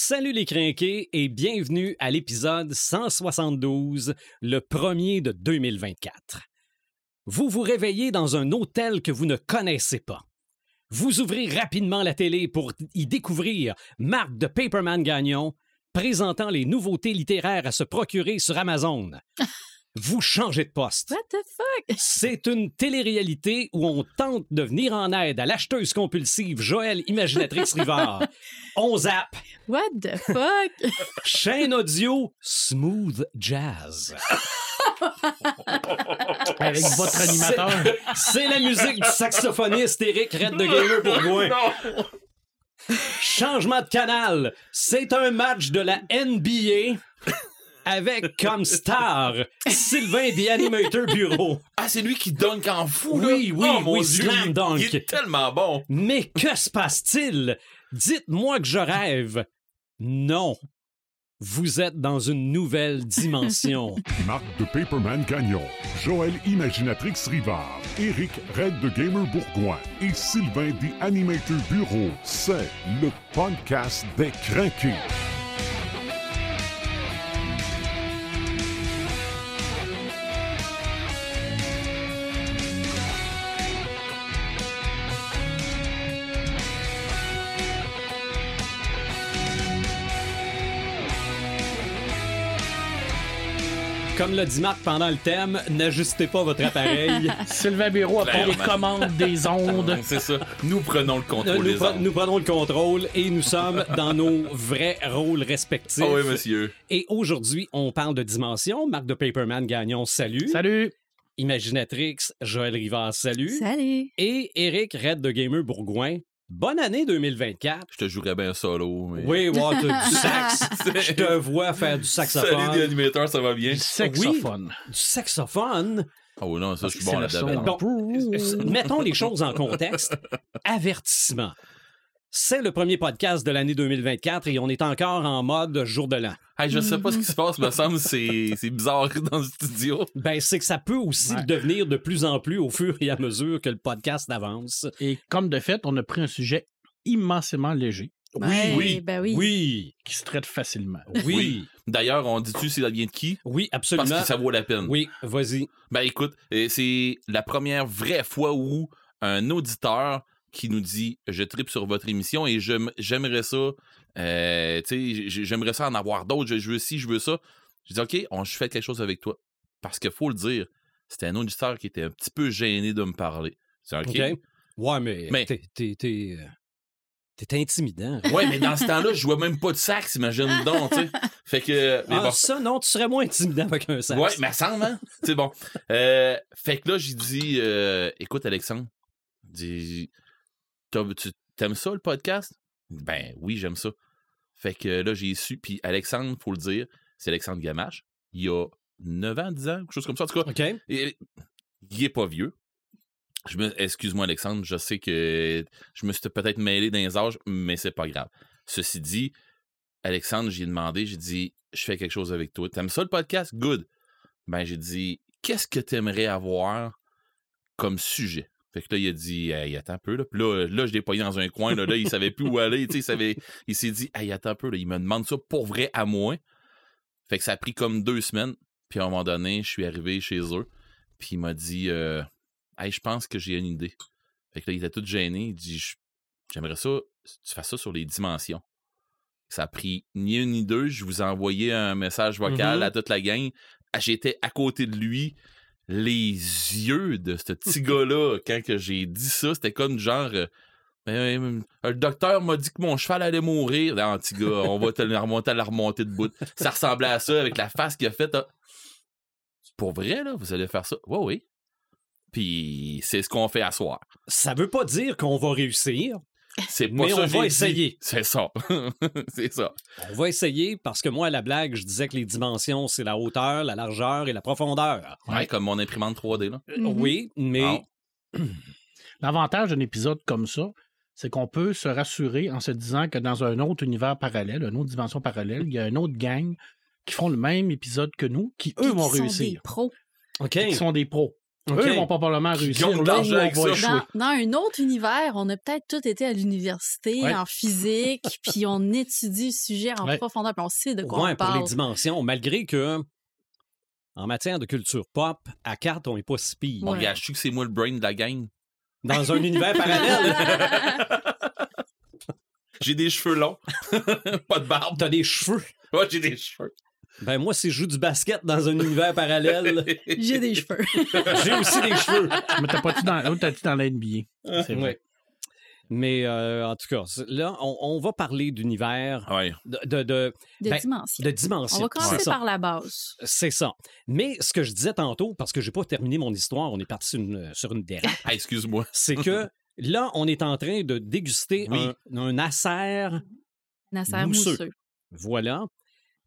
Salut les crinqués et bienvenue à l'épisode 172, le premier de 2024. Vous vous réveillez dans un hôtel que vous ne connaissez pas. Vous ouvrez rapidement la télé pour y découvrir Marc de Paperman Gagnon présentant les nouveautés littéraires à se procurer sur Amazon. Vous changez de poste. What the fuck? C'est une télé-réalité où on tente de venir en aide à l'acheteuse compulsive Joël Imaginatrix Rivard. On zappe. What the fuck? Chaîne audio Smooth Jazz. Avec votre animateur. C'est la musique du saxophoniste Eric Red de Gamer Bourgoin. Changement de canal. C'est un match de la NBA avec comme star Sylvain The Animator Bureau. Ah, c'est lui qui dunk en fou, là? Oui, oui, Oh, mon oui, Dieu, slam dunk. Il est tellement bon. Mais que se passe-t-il? Dites-moi que je rêve. Non. Vous êtes dans une nouvelle dimension. Marc de Paperman Gagnon, Joël Imaginatrix Rivard, Eric Red de Gamer Bourgoin et Sylvain des Animator Bureau. C'est le podcast des craqués. Comme l'a dit Marc pendant le thème, n'ajustez pas votre appareil. Sylvain Béraud a pris les commandes des ondes. C'est ça. Nous prenons le Euh, contrôle nous, des pre- ondes. nous prenons le contrôle et nous sommes dans nos vrais rôles respectifs. Ah oui, monsieur. Et aujourd'hui, on parle de dimension. Marc de Paperman Gagnon, salut. Salut. Imaginatrix, Joël Rivard, salut. Salut. Et Eric Red de Gamer Bourgoin, bonne année 2024. Je te jouerais bien solo, mais... Oui, t'as du sax. Je te vois faire du Salut, saxophone, l'animateur, ça va bien? Du saxophone. du saxophone. Oh non, ça, je suis C'est bon là-dedans. Bon, mettons les choses en contexte. Avertissement. C'est le premier podcast de l'année 2024 et on est encore en mode jour de l'an. Hey, je sais pas ce qui se passe, me semble c'est c'est bizarre dans le studio. Ben, c'est que ça peut aussi Ouais. devenir de plus en plus au fur et à mesure que le podcast avance. Et comme de fait, on a pris un sujet immensément léger Ouais, oui, Ben oui. Oui, qui se traite facilement. oui, D'ailleurs, on dit-tu si ça vient de qui? oui, Parce absolument. que ça vaut la peine. Oui, vas-y. Ben écoute, c'est la première vraie fois où un auditeur qui nous dit je tripe sur votre émission et j'aime- j'aimerais ça, euh, j'aimerais ça en avoir d'autres, je, je veux ci, je veux ça. Je dis ok, on, je fais quelque chose avec toi. Parce qu'il faut le dire, c'était un auditeur qui était un petit peu gêné de me parler. C'est ok. OK. Ouais, mais, Mais- t'es, t'es, euh, intimidant. Ouais, mais dans ce temps-là, je jouais même pas de sax, imagine donc, tu sais. Fait que, mais Ah, bon. ça, non, tu serais moins intimidant avec un sax. Ouais, mais ça semble, hein? C'est bon. Euh, fait que là, j'ai dit, euh, écoute, Alexandre, dis, tu t'aimes ça, le podcast? Ben oui, j'aime ça. Fait que là, j'ai su. Puis Alexandre, faut le dire, c'est Alexandre Gamache. Il y a 9 ans, 10 ans, quelque chose comme ça. En tout cas, OK. et- il est pas vieux. Je me, excuse-moi, Alexandre, je sais que je me suis peut-être mêlé dans les âges, mais c'est pas grave. Ceci dit, Alexandre, j'ai demandé, j'ai dit, je fais quelque chose avec toi. T'aimes ça le podcast? Good. Ben, j'ai dit, qu'est-ce que t'aimerais avoir comme sujet? Fait que là, il a dit, hey, attends un peu, là. Puis là, là je l'ai pogné dans un coin, là, là il savait plus où aller, tu sais, il savait, il s'est dit, hey, attends un peu, là, il me demande ça pour vrai à moi. Fait que ça a pris comme deux semaines. Puis à un moment donné, je suis arrivé chez eux. Puis il m'a dit, euh, hey, je pense que j'ai une idée. Fait que là, il était tout gêné. Il dit, j'aimerais ça, tu fasses ça sur les dimensions. Ça a pris ni une ni deux. Je vous ai envoyé un message vocal Mhm. à toute la gang. J'étais à côté de lui. Les yeux de ce petit gars-là, quand j'ai dit ça, c'était comme genre. euh, Ben, euh, le docteur m'a dit que mon cheval allait mourir. Non, petit on va te remonter à la de bout. Ça ressemblait à ça avec la face qu'il a faite. ah. Pour vrai, là, vous allez faire ça? Oui, oui. Puis c'est ce qu'on fait à soir. Ça veut pas dire qu'on va réussir. C'est pas Mais ça on va essayer. C'est ça. c'est ça. On va essayer parce que moi, à la blague, je disais que les dimensions, c'est la hauteur, la largeur et la profondeur. Ouais, comme mon imprimante 3D, là. Euh. Oui, mais. L'avantage d'un épisode comme ça, c'est qu'on peut se rassurer en se disant que dans un autre univers parallèle, une autre dimension parallèle, il y a une autre gang qui font le même épisode que nous, qui eux vont qui sont réussir. des pros. OK. Qui sont des pros. OK. Eux, ils vont probablement réussir là on avec ça. Dans, dans un autre univers, on a peut-être tous été à l'université Ouais. en physique, puis on étudie le sujet en Ouais. profondeur, puis on sait de quoi Ouais, on pour les parle. dimensions, malgré que en matière de culture pop, à carte, on n'est pas si pire. Je suis que c'est moi le brain de la gang. Dans un univers parallèle, J'ai des cheveux longs. pas de barbe. t'as des cheveux. Ouais, j'ai des cheveux. Ben moi, si je joue du basket dans un univers parallèle, J'ai des cheveux. j'ai aussi des cheveux. Mais t'as pas dit dans, t'as dit dans la NBA. C'est vrai. Ouais. Mais euh, en tout cas, là, on, on va parler d'univers, ouais. de, de, de, De Ben, dimension. de dimensions. On va commencer par la base. C'est ça. Mais ce que je disais tantôt, parce que j'ai pas terminé mon histoire, on est parti sur une, sur une dérape, Ah, excuse-moi. c'est que là, on est en train de déguster Oui. un, un acer Nasser Mousseux. mousseux. Voilà.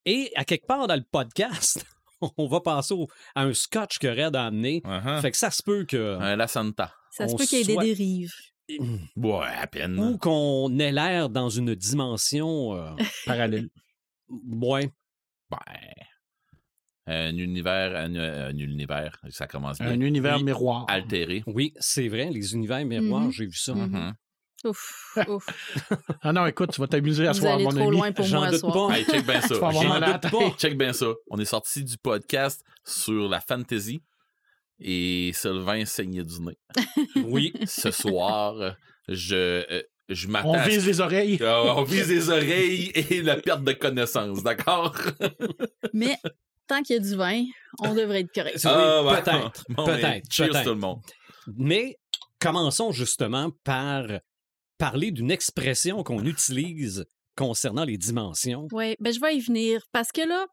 Et à quelque part dans le podcast, on va passer au- à un scotch que Red a amené. Uh-huh. Fait que ça se peut que. Un La Santa. Ça se peut qu'il y ait soit- des dérives. Ouais, à peine. Ou qu'on ait l'air dans une dimension. euh, Parallèle. ouais. Ben, un univers, un, un univers, ça commence bien. Un univers Oui, miroir. altéré. Oui, c'est vrai, les univers miroirs, Mhm. j'ai vu ça. Mhm. Mhm. Ouf, ouf. Ah non, écoute, tu vas t'amuser à Vous soir, allez mon trop ami. loin pour J'en moi ce doute soir. pas. Hey, check bien ça. À la doute pas. Check bien ça. On est sorti du podcast sur la fantasy et Sylvain saignait du nez. Oui. Ce soir, je, euh, je m'attends On à vise les oreilles. Ah, on vise les oreilles et la perte de connaissance, d'accord? Mais tant qu'il y a du vin, on devrait être correct. Oui, Ah, ouais. peut-être. Bon, ben, peut-être. cheers peut-être. tout le monde. Mais commençons justement par parler d'une expression qu'on utilise concernant les dimensions. Oui, ben je vais y venir. Parce que là,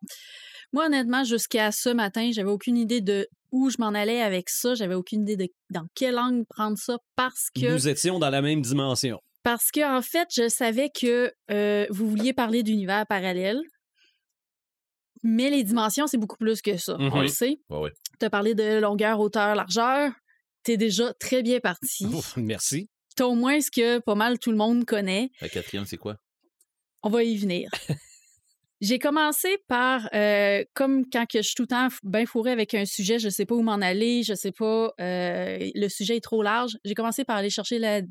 moi, honnêtement, jusqu'à ce matin, j'avais aucune idée de où je m'en allais avec ça. J'avais aucune idée de dans quelle angle prendre ça parce que, Nous étions dans la même dimension. parce que en fait, je savais que euh, vous vouliez parler d'univers parallèle. Mais les dimensions, c'est beaucoup plus que ça. Mhm. On le Oui. sait. Ouais, ouais. Tu as parlé de longueur, hauteur, largeur. Tu es déjà très bien parti. Ouf, merci. Au moins ce que pas mal tout le monde connaît. La quatrième, c'est quoi? On va y venir. J'ai commencé par, euh, comme quand que je suis tout le temps bien fourré avec un sujet, je sais pas où m'en aller, je sais pas, euh, le sujet est trop large. J'ai commencé par aller chercher la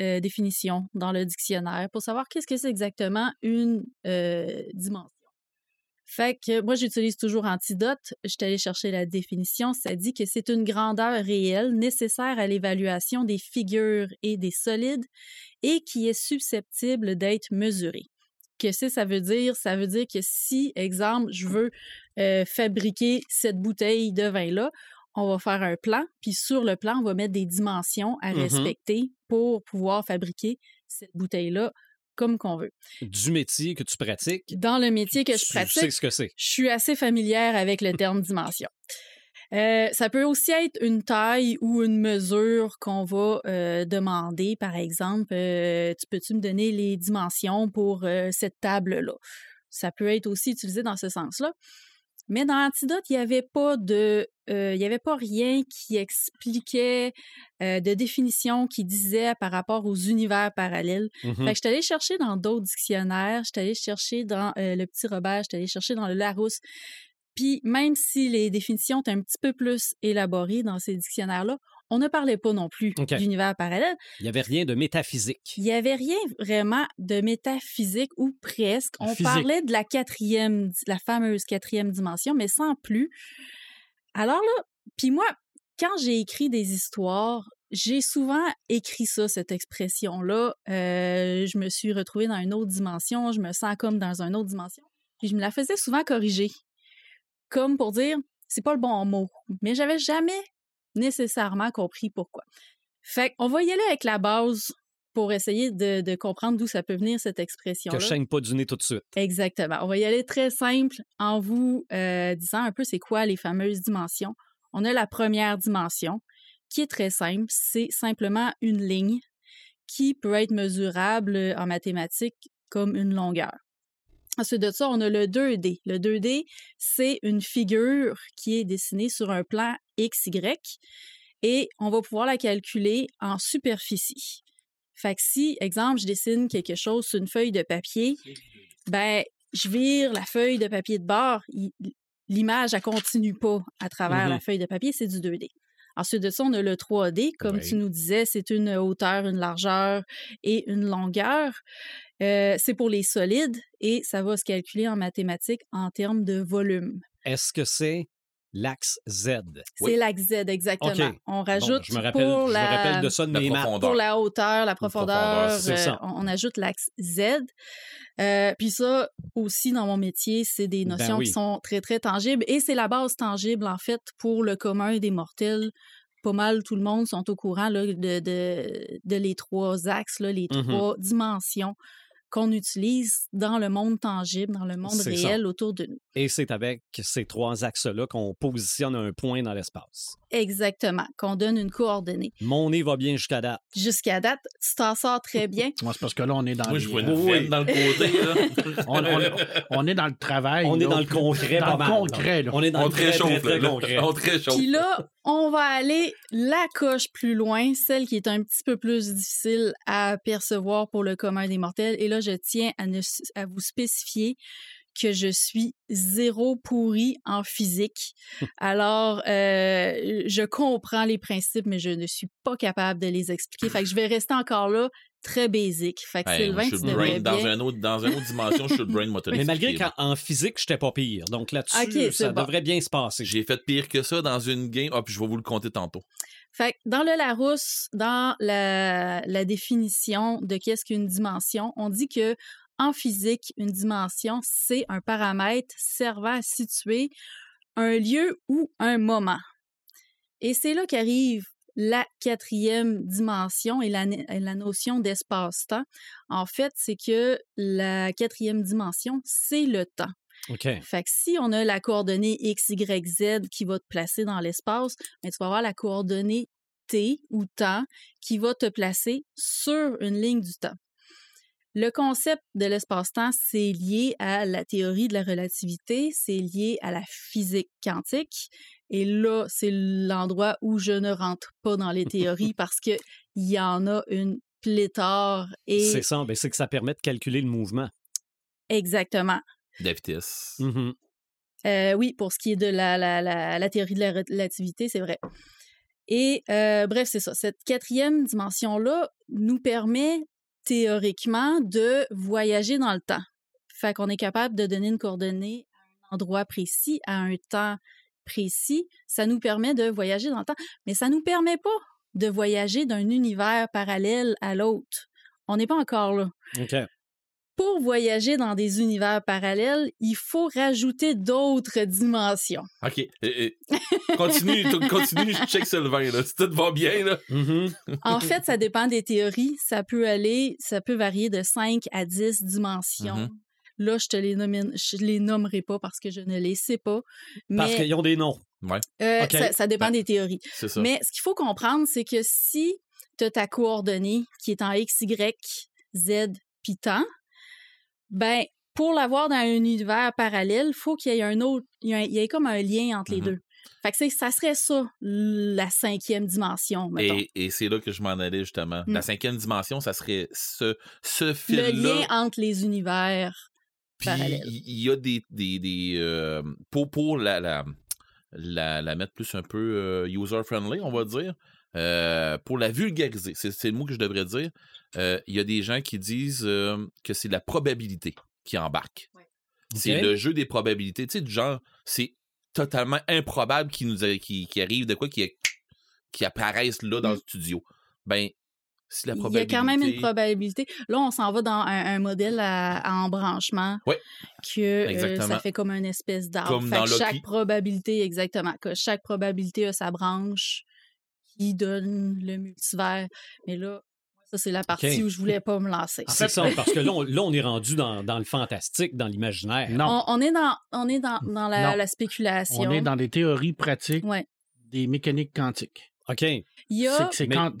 euh, définition dans le dictionnaire pour savoir qu'est-ce que c'est exactement une dimension. Fait que moi, j'utilise toujours Antidote. Je suis allée chercher la définition. Ça dit que c'est une grandeur réelle nécessaire à l'évaluation des figures et des solides et qui est susceptible d'être mesurée. Qu'est-ce que ça veut dire? Ça veut dire que si, exemple, je veux euh, fabriquer cette bouteille de vin-là, on va faire un plan, puis sur le plan, on va mettre des dimensions à Mhm. respecter pour pouvoir fabriquer cette bouteille-là comme qu'on veut. Du métier que tu pratiques. Dans le métier que je tu sais pratique, ce que c'est. je suis assez familière avec le terme dimension. Euh, ça peut aussi être une taille ou une mesure qu'on va euh, demander. Par exemple, euh, tu peux-tu me donner les dimensions pour cette table-là? Ça peut être aussi utilisé dans ce sens-là. Mais dans Antidote, il n'y avait pas de, euh, il y avait pas rien qui expliquait euh, de définition qui disait par rapport aux univers parallèles. Mhm. Fait que je suis allée chercher dans d'autres dictionnaires, je suis allée chercher dans euh, le petit Robert, je suis allée chercher dans le Larousse. Puis même si les définitions étaient un petit peu plus élaborées dans ces dictionnaires-là, on ne parlait pas non plus d'univers parallèle. Il n'y avait rien de métaphysique. Il n'y avait rien vraiment de métaphysique ou presque. On Physique. parlait de la quatrième, la fameuse quatrième dimension, mais sans plus. Alors là, puis moi, quand j'ai écrit des histoires, j'ai souvent écrit ça, cette expression-là. Euh, je me suis retrouvée dans une autre dimension, je me sens comme dans une autre dimension. Puis je me la faisais souvent corriger. Comme pour dire, c'est pas le bon mot. Mais j'avais jamais nécessairement compris pourquoi. Fait qu'on va y aller avec la base pour essayer de, de comprendre d'où ça peut venir cette Que expression-là. je saigne pas du nez tout de suite. Exactement. On va y aller très simple en vous euh, disant un peu c'est quoi les fameuses dimensions. On a la première dimension qui est très simple. C'est simplement une ligne qui peut être mesurable en mathématiques comme une longueur. Ensuite de ça, on a le 2D. Le 2D, c'est une figure qui est dessinée sur un plan XY et on va pouvoir la calculer en superficie. Fait que si, exemple, je dessine quelque chose sur une feuille de papier, ben, je vire la feuille de papier de bord, l'image, elle continue pas à travers la feuille de papier, c'est du 2D. Ensuite de ça, on a le 3D. Comme Oui. tu nous disais, c'est une hauteur, une largeur et une longueur. Euh, c'est pour les solides et ça va se calculer en mathématiques en termes de volume. Est-ce que c'est l'axe Z? Oui. C'est l'axe Z, exactement. On Bon, rajoute je me rappelle, pour je me la... rappelle de ça de La mes maths. profondeur. pour la hauteur, la profondeur, euh, ça. on, on ajoute l'axe Z. Euh, Puis ça, aussi, dans mon métier, c'est des Ben notions oui. qui sont très, très tangibles. Et c'est la base tangible, en fait, pour le commun des mortels. Pas mal, tout le monde sont au courant là, de, de, de les trois axes, là, les Mhm. trois dimensions qu'on utilise dans le monde tangible, dans le monde C'est ça. réel autour de nous. Et c'est avec ces trois axes-là qu'on positionne un point dans l'espace. Exactement, qu'on donne une coordonnée. Mon nez va bien jusqu'à date. Jusqu'à date, tu t'en sors très bien. Moi, c'est parce que là, on est dans, Moi, les, je vois euh, une Oui. veine dans le côté. Là. on, on- on est dans le travail. On est là. dans le concret, Dans le concret, là. On est dans On le très, très, réchauffe. très là. concret. On réchauffe. Puis là, on va aller la coche plus loin, celle qui est un petit peu plus difficile à percevoir pour le commun des mortels. Et là, je tiens à, ne- à vous spécifier que je suis zéro pourri en physique. Alors, euh, je comprends les principes, mais je ne suis pas capable de les expliquer. Fait que je vais rester encore là très basique. Fait que Hey, Sylvain, je tu brain dans, bien... un autre, dans une autre dimension, je suis le brain moi, Mais malgré qu'en en physique, j'étais pas pire. Donc là-dessus, ça bon. devrait bien se passer. J'ai fait pire que ça dans une game. Ah, puis je vais vous le compter tantôt. Fait que dans le Larousse, dans la, définition de qu'est-ce qu'une dimension, on dit que en physique, une dimension, c'est un paramètre servant à situer un lieu ou un moment. Et c'est là qu'arrive la quatrième dimension et la notion d'espace-temps. En fait, c'est que la quatrième dimension, c'est le temps. OK. Fait que si on a la coordonnée X, Y, Z qui va te placer dans l'espace, ben, tu vas avoir la coordonnée T ou temps qui va te placer sur une ligne du temps. Le concept de l'espace-temps, c'est lié à la théorie de la relativité, c'est lié à la physique quantique. Et là, c'est l'endroit où je ne rentre pas dans les théories parce qu'il y en a une pléthore et C'est ça, ben, c'est que ça permet de calculer le mouvement. exactement. La vitesse. Mhm. Euh, oui, pour ce qui est de la, la, la, la théorie de la relativité, c'est vrai. Et euh, bref, c'est ça. Cette quatrième dimension-là nous permet théoriquement de voyager dans le temps. Fait qu'on est capable de donner une coordonnée à un endroit précis, à un temps précis. Ça nous permet de voyager dans le temps, mais ça nous permet pas de voyager d'un univers parallèle à l'autre. On n'est pas encore là OK. Pour voyager dans des univers parallèles, il faut rajouter d'autres dimensions. OK. Eh, eh, Continue, continue, je check Sylvain, là. Si tout va bien, là. Mhm. En fait, ça dépend des théories. Ça peut aller, ça peut varier de 5 à 10 dimensions. Mhm. Là, je te les nomine, je les nommerai pas parce que je ne les sais pas. Parce qu'ils ont des noms. euh, ça, ça dépend Ben, des théories. Ça. Mais ce qu'il faut comprendre, c'est que si tu as ta coordonnée qui est en X, Y, Z, puis temps, ben, pour l'avoir dans un univers parallèle, il faut qu'il y ait un autre, il y, a- il y ait comme un lien entre les Mhm. deux. Fait que c'est- ça serait ça, la cinquième dimension, mettons. Et, et c'est là que je m'en allais, justement. Mm. La cinquième dimension, ça serait ce, ce Le fil-là. lien entre les univers. Puis parallèle. il il y a des. des, des, euh, pour pour la, la, la, la mettre plus un peu euh, user-friendly, on va dire, euh, pour la vulgariser, c'est le mot que je devrais dire, euh, il y a des gens qui disent euh, que c'est la probabilité qui embarque. Ouais. C'est le jeu des probabilités. Tu sais, du genre, c'est totalement improbable qu'il nous a- arrive de quoi qui, qui apparaisse là dans Mm. le studio. Ben, si la Il y a quand même une probabilité. Là, on s'en va dans un, un modèle à, à embranchement Ouais. que euh, ça fait comme une espèce d'arbre. Chaque probabilité, exactement, que chaque probabilité a sa branche qui donne le multivers. Mais là, ça, c'est la partie où je voulais pas me lancer. En C'est fait- ça, parce que là, on, là, on est rendu dans, dans le fantastique, dans l'imaginaire. Non, On, on est dans, on est dans, dans la, spéculation. on est dans des théories pratiques Ouais. des mécaniques quantiques. OK. Il y a...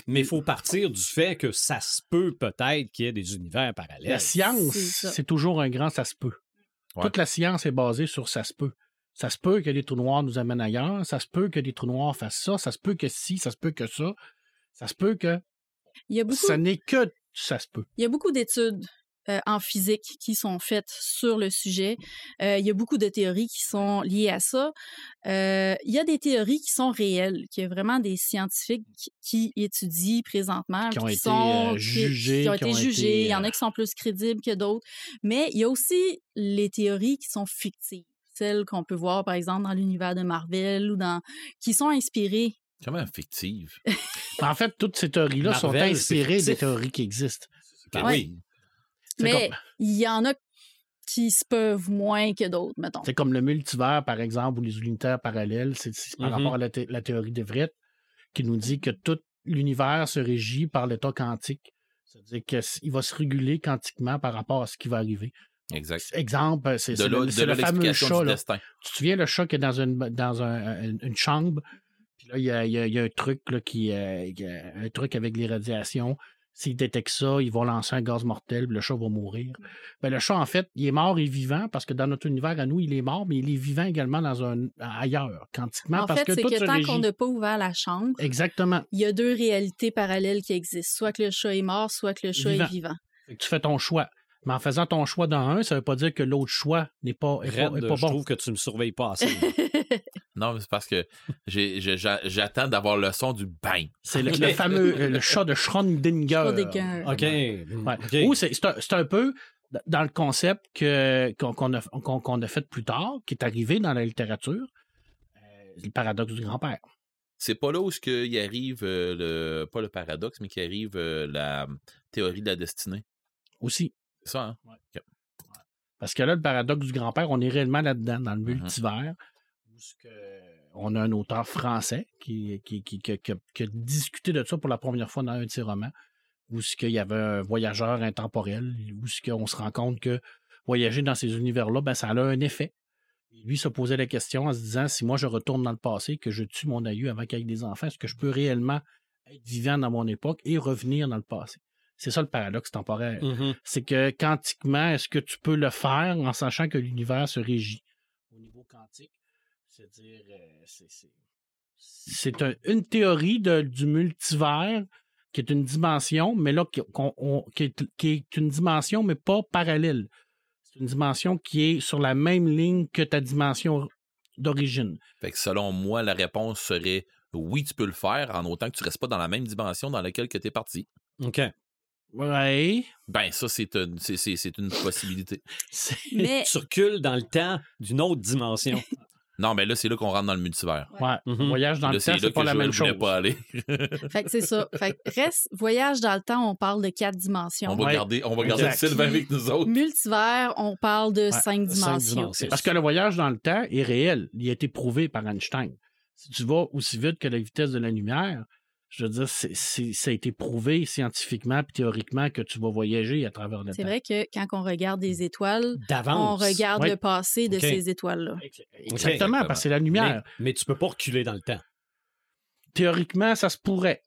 Mais il faut partir du fait que ça se peut peut-être qu'il y ait des univers parallèles. la science, C'est toujours un grand ça se peut. Ouais. Toute la science est basée sur ça se peut. Ça se peut que les trous noirs nous amènent ailleurs, ça se peut que les trous noirs fassent ça, ça se peut que ci, ça se peut que ça, ça se peut que Il y a beaucoup ça n'est que ça se peut. Il y a beaucoup d'études euh, en physique qui sont faites sur le sujet. Euh, il y a beaucoup de théories qui sont liées à ça. Euh, il y a des théories qui sont réelles, qu'il y a vraiment des scientifiques qui étudient présentement, Qui ont été, sont, qui- jugés, qui ont qui été ont jugés. été, Il y en a qui sont plus crédibles que d'autres. Mais il y a aussi les théories qui sont fictives, celles qu'on peut voir par exemple dans l'univers de Marvel ou dans qui sont inspirées Comment fictive? En fait, toutes ces théories-là sont inspirées des théories qui existent. Ben Ouais. oui. Mais comme- il y en a qui se peuvent moins que d'autres, mettons. C'est comme le multivers, par exemple, ou les unitaires parallèles. C'est par Mhm. rapport à la, thé- la théorie d'Everett qui nous dit que tout l'univers se régit par l'état quantique. C'est-à-dire qu'il va se réguler quantiquement par rapport à ce qui va arriver. Exact. Exemple, c'est le, le fameux chat. du Là. destin. Tu te souviens le chat qui est dans une, dans un- une, une chambre, puis là, il y a, il y a- il y a un truc là, qui euh, a un truc avec les radiations. S'il détecte ça, il va lancer un gaz mortel, puis le chat va mourir. Ben, le chat, en fait, il est mort et vivant parce que dans notre univers à nous, il est mort, mais il est vivant également dans un ailleurs, quantiquement, En parce fait, c'est que tant qu'on n'a pas ouvert la chambre, Exactement. il y a deux réalités parallèles qui existent. Soit que le chat est mort, soit que le chat Vivant. est vivant. Tu fais ton choix. Mais en faisant ton choix dans un, ça veut pas dire que l'autre choix n'est pas, est pas, Red, est pas je bon. trouve que tu me surveilles pas assez. Non, mais c'est parce que j'ai- j'ai- j'a- j'attends d'avoir le son du bang. C'est le, fameux euh, le chat de Schrödinger. Schrödinger. OK. Ouais. OK. Ou c'est c'est un, c'est un peu dans le concept que, qu'on, qu'on a, qu'on, qu'on a fait plus tard, qui est arrivé dans la littérature, euh, le paradoxe du grand-père. C'est pas là où ce que il arrive euh, le pas le paradoxe, mais qui arrive euh, la théorie de la destinée. Aussi. C'est ça, hein? Parce que là, le paradoxe du grand-père, on est réellement là-dedans, dans le Mhm. multivers, où que on a un auteur français qui, qui, qui, qui- qui a, qui a discuté de ça pour la première fois dans un de ses romans, où ce qu'il y avait un voyageur intemporel, où ce qu'on se rend compte que voyager dans ces univers-là, ben, ça a un effet. Et lui se posait la question en se disant, si moi je retourne dans le passé, que je tue mon aïeux avant qu'il ait des enfants, est-ce que je peux réellement être vivant dans mon époque et revenir dans le passé? C'est ça le paradoxe temporaire Mhm. c'est que quantiquement, est-ce que tu peux le faire en sachant que l'univers se régit? Au niveau quantique? C'est-à-dire, euh, c'est- c'est- c'est un- une théorie de- du multivers qui est une dimension, mais là, qui, qu'on- on- qui est, qui est une dimension, mais pas parallèle. C'est une dimension qui est sur la même ligne que ta dimension d'origine. Fait que selon moi, la réponse serait oui, tu peux le faire, en autant que tu restes pas dans la même dimension dans laquelle tu es parti. OK. Ouais. Ben, ça, c'est une, c'est- c'est- c'est une possibilité. Mais Tu recules dans le temps d'une autre dimension. Non, mais là, c'est là qu'on rentre dans le multivers. Ouais. Mhm. Voyage dans Là, le temps, c'est pas que la même chose. pas aller. fait que c'est ça. Fait que reste voyage dans le temps, on parle de quatre dimensions. on va Ouais. garder, on va garder. Sylvain avec nous autres. Multivers, on parle de cinq dimensions. dimensions. Parce que le voyage dans le temps est réel. Il a été prouvé par Einstein. Si tu vas aussi vite que la vitesse de la lumière, je veux dire, c'est- c'est- ça a été prouvé scientifiquement et théoriquement que tu vas voyager à travers le C'est temps. vrai que quand on regarde des étoiles, on regarde Ouais. le passé de ces étoiles-là. Exactement, Exactement. parce que c'est la Mais, lumière. mais tu peux pas reculer dans le temps. Théoriquement, ça se pourrait.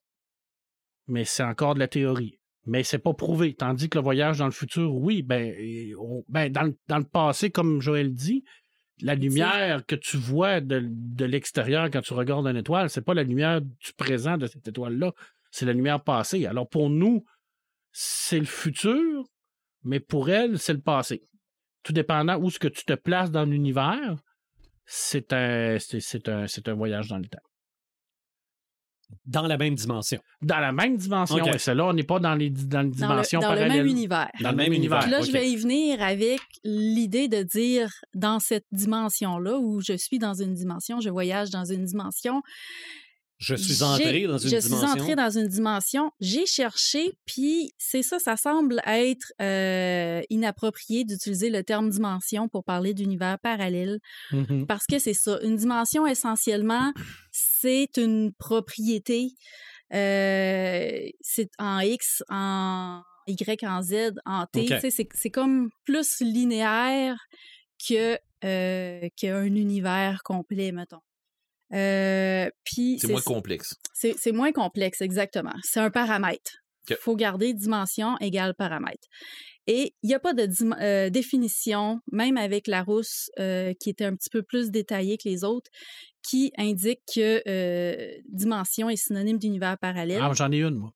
Mais c'est encore de la théorie. Mais c'est pas prouvé. Tandis que le voyage dans le futur, oui, ben, on- ben dans, le, dans le passé, comme Joël dit, la lumière que tu vois de, de l'extérieur quand tu regardes une étoile, c'est pas la lumière du présent de cette étoile-là, c'est la lumière passée. Alors pour nous, c'est le futur, mais pour elle, c'est le passé. Tout dépendant où ce que tu te places dans l'univers, c'est un, c'est, un, c'est un voyage dans le temps. Dans la même dimension. Dans la même dimension. OK. Et celle-là, on n'est pas dans les, dans les Dans le, dimensions dans le même univers. Dans le même univers. Puis là, je vais y venir avec l'idée de dire dans cette dimension-là, où je suis dans une dimension, je voyage dans une dimension. Je suis entré dans une je dimension. suis entré dans une dimension. J'ai cherché, puis c'est ça, ça semble être euh, inapproprié d'utiliser le terme dimension pour parler d'univers parallèle, Mhm. parce que c'est ça. Une dimension, essentiellement, c'est une propriété. euh, c'est en X, en Y, en Z, en T. C'est, c'est comme plus linéaire que, euh, qu'un univers complet, mettons. Euh, puis C'est moins complexe. c'est, moins complexe, exactement. C'est un paramètre. Il faut garder dimension égale paramètre. Et il n'y a pas de euh, définition, même avec Larousse, euh, qui était un petit peu plus détaillée que les autres, qui indique que euh, dimension est synonyme d'univers parallèle. Ah, j'en ai une, moi.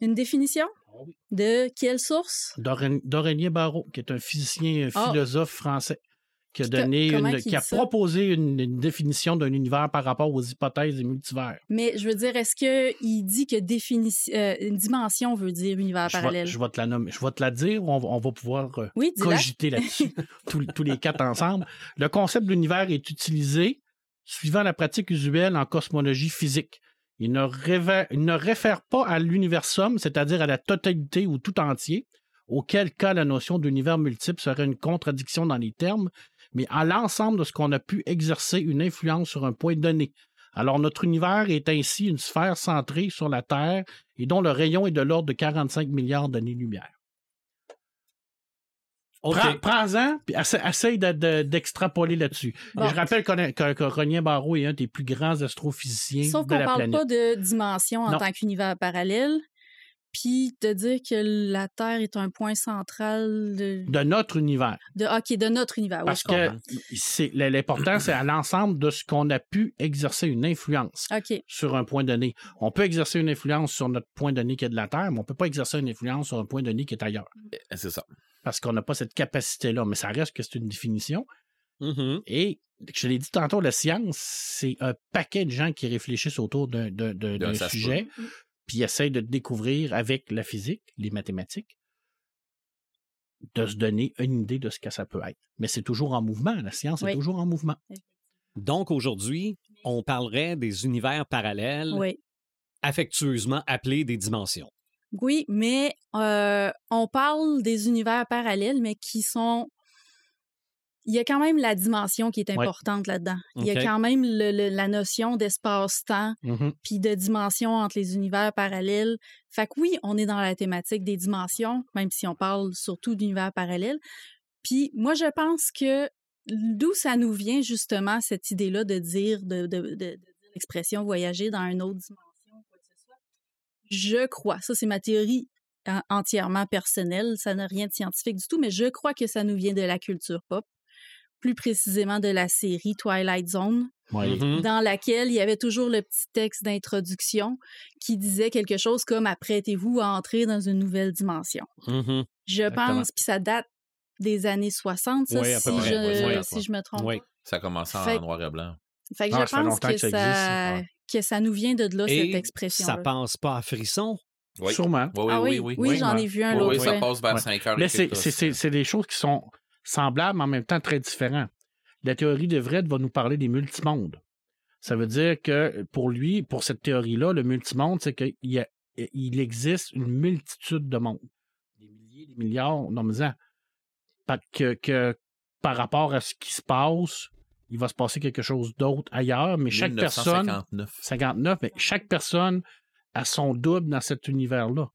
Une définition? De quelle source? Dorenier Barrault, qui est un physicien, un Ah. philosophe français, qui a que- une, qui proposé une, une définition d'un univers par rapport aux hypothèses des multivers. Mais je veux dire, est-ce qu'il dit que défini- euh, une dimension veut dire univers Je parallèle? je vais te la nommer, je vais te la dire, on va, on va pouvoir euh, Oui, cogiter là-dessus, tous, tous les quatre ensemble. Le concept d'univers est utilisé suivant la pratique usuelle en cosmologie physique. Il ne, révère- il ne réfère pas à l'universum, c'est-à-dire à la totalité ou tout entier, auquel cas la notion d'univers multiple serait une contradiction dans les termes, mais à l'ensemble de ce qu'on a pu exercer une influence sur un point donné. Alors notre univers est ainsi une sphère centrée sur la Terre et dont le rayon est de l'ordre de 45 milliards d'années-lumière. OK. Prends- Prends-en, puis essa- essaye de- de- d'extrapoler là-dessus. Bon. Je rappelle que, que René Barreau est un des plus grands astrophysiciens Sauf de qu'on la parle planète. pas de dimension en Non. tant qu'univers parallèle. Puis de dire que la Terre est un point central de, De notre univers. de, OK, de notre univers. Oui, Parce je que l'important, c'est à l'ensemble de ce qu'on a pu exercer une influence sur un point donné. On peut exercer une influence sur notre point donné qui est de la Terre, mais on peut pas exercer une influence sur un point donné qui est ailleurs. Eh, C'est ça. Parce qu'on n'a pas cette capacité-là. Mais ça reste que c'est une définition. Mhm. Et je l'ai dit tantôt, la science, c'est un paquet de gens qui réfléchissent autour d'un- sujet, puis essayent de découvrir avec la physique, les mathématiques, de se donner une idée de ce que ça peut être. Mais c'est toujours en mouvement. La science est toujours en mouvement. Donc aujourd'hui, on parlerait des univers parallèles, Oui. affectueusement appelés des dimensions. Oui, mais euh, on parle des univers parallèles, mais qui sont. Il y a quand même la dimension qui est Ouais. importante là-dedans. Il y a quand même le- le- la notion d'espace-temps, Mhm. puis de dimension entre les univers parallèles. Fait que oui, on est dans la thématique des dimensions, même si on parle surtout d'univers parallèles. Puis moi, je pense que d'où ça nous vient justement cette idée-là de dire, de, de, de- de dire l'expression voyager dans une autre dimension, quoi que ce soit. Je crois, ça c'est ma théorie en- entièrement personnelle, ça n'a rien de scientifique du tout, mais je crois que ça nous vient de la culture pop, plus précisément de la série Twilight Zone. Mhm. dans laquelle il y avait toujours le petit texte d'introduction qui disait quelque chose comme apprêtez-vous à entrer dans une nouvelle dimension. Mhm. Je Exactement. pense, puis ça date des années 60, ça, Oui, si, près, je, oui, oui, à peu si je me trompe. Oui. Ça a commencé en Fait- noir et blanc. Fait que Ah, je ça fait pense longtemps que, que ça ça, existe, ouais. que ça nous vient de là, cette Et expression. ça passe pas à frisson? Oui. Sûrement. Oui, oui, ah oui, oui, oui, oui. j'en ai vu un Oui, l'autre oui, ça passe vers Ouais. 5 heures. Mais c'est des choses qui sont semblables, mais en même temps très différentes. La théorie de Vred va nous parler des multimondes. Ça veut dire que pour lui, pour cette théorie-là, le multimonde, c'est qu'il y a- il existe une multitude de mondes. Des milliers, des milliards, non mais ça. Pas que, que par rapport à ce qui se passe, il va se passer quelque chose d'autre ailleurs, mais chaque personne. 1959. 59, mais chaque personne a son double dans cet univers-là.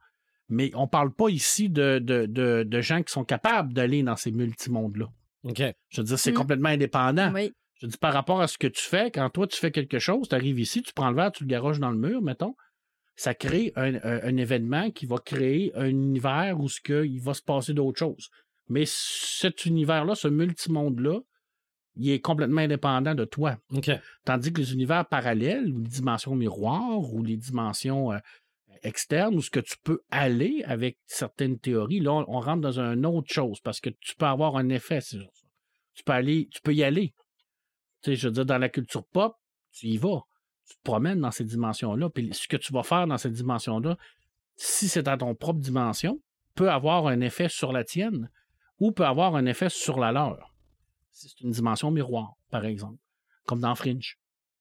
Mais on parle pas ici de, de, de, de gens qui sont capables d'aller dans ces multimondes-là. OK. Je veux dire, c'est Mm. complètement indépendant. Oui, Je dis par rapport à ce que tu fais, quand toi tu fais quelque chose, tu arrives ici, tu prends le verre, tu le garoches dans le mur, mettons, ça crée un, un- un événement qui va créer un univers où ce que, il va se passer d'autres choses. Mais cet univers-là, ce multimonde-là, il est complètement indépendant de toi. OK. Tandis que les univers parallèles, ou les dimensions miroirs, ou les dimensions euh, externes, où ce que tu peux aller avec certaines théories, là, on, rentre dans une autre chose, parce que tu peux avoir un effet. Tu peux aller, tu peux y aller. Tu sais, je veux dire, dans la culture pop, tu y vas. Tu te promènes dans ces dimensions-là. Puis ce que tu vas faire dans cette dimension-là, si c'est dans ton propre dimension, peut avoir un effet sur la tienne ou peut avoir un effet sur la leur. Si c'est une dimension miroir, par exemple. Comme dans Fringe.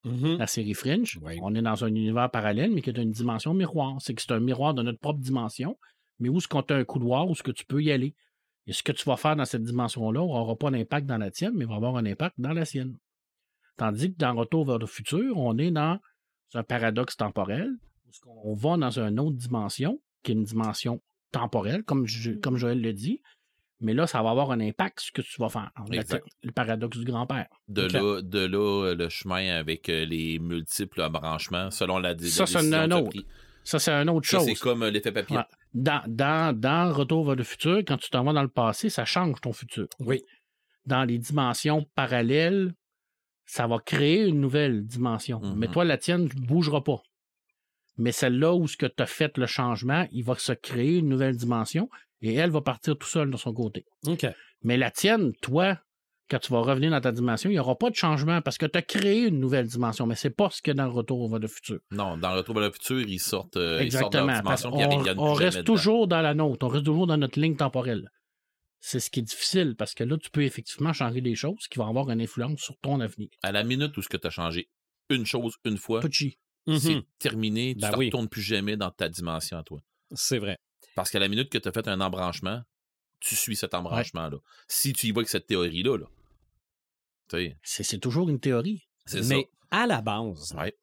Mhm. La série Fringe, Oui. on est dans un univers parallèle, mais qui est une dimension miroir. C'est que c'est un miroir de notre propre dimension, mais où est-ce qu'on a un couloir, où est-ce que tu peux y aller? Et ce que tu vas faire dans cette dimension-là n'aura pas d'impact dans la tienne, mais va avoir un impact dans la sienne. Tandis que dans Retour vers le futur, on est dans un paradoxe temporel, où qu'on va dans une autre dimension, qui est une dimension temporelle, comme, je- comme Joël le dit, mais là, ça va avoir un impact ce que tu vas faire. La-. Le paradoxe du grand-père. De, là, de là, euh, le chemin avec euh, les multiples branchements selon la, dé- Ça, la c'est un autre. Ça, c'est une autre Ça, chose. c'est comme euh, l'effet papier. Dans, dans, dans Retour vers le futur, quand tu t'en vas dans le passé, ça change ton futur. Oui. Dans les dimensions parallèles, ça va créer une nouvelle dimension. Mais toi, la tienne ne bougera pas. mais celle-là où ce que tu as fait le changement, il va se créer une nouvelle dimension et elle va partir tout seul de son côté. OK. Mais la tienne, toi, quand tu vas revenir dans ta dimension, il n'y aura pas de changement parce que tu as créé une nouvelle dimension, mais c'est pas ce que dans le retour vers le futur. Non, dans le retour vers le futur, ils sortent, euh, ils sortent de Exactement. leur reviennent on reste dedans. toujours dans la nôtre, on reste toujours dans notre ligne temporelle. C'est ce qui est difficile parce que là, tu peux effectivement changer des choses qui vont avoir une influence sur ton avenir. À la minute où ce que tu as changé une chose une fois, c'est Mhm. terminé, tu Ben ne oui. retournes plus jamais dans ta dimension à toi. C'est vrai. Parce qu'à la minute que tu as fait un embranchement, tu suis cet embranchement-là. Si tu y vas avec cette théorie-là, là, C'est c'est toujours une théorie. Mais à la base, ça. Ouais.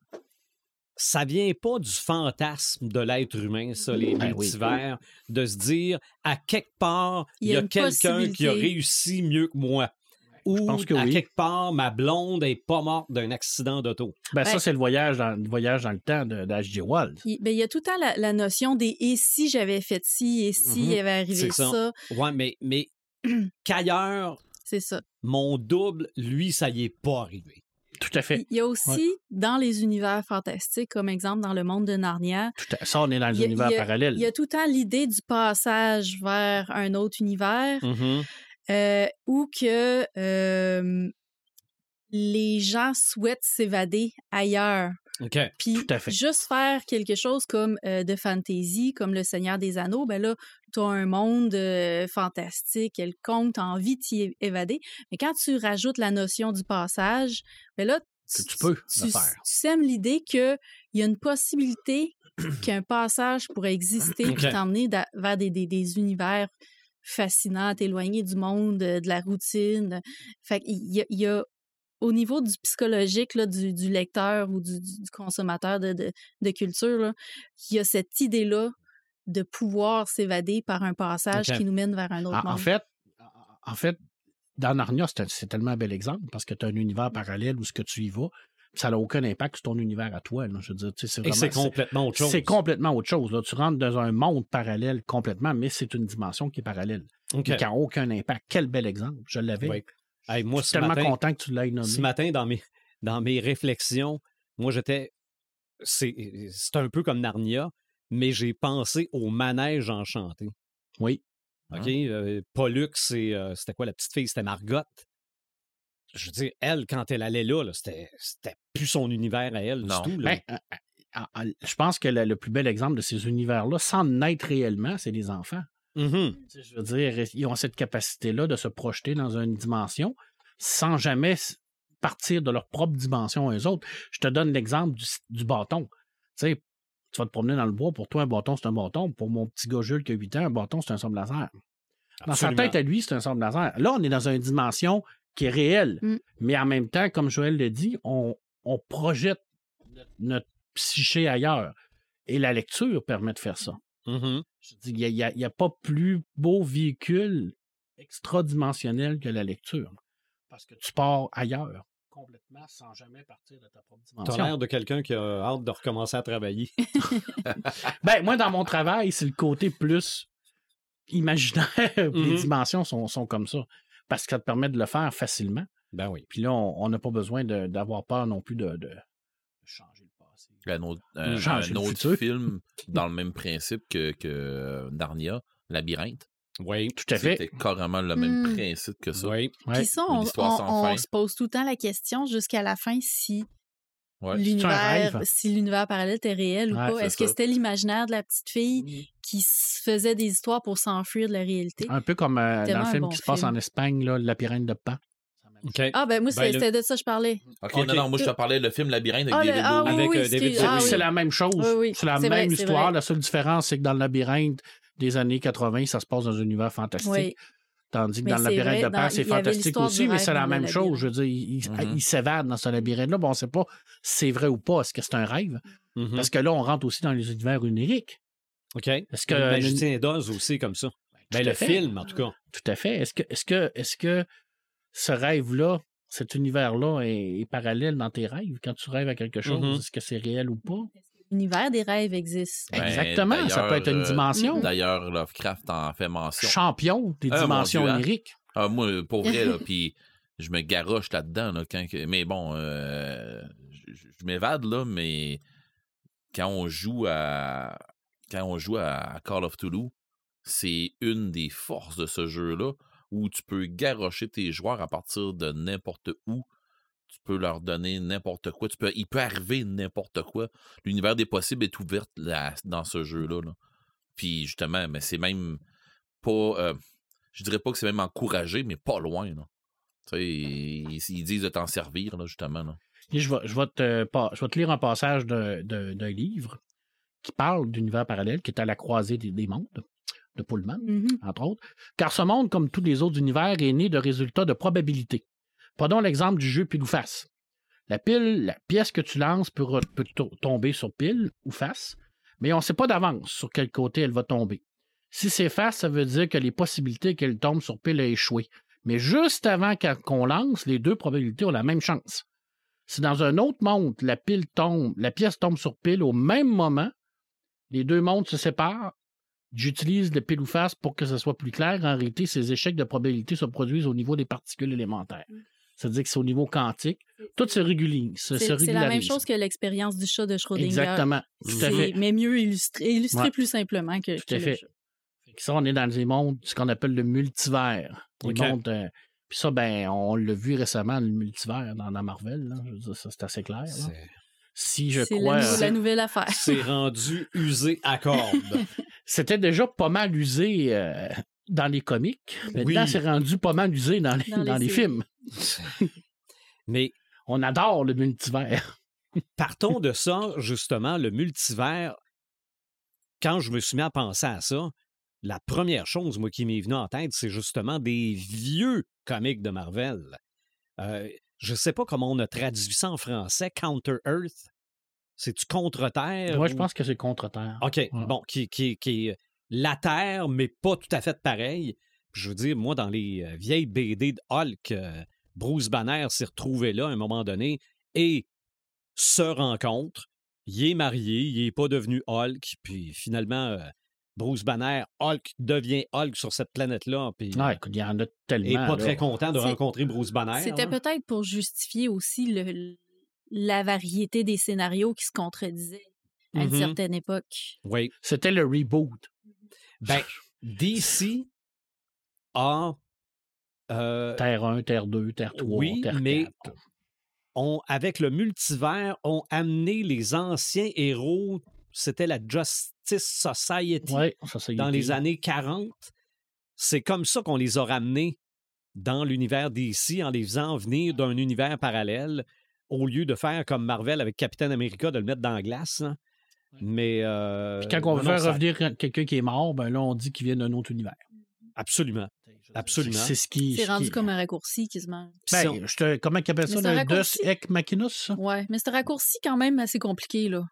ça vient pas du fantasme de l'être humain, ça, les Ben oui. multivers, de se dire à quelque part, il y a, quelqu'un qui a réussi mieux que moi. Ou pense que à oui. quelque part, ma blonde est pas morte d'un accident d'auto. Ben, Ouais. ça, c'est le voyage dans le voyage dans le temps de- d'H.G. Wells. Il, ben, il y a tout le temps la, la notion des et si j'avais fait ci, et si Mhm. il avait arrivé ça. ça? Ouais, mais, mais qu'ailleurs, C'est ça. mon double, lui, ça y est pas arrivé. Tout à fait. Il y a aussi dans les univers fantastiques, comme exemple dans le monde de Narnia, Tout à- Ça, on est dans les univers parallèles. il y a tout le temps l'idée du passage vers un autre univers Mhm. Euh, où que euh, les gens souhaitent s'évader ailleurs. OK. Puis Tout à fait. juste faire quelque chose comme euh, de fantasy, comme le Seigneur des Anneaux, ben là, tu as un monde fantastique, quelconque, tu as envie de t'y évader. Mais quand tu rajoutes la notion du passage, ben là, tu peux tu, le faire. tu sèmes l'idée qu'il y a une possibilité qu'un passage pourrait exister Ok. puis t'emmener vers des, des- des univers fascinants, t'éloigner du monde, de la routine. Fait qu'il y a, il y a au niveau du psychologique là, du, du lecteur ou du, consommateur de, de- de culture, là, il y a cette idée-là de pouvoir s'évader par un passage qui nous mène vers un autre En, en monde. fait, en fait, dans Narnia, c'est tellement un bel exemple parce que tu as un univers parallèle où ce que tu y vas, ça n'a aucun impact sur ton univers à toi. là. Je veux dire, c'est complètement autre chose. C'est complètement autre chose. Là. Tu rentres dans un monde parallèle complètement, mais c'est une dimension qui est parallèle, qui n'a aucun impact. Quel bel exemple. Je l'avais. Oui. Hey, moi, Je ce suis tellement matin, content que tu l'aies nommé. ce matin, dans mes, dans mes réflexions, moi, j'étais. C'est c'est un peu comme Narnia, mais j'ai pensé au manège enchanté. Oui. OK? Euh, Pollux, c'est, euh, c'était quoi la petite fille? C'était Margot. Je veux dire, elle, quand elle allait là, là, c'était, c'était plus son univers à elle Non. du tout. Là. Ben, euh, euh, je pense que le, le plus bel exemple de ces univers-là, sans naître réellement, c'est les enfants. Sais, Je veux dire, ils ont cette capacité-là de se projeter dans une dimension sans jamais partir de leur propre dimension à eux autres. Je te donne l'exemple du, du bâton. Tu sais, tu vas te promener dans le bois, pour toi, un bâton, c'est un bâton. Pour mon petit gars Jules qui a 8 ans, un bâton, c'est un sabre laser. Dans sa tête à lui, c'est un sabre laser. Là, on est dans une dimension qui est réelle. Mm. Mais en même temps, comme Joël le dit, on, on projette notre, notre psyché ailleurs. Et la lecture permet de faire ça. Mhm. Je dis, il n'y a, pas plus beau véhicule extradimensionnel que la lecture. Parce que tu pars ailleurs, complètement, sans jamais partir de ta propre T'as dimension. l'air de quelqu'un qui a hâte de recommencer à travailler. Ben, moi, dans mon travail, c'est le côté plus imaginaire. Mhm. Les dimensions sont, sont comme ça. Parce que ça te permet de le faire facilement. ben oui. Puis là, on n'a pas besoin d'avoir peur non plus de, changer le passé. Un autre, un- Changer un le autre futur. film dans le même principe que, que Narnia, Labyrinthe. Oui. Tout à fait. C'était carrément le même Mm. principe que ça. Oui. Puis ça, on, on- on se pose tout le temps la question jusqu'à la fin si Ouais. l'univers si l'univers parallèle était réel ou Ouais, pas. Est-ce que c'était l'imaginaire de la petite fille qui se faisait des histoires pour s'enfuir de la réalité? Un peu comme euh, dans le un film bon qui se passe film. en Espagne, là, Le Labyrinthe de Pan. OK. Ah, ben moi, Ben, le- c'était de ça que je parlais. Non, non, moi je te parlais le film Labyrinthe avec Ah, le- David ah, Bowie. oui, Avec, oui, euh, ah, oui. C'est la même chose. Oui, oui. C'est la même vrai, histoire. La seule différence, c'est que dans le labyrinthe des années 80, ça se passe dans un univers fantastique. Tandis que Mais dans le labyrinthe vrai, de Pan, c'est fantastique aussi, mais c'est la même chose. Je veux dire, il, Mhm. il s'évade dans ce labyrinthe-là. Bon, on ne sait pas si c'est vrai ou pas. Est-ce que c'est un rêve? Mhm. Parce que là, on rentre aussi dans les univers oniriques. OK. Est-ce que. Le magicien d'Oz aussi, comme ça. Ben, Tout le fait. film, en tout cas. Tout à fait. Est-ce que, est-ce que, est-ce que ce rêve-là, cet univers-là est, est parallèle dans tes rêves? Quand tu rêves à quelque chose, Mhm. est-ce que c'est réel ou pas? L'univers des rêves existe. Ben, Exactement. Ça peut être une euh, dimension. D'ailleurs, Lovecraft en fait mention. Champion des Ah, dimensions Dieu, hein? oniriques. Ah, moi, pour vrai, là, puis je me garoche là-dedans, là, quand que- mais bon, euh, je m'évade, là, mais quand on joue à quand on joue à Call of Toulouse, c'est une des forces de ce jeu-là où tu peux garrocher tes joueurs à partir de n'importe où. Tu peux leur donner n'importe quoi. Tu peux, il peut arriver n'importe quoi. L'univers des possibles est ouvert là- dans ce jeu-là. là. Puis justement, mais c'est même pas. euh, je dirais pas que c'est même encouragé, mais pas loin. Là. Tu sais, ils, ils disent de t'en servir, là, justement. Là. Et je, vais, je, vais te, pa- je vais te lire un passage d'un- livre qui parle d'univers parallèle, qui est à la croisée des, des mondes, de Pullman, Mhm. entre autres. Car ce monde, comme tous les autres univers, est né de résultats de probabilité. Prenons l'exemple du jeu pile ou face. La pile, la pièce que tu lances peut, tomber sur pile ou face, mais on ne sait pas d'avance sur quel côté elle va tomber. Si c'est face, ça veut dire que les possibilités qu'elle tombe sur pile a échoué. Mais juste avant qu'on lance, les deux probabilités ont la même chance. Si dans un autre monde, la pile tombe, la pièce tombe sur pile au même moment, les deux mondes se séparent. J'utilise le pile ou face pour que ce soit plus clair. En réalité, ces échecs de probabilité se produisent au niveau des particules élémentaires. C'est-à-dire que c'est au niveau quantique. Tout se régulise. se- se C'est c'est la même chose que l'expérience du chat de Schrödinger. Exactement. Tout à C'est- fait. Mais mieux illustré, illustré Ouais. plus simplement que, Tout à fait. Ça, on est dans des mondes, ce qu'on appelle le multivers. Les mondes, euh, puis ça, ben, on l'a vu récemment, le multivers dans, dans Marvel. là. Je veux dire, ça, c'est assez clair. là. C'est- Si je C'est crois. la, nou- euh, la nouvelle affaire. C'est rendu usé à corde. C'était déjà pas mal usé euh, dans les comics. Maintenant, Oui. c'est rendu pas mal usé dans les, Dans les dans les séries. films. Mais On adore le multivers. partons de ça, justement, le multivers. Quand je me suis mis à penser à ça, la première chose, moi, qui m'est venue en tête, c'est justement des vieux comics de Marvel. Euh, je ne sais pas comment on a traduit ça en français, Counter Earth. C'est-tu contre-terre? Moi, je pense que c'est contre-terre. OK, bon, qui, qui, qui est la Terre, mais pas tout à fait pareil. Je veux dire, moi, dans les euh, vieilles BD de Hulk, euh, Bruce Banner s'est retrouvé là à un moment donné et se rencontre. Il est marié, il n'est pas devenu Hulk, puis finalement, euh, Bruce Banner, Hulk devient Hulk sur cette planète-là, puis Ah, écoute, il y en a il tellement. n'est pas là. très content de rencontrer Bruce Banner. C'était hein. peut-être pour justifier aussi le- la variété des scénarios qui se contredisaient à une Mhm. certaine époque. Oui. C'était le reboot. Ben, DC a euh, Terre 1, Terre 2, Terre 3, Oui, Terre 4. mais- ont, avec le multivers, ont amené les anciens héros, c'était la Justice Society Ouais, dans les années 40. C'est comme ça qu'on les a ramenés dans l'univers d'ici en les faisant venir d'un univers parallèle au lieu de faire comme Marvel avec Captain America, de le mettre dans la glace. hein. Mais. euh, Puis quand on veut ça- revenir quelqu'un qui est mort, ben là, on dit qu'il vient d'un autre univers. Absolument. Absolument. C'est ce qui. C'est ce rendu qui- comme un raccourci quasiment. Puis si on- Ben, je te... Comment tu appelles ça? Le raccourci. Deus Ex Machinus? Ouais, mais c'est un raccourci quand même assez compliqué, là.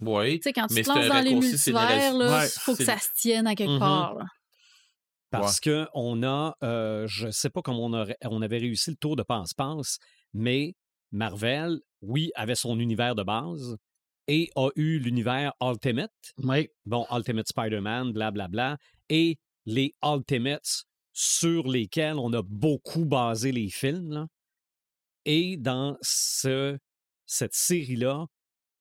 Oui. Tu sais, quand tu te lances dans les multivers, Ouais, il faut que ça se tienne à quelque Mhm. part. là. Parce que on a, euh, je ne sais pas comment on, aurait- on avait réussi le tour de passe-passe, mais Marvel, oui, avait son univers de base et a eu l'univers Ultimate, Oui. bon, Ultimate Spider-Man, blablabla, et les Ultimates sur lesquels on a beaucoup basé les films. là. Et dans ce, cette série-là,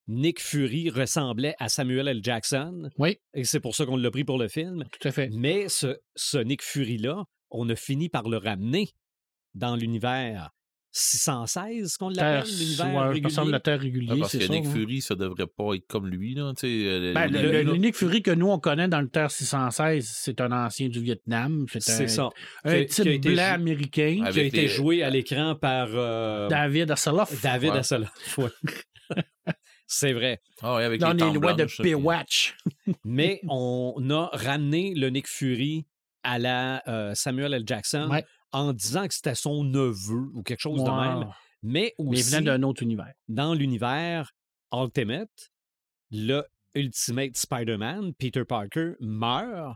Nick Fury ressemblait à Samuel L. Jackson, Oui, et c'est pour ça qu'on l'a pris pour le film. tout à fait. Mais ce, ce Nick Fury-là, on a fini par le ramener dans l'univers 616, qu'on l'appelle, l'univers ouais, régulier? ressemble à Terre régulier, Ah, parce c'est que ça. Nick hein? Fury, ça devrait pas être comme lui, là. Euh, Ben, le, Nick Fury que nous, on connaît dans le Terre 616, c'est un ancien du Vietnam. C'est ça. un type blanc américain. Qui a été les- joué à l'écran par euh, David Hasselhoff. David Ouais. Hasselhoff. ouais. C'est vrai. Ah ouais, avec dans les lois de Paywatch. Mais on a ramené le Nick Fury à la euh, Samuel L. Jackson Ouais. En disant que c'était son neveu ou quelque chose de même. Mais Mais aussi, venant d'un autre univers. dans l'univers Ultimate, le Ultimate Spider-Man, Peter Parker, meurt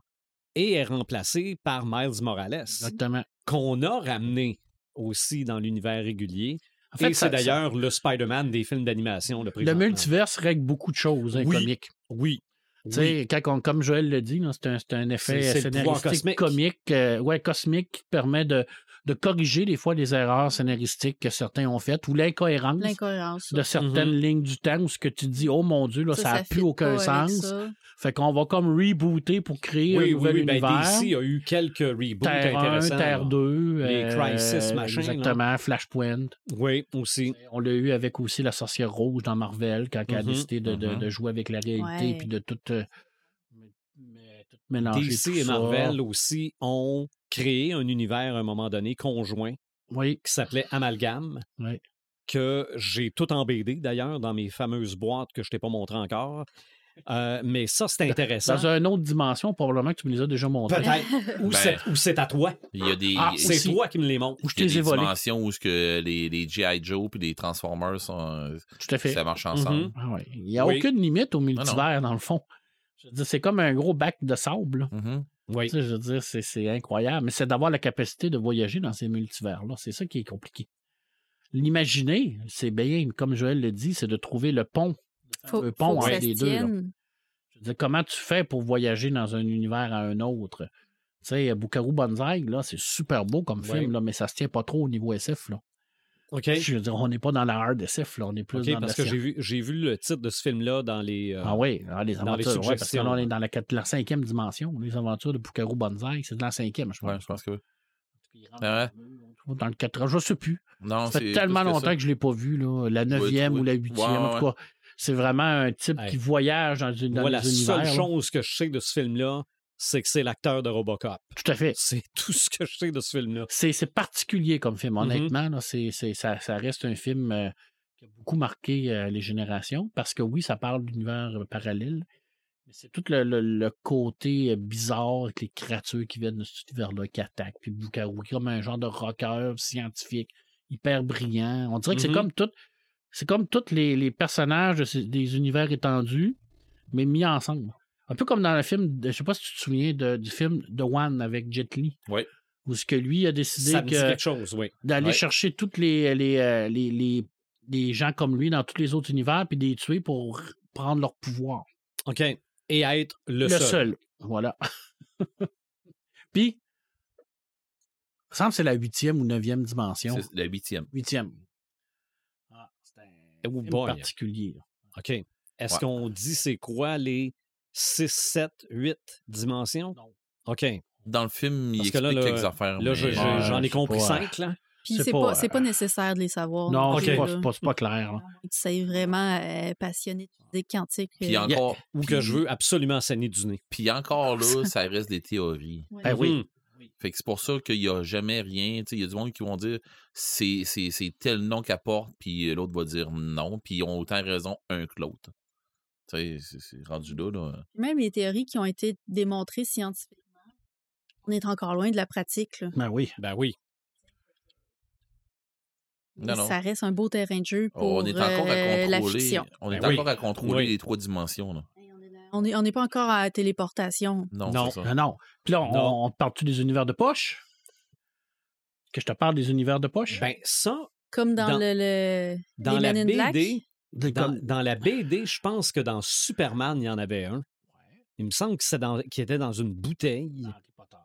et est remplacé par Miles Morales, Exactement. qu'on a ramené aussi dans l'univers régulier. En fait, et c'est d'ailleurs le Spider-Man des films d'animation. Le, multiverse règle beaucoup de choses, un Oui. comique. Oui. Tu sais, quand on- comme Joël le dit, c'est un, un effet scénaristique cosmique. comique, euh, ouais, cosmique qui permet de, de corriger des fois les erreurs scénaristiques que certains ont faites ou l'incohérence de certaines Mhm. lignes du temps où ce que tu dis, oh mon Dieu, là, ça n'a plus aucun sens. Fait qu'on va comme rebooter pour créer Oui, un oui, nouvel oui. Ben, univers. DC a eu quelques reboots Terre 1, intéressants. Terre là. 2. Les Crisis, machin, là. Exactement, Flashpoint. Oui, aussi. On l'a eu avec aussi la sorcière rouge dans Marvel, quand elle a Mhm, décidé de, de- mhm. de jouer avec la réalité Ouais. puis de tout, euh, mais- tout mélanger. DC tout et ça. Marvel aussi ont créé un univers à un moment donné conjoint Oui, qui s'appelait Amalgame. Oui. Que j'ai tout en BD d'ailleurs dans mes fameuses boîtes que je t'ai pas montré encore. Euh, mais ça, c'est intéressant. dans une autre dimension, probablement que tu me les as déjà montrés. Peut-être. Ou Ben, c'est- ou c'est à toi. Il y a des, Ah, C'est aussi. toi qui me les montres. Où je il y a t'ai des volé. dimensions où ce que les, les G.I. Joe puis les Transformers sont, Tout à fait. ça marche ensemble. Mhm. Ah ouais. Il n'y a Oui. aucune limite au multivers, dans le fond. Je veux dire, c'est comme un gros bac de sable. là. Mhm. Oui. Tu sais, je veux dire, c'est, c'est incroyable. Mais c'est d'avoir la capacité de voyager dans ces multivers-là. C'est ça qui est compliqué. L'imaginer, c'est bien, comme Joël le dit, c'est de trouver le pont. Faut, Le pont entre les deux, là. Je veux dire, comment tu fais pour voyager dans un univers à un autre? Tu sais, Bukaru Banzai, là, c'est super beau comme film, là, mais ça se tient pas trop au niveau SF, là. OK. Je veux dire, on n'est pas dans la hard SF, là. On est plus dans parce la que j'ai vu, j'ai vu le titre de ce film-là dans les. euh, Ah oui, les dans les aventures. ouais, parce que là, on est dans la, la cinquième dimension. Les aventures de Bukaru Banzai, c'est de la cinquième, je pense. Ouais, je pense que oui. Ah ouais? Dans le 4 je sais plus. Non, Ça fait c'est tellement que longtemps ça. que je ne l'ai pas vu, là. La neuvième oui. ou la huitième. Ouais, en tout cas, c'est vraiment un type qui voyage dans, une, dans Moi, les la univers. seule là. chose que je sais de ce film-là, c'est que c'est l'acteur de Robocop. Tout à fait. C'est tout ce que je sais de ce film-là. C'est particulier comme film, Mhm. honnêtement. là, c'est c'est- ça, ça reste un film euh, qui a beaucoup marqué euh, les générations parce que oui, ça parle d'univers euh, parallèle, mais c'est tout le, le- le côté bizarre avec les créatures qui viennent de cet univers-là qui attaquent. Puis Bukaru, comme un genre de rocker scientifique, hyper brillant. On dirait que c'est comme tout. C'est comme tous les, les personnages de ces- des univers étendus, mais mis ensemble. Un peu comme dans le film, de- je sais pas si tu te souviens de- du film The One avec Jet Li. Oui. Où ce que lui a décidé que oui. d'aller chercher toutes les, les, euh, les, les, les gens comme lui dans tous les autres univers puis de les tuer pour prendre leur pouvoir. OK. Et être le, Le, seul. seul. Voilà. puis, il semble que c'est la huitième ou neuvième dimension. C'est la huitième. Huitième. Ah, c'est un Oh boy. particulier. OK. Est-ce Ouais. qu'on dit c'est quoi les 6, 7, 8 dimensions? Non. OK. Dans le film, il Parce explique là, là, quelques affaires. Là, j'en ai c'est compris pas, 5, là. Puis C'est c'est pas, pas, euh, c'est pas nécessaire de les savoir. Non, c'est pas, c'est pas, c'est pas clair. sais vraiment euh, passionné de physique quantique. Puis euh, encore, Ou que je veux absolument saigner du nez. puis encore là, ça reste des théories. ouais. Ben oui. Fait que c'est pour ça qu'il n'y a jamais rien. Tu sais, Il y a du monde qui vont dire c'est, c'est, c'est tel nom qu'apporte, puis l'autre va dire non, puis ils ont autant raison un que l'autre. Tu sais, c'est, rendu là. là. Même les théories qui ont été démontrées scientifiquement, on est encore loin de la pratique. là. Ben oui. Ben oui. Non, non. Ça reste un beau terrain de jeu pour on est encore euh, à la contrôler. fiction. On est Ben oui. encore à contrôler Oui. les trois dimensions. Là. On n'est on n'est pas encore à la téléportation. Non, Non. ça. Non, non. Puis là, on, Non. on parle-tu des univers de poche? Que je te parle des univers de poche? Ben ça, Comme dans, Dans- le, le dans les la Men in Black? BD, dans, la BD, je pense que dans Superman, il y en avait un. Il me semble que c'est dans, qu'il était dans une bouteille. dans Harry Potter.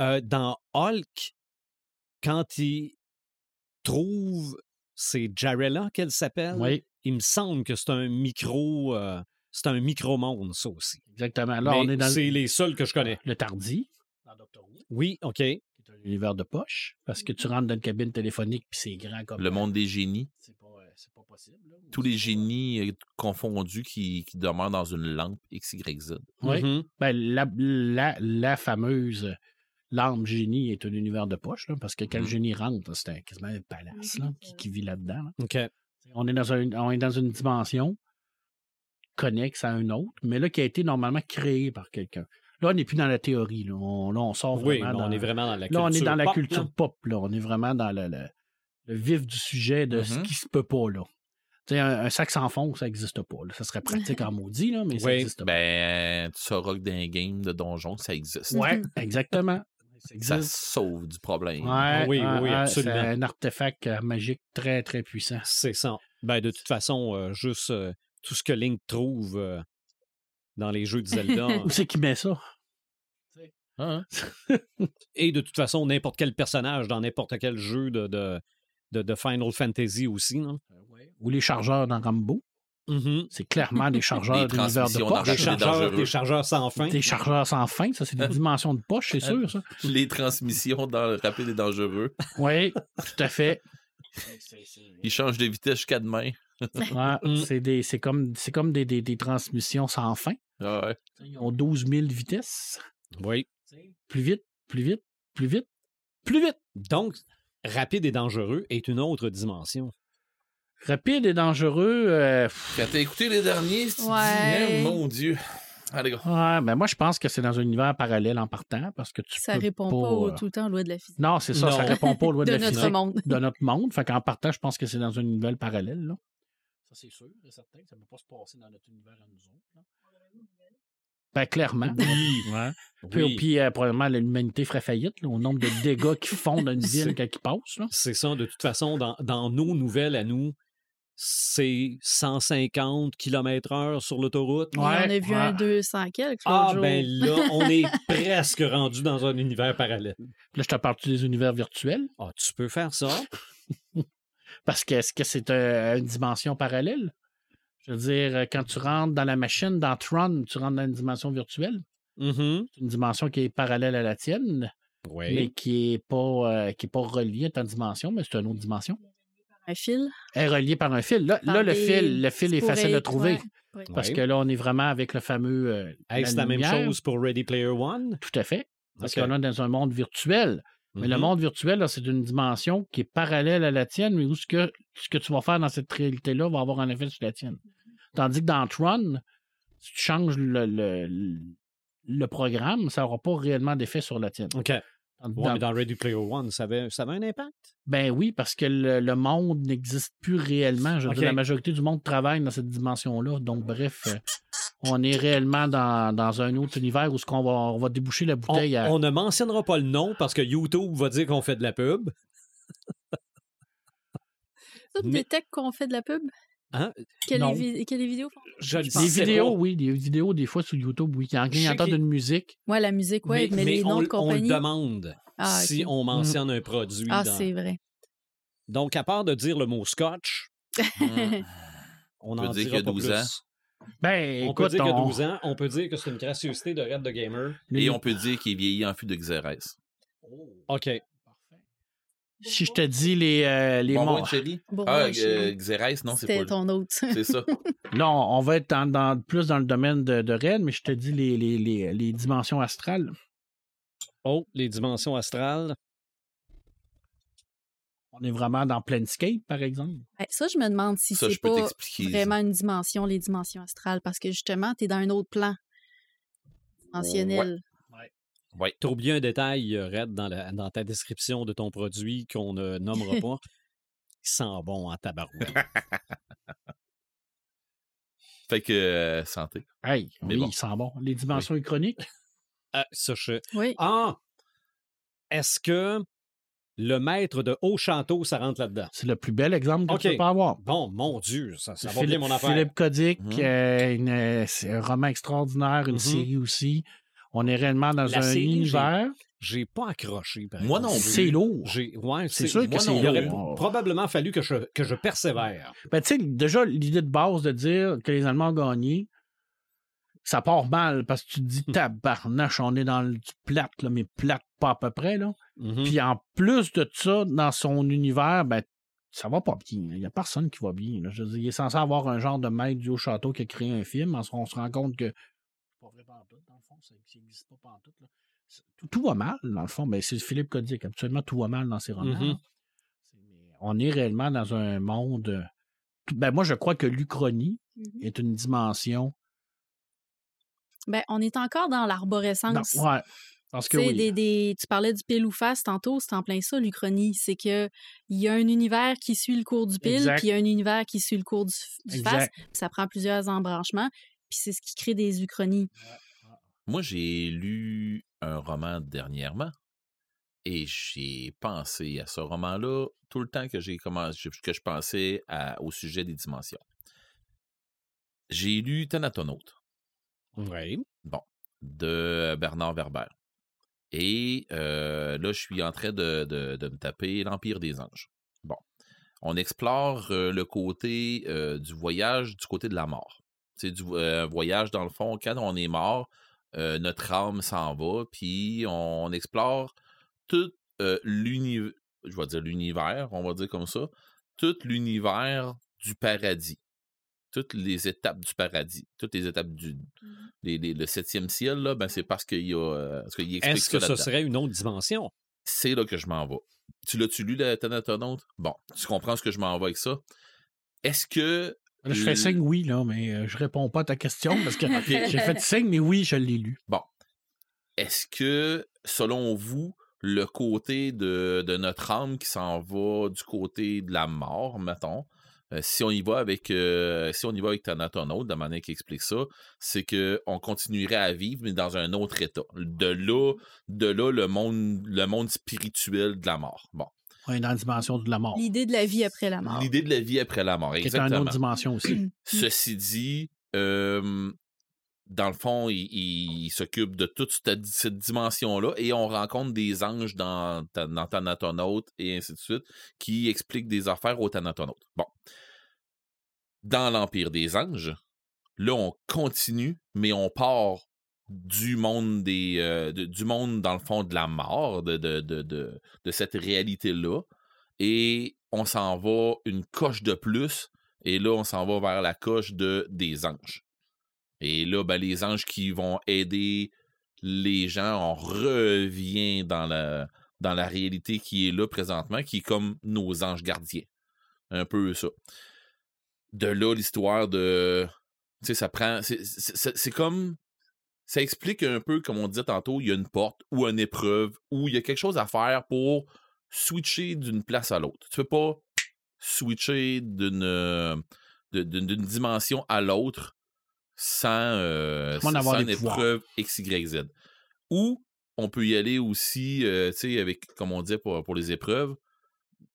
Euh, dans Hulk, quand il trouve, c'est Jarella qu'elle s'appelle. Oui, Il me semble que c'est un micro, euh, c'est un micro-monde, ça aussi. exactement. Là, Mais on est dans c'est les seuls que je connais. le tardi, dans Doctor Who, Oui, OK. qui est un univers de poche, parce que tu rentres dans une cabine téléphonique puis c'est grand comme Le monde des génies. C'est pas, c'est pas possible. là. Tous les génies euh, confondus qui, qui demeurent dans une lampe XYZ. Oui. Mhm. Ben, la, la, la fameuse lampe génie est un univers de poche, là, parce que quand le Mhm. génie rentre, c'est un- quasiment un palace là, qui, qui vit là-dedans. là. OK. On est, dans un, on est dans une dimension connexe à un autre, mais là, qui a été normalement créée par quelqu'un. Là, on n'est plus dans la théorie. Là, on, là, on sort Oui, vraiment mais on dans- est vraiment dans la culture Là, on est dans la pop, culture là. pop. Là. On est vraiment dans le, le- le vif du sujet de ce Mhm. qui se peut pas. là. Tu sais, un, un sac sans fond, ça n'existe pas. là. Ça serait pratique en maudit, là, mais ça Oui. n'existe pas. Ben, tu sauras que dans un game de donjon, ça existe. Ouais, exactement. Ça sauve du problème. Ouais, Oui, ouais, oui, ouais, absolument. C'est un artefact euh, magique très, très puissant. C'est ça. Ben, de toute façon, euh, juste euh, tout ce que Link trouve euh, dans les jeux de Zelda. Où c'est qui met ça? Ah, Et de toute façon, n'importe quel personnage dans n'importe quel jeu de, de, de, de Final Fantasy aussi. Non? Ou les chargeurs dans Rambo. Mhm. C'est clairement des chargeurs d'univers de poche. Des chargeurs, dangereux. des chargeurs sans fin. Des chargeurs sans fin, ça, c'est des dimensions de poche, c'est sûr, ça. Les transmissions dans le rapide et dangereux. Oui, tout à fait. Ils changent de vitesse jusqu'à demain. Ouais, Mm. c'est des- c'est comme, c'est comme des, des- des transmissions sans fin. Ah ouais. Ils ont 12 000 vitesses. Oui. Plus vite, plus vite, plus vite, plus vite. Donc, rapide et dangereux est une autre dimension. Rapide et dangereux. euh, Quand t'as écouté les derniers, tu dis, Ouais. Mon Dieu. Allez, gars. ouais, ben moi, je pense que c'est dans un univers parallèle en partant parce que tu Ça peux répond pas, au- euh, tout le temps aux lois de la physique. Non, c'est ça, ça Non. répond pas aux lois de, De la notre physique monde. de notre monde. Fait qu'en partant, je pense que c'est dans un univers parallèle. Là. Ça, c'est sûr et certain. Ça ne peut pas se passer dans notre univers à nous autres. là. Ben, clairement. Ouais. Puis, Oui. puis, euh, probablement, l'humanité ferait faillite là, au nombre de dégâts qui font dans une ville quand ils passent. C'est ça. De toute façon, dans, dans nos nouvelles à nous, c'est 150 km/h sur l'autoroute. Et on a vu un ouais. 200 quelques Ah, jour. ben là, on est presque rendu dans un univers parallèle. Là, je te parle des univers virtuels? Ah, tu peux faire ça? Parce que est-ce que c'est euh, une dimension parallèle? Je veux dire, euh, quand tu rentres dans la machine, dans Tron, tu rentres dans une dimension virtuelle. C'est une dimension qui est parallèle à la tienne, Oui. mais qui n'est pas, euh, qui est pas reliée à ta dimension, mais c'est une autre dimension. Un fil? Elle est reliée par un fil. Là, là, le fil, le fil est facile à trouver. ouais. Parce Ouais. que là, on est vraiment avec le fameux. euh, Hey, la c'est la même chose pour Ready Player One? Tout à fait. Parce qu'on est dans un monde virtuel. Mais le Mhm. monde virtuel, là, c'est une dimension qui est parallèle à la tienne, mais où ce que, ce que tu vas faire dans cette réalité-là va avoir un effet sur la tienne. Tandis que dans Tron, si tu changes le, le, le programme, ça n'aura pas réellement d'effet sur la tienne. Dans- Ouais, dans- mais dans Ready Player One, ça avait, ça avait un impact? Ben oui, parce que le, le monde n'existe plus réellement. Je dire, la majorité du monde travaille dans cette dimension-là. Donc, bref, euh, on est réellement dans, dans un autre univers où ce qu'on va, on va déboucher la On, bouteille à. on ne mentionnera pas le nom parce que YouTube va dire qu'on fait de la pub. Ça, Mais- détectes qu'on fait de la pub? Hein? Les, vi- que les vidéos vidéos, oui, des vidéos des fois sur YouTube, oui. Quand quelqu'un entend une musique, Ouais, la musique, ouais, mais, les on, noms de on le compagnie. demande Ah, si on mentionne un produit. Ah, dans- c'est vrai. Donc, à part de dire le mot scotch, Hum. on peut en dire dira y a pas 12 plus. ans. ben, On écoute, peut dire qu'il y a on- 12 ans, on peut dire que c'est une gracieuseté de Red the Gamer. Et on peut dire qu'il est vieilli en fût de Xérès. OK. Si je te dis les, euh, les? Bon, Ah, euh, Xérès, non, c'est C'était pas ton autre. C'est ça. Là, on va être dans, dans- plus dans le domaine de, de Red, mais je te dis les, les, les, les dimensions astrales. Oh, les dimensions astrales. On est vraiment dans Planescape, par exemple. Ouais, Ça, je me demande si Ça, c'est pas vraiment une dimension, les dimensions astrales, parce que justement, tu es dans un autre plan dimensionnel. Ouais. T'as oublié un détail, euh, Red, dans, la- dans ta description de ton produit qu'on ne nommera pas? Il sent bon en tabarouette. Fait que, euh, santé. Hey, Mais oui, bon. il sent bon. Les dimensions chroniques? Ah, ça, je... Oui. Ah! Est-ce que le maître de Haut Château, ça rentre là-dedans? C'est le plus bel exemple que tu peux avoir. Bon, mon Dieu, ça, ça va Philippe, bien mon affaire. Philippe Codic, euh, c'est un roman extraordinaire, une Mhm. série aussi. On est réellement dans La un série, univers. J'ai pas accroché. par Moi exemple. non plus. C'est lourd. J'ai, ouais, C'est sûr que c'est non, Il aurait lourd. probablement fallu que je, que je persévère. Ben, tu sais, déjà, l'idée de base de dire que les Allemands ont gagné, ça part mal parce que tu te dis, Hmm. tabarnache, on est dans le du plate, là, mais plate pas à peu près. Là. Mhm. Puis en plus de ça, dans son univers, ben, ça va pas bien. Il n'y a personne qui va bien. là. Je veux dire, il est censé avoir un genre de maître du haut-château qui a créé un film. On se- On se rend compte que vrai pantoute, dans le fond. Ça n'existe pas pantoute. Là. C'est- Tout, tout va mal, dans le fond. Ben, c'est Philippe Codic. Absolument, tout va mal dans ses romans. Mais On est réellement dans un monde... euh, Ben, moi, je crois que l'Uchronie Mhm. est une dimension... Ben, on est encore dans l'arborescence. ouais, parce que Tu sais, oui. des, des- tu parlais du pile ou face tantôt, c'est en plein ça, l'Uchronie. C'est que il y a un univers qui suit le cours du pile, puis il y a un univers qui suit le cours du, du face. Ça prend plusieurs embranchements, puis c'est ce qui crée des Uchronies. Moi, j'ai lu un roman dernièrement et j'ai pensé à ce roman-là tout le temps que j'ai commencé, que je pensais à- au sujet des dimensions. J'ai lu Thanatonaute Oui. de Bernard Werber. Et euh, là, je suis en train de, de- de me taper l'Empire des Anges. Bon. On explore euh, le côté euh, du voyage du côté de la mort. C'est du euh, voyage, dans le fond, quand on est mort, euh, notre âme s'en va, puis on, explore tout l'univers, je vais dire l'univers, on va dire comme ça, tout l'univers du paradis. Toutes les étapes du paradis, toutes les étapes du les- les- le septième ciel, là, ben c'est parce qu'il y a. euh, parce explique Est-ce que ce serait une autre dimension? C'est là que je m'en vais. Tu l'as-tu lu, la Thanatonaute? Bon, tu comprends ce que je m'en vais avec ça. Est-ce que. Là, je fais signe oui, là, mais euh, je réponds pas à ta question parce que j'ai fait signe, mais oui, je l'ai lu. Est-ce que, selon vous, le côté de, de notre âme qui s'en va du côté de la mort, mettons, euh, si on y va avec euh, si on y va avec Thanatonaute, de la manière qui explique ça, c'est que on continuerait à vivre, mais dans un autre état. De là, de là le monde, le monde spirituel de la mort. Bon. On est dans la dimension de la mort, L'idée de la vie après la mort. L'idée de la vie après la mort, qui est dans une exactement. autre dimension aussi. Ceci dit, euh, dans le fond, il, il- il s'occupe de toute cette, cette dimension-là et on rencontre des anges dans, dans et ainsi de suite qui expliquent des affaires au Thanatonaute. Bon. Dans l'Empire des anges, là, on continue, mais on part du monde des euh, du monde dans le fond de la mort de, de, de, de, cette réalité là et on s'en va une coche de plus et là on s'en va vers la coche de des anges. Et là ben, les anges qui vont aider les gens on revient dans la dans la réalité qui est là présentement qui est comme nos anges gardiens. Un peu ça. De là l'histoire de tu sais ça prend c'est comme ça explique un peu, comme on disait tantôt, il y a une porte ou une épreuve ou il y a quelque chose à faire pour switcher d'une place à l'autre. Tu peux pas switcher d'une euh, d'une dimension à l'autre sans, euh, sans avoir une épreuve X, Y, Z. Ou on peut y aller aussi, euh, tu sais, avec, comme on disait pour, pour les épreuves,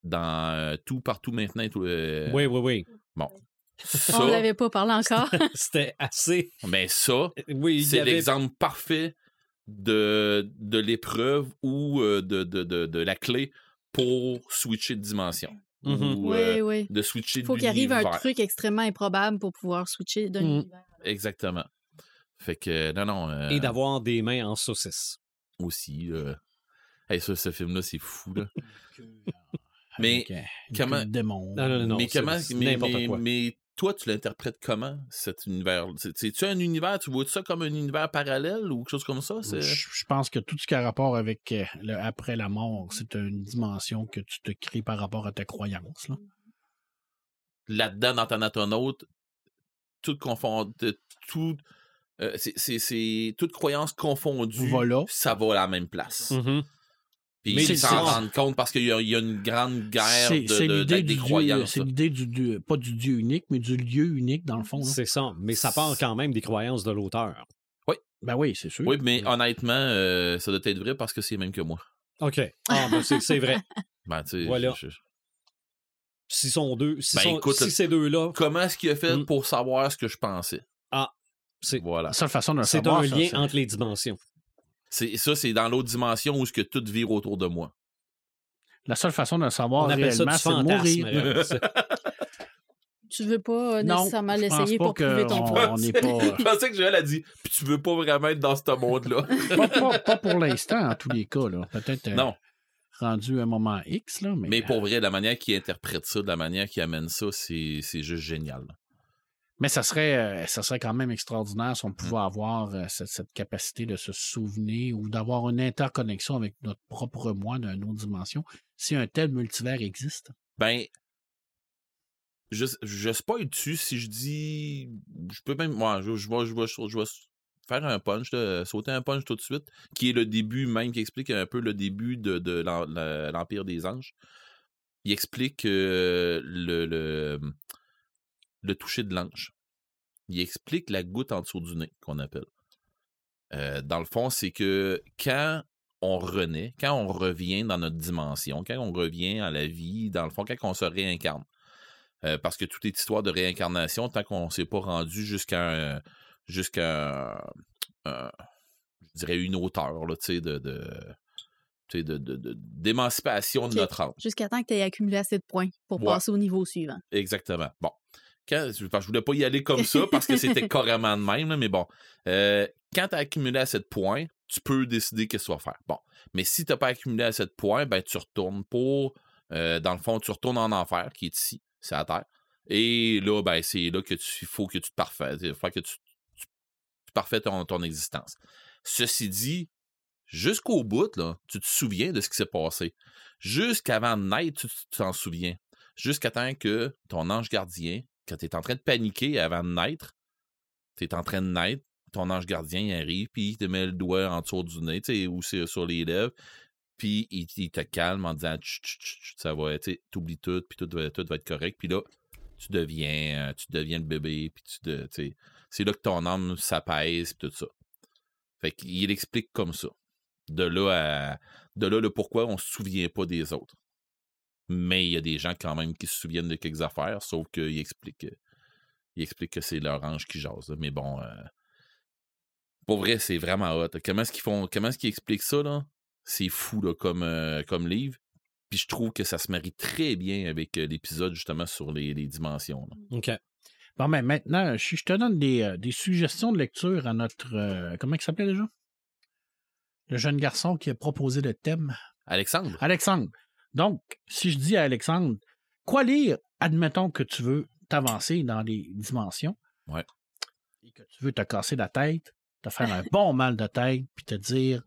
dans euh, tout, partout maintenant. Tout, Oui, oui, oui. On Ça, n'avait pas parlé encore. C'était assez. ben ça, Oui, c'est avait- l'exemple parfait de, de l'épreuve ou euh, de, de, de, de la clé pour switcher de dimension. Mhm. Ou oui, euh, oui. de switcher Il faut qu'il arrive un truc extrêmement improbable pour pouvoir switcher d'un Mm. univers. Exactement. Fait que, non, non. euh, Et d'avoir des mains en saucisse. Aussi. euh, hey, ça, ce film-là, c'est fou, là. Mais Avec, euh, comment- démon. Non, non, non. mais comment. Mais, mais- quoi. mais toi, tu l'interprètes comment, cet univers? C'est- C'est-tu un univers? Tu vois ça comme un univers parallèle ou quelque chose comme ça? Je, je pense que tout ce qui a rapport avec euh, le après la mort, c'est une dimension que tu te crées par rapport à ta croyance. Là. là-dedans, dans Thanatonaute, tout confond, de- tout, euh, c'est- c'est c'est- toute croyance confondue, Voilà. ça va à la même place. Mhm. Puis Mais ils s'en rendent compte parce qu'il y, a- il y a une grande guerre C'est de, de- l'idée des du croyances. C'est l'idée du Dieu, pas du Dieu unique, mais du lieu unique dans le fond. là. C'est ça. Mais ça part quand même des croyances de l'auteur. Ben oui, c'est sûr. Oui, mais honnêtement, euh, ça doit être vrai parce que c'est même que moi. OK. Ah, ben c'est c'est vrai. Ben, tu sais, Voilà. je- je- Si sont deux, si, Ben, sont- écoute, si ces deux-là, Comment est-ce qu'il a fait Mm. pour savoir ce que je pensais? c'est Voilà. La seule façon de le c'est savoir, un ça, lien c'est- entre les dimensions. C'est, ça, c'est dans l'autre dimension où ce que tout vire autour de moi. La seule façon de le savoir On appelle ça réellement, c'est de mourir. Tu veux pas euh, Non, nécessairement l'essayer pour prouver ton point? on pas, Je pensais que Joël a dit, puis tu veux pas vraiment être dans ce monde-là. pas, pas- pas pour l'instant, en tous les cas. là. Peut-être euh, non. rendu un moment X. Là, mais, Mais pour vrai, la manière qu'il interprète ça, de la manière qu'il amène ça, c'est c'est juste génial. Mais ça serait, euh, ça serait quand même extraordinaire si on Mm. pouvait avoir euh, cette, cette capacité de se souvenir ou d'avoir une interconnexion avec notre propre moi d'une autre dimension, si un tel multivers existe. Ben, je, je spoil dessus si je dis. Je peux même. Moi, je, je, vais, je, vais, je vais faire un punch, là, sauter un punch tout de suite, qui est le début même, qui explique un peu le début de, de l'Empire des Anges. Il explique euh, le, le, le toucher de l'ange. Il explique la goutte en dessous du nez, qu'on appelle. Euh, dans le fond, c'est que quand on renaît, quand on revient dans notre dimension, quand on revient à la vie, dans le fond, quand on se réincarne, euh, parce que tout est histoire de réincarnation tant qu'on ne s'est pas rendu jusqu'à jusqu'à je dirais, une hauteur, là, tu sais, de, de, sais, de, de- de- d'émancipation de notre âge. Jusqu'à temps que tu aies accumulé assez de points pour Ouais. passer au niveau suivant. Exactement. Bon. Quand, je voulais pas y aller comme ça parce que c'était carrément de même, là, mais bon. Euh, quand tu as accumulé assez de points, tu peux décider qu'est-ce que tu vas faire. Bon. Mais si tu n'as pas accumulé assez de points, ben tu retournes pour. euh, dans le fond, tu retournes en enfer, qui est ici, c'est à terre. Et là, ben, c'est là que tu faut que tu te parfaites. Il faut que tu, tu, tu parfaites ton, ton existence. Ceci dit, jusqu'au bout, là, tu te souviens de ce qui s'est passé. Jusqu'avant de naître, tu tu t'en souviens. Jusqu'à temps que ton ange gardien, quand tu es en train de paniquer avant de naître, tu es en train de naître, ton ange gardien il arrive, puis il te met le doigt en dessous du nez, ou sur les lèvres, puis il, te calme en disant ça va, tu sais, t'oublies tout, puis tout, va- être correct, puis là, tu deviens, euh, tu deviens le bébé, puis tu, c'est là que ton âme s'apaise, puis tout ça. Fait qu'il explique comme ça. De là à, de là le pourquoi on se souvient pas des autres. Mais il y a des gens quand même qui se souviennent de quelques affaires, sauf qu'il explique, euh, il explique que c'est leur ange qui jase. là. Mais bon, euh, pour vrai, c'est vraiment hot. Comment est-ce qu'ils font, comment est-ce qu'ils expliquent ça, là? C'est fou, là, comme, euh, comme livre. Puis je trouve que ça se marie très bien avec euh, l'épisode, justement, sur les, les dimensions. là. OK. Bon, ben maintenant, je, je te donne des, des suggestions de lecture à notre. euh, comment il s'appelait déjà? Le jeune garçon qui a proposé le thème. Alexandre? Alexandre. Donc, si je dis à Alexandre, quoi lire, admettons que tu veux t'avancer dans les dimensions. Ouais. Et que tu veux te casser la tête, te faire un bon mal de tête, puis te dire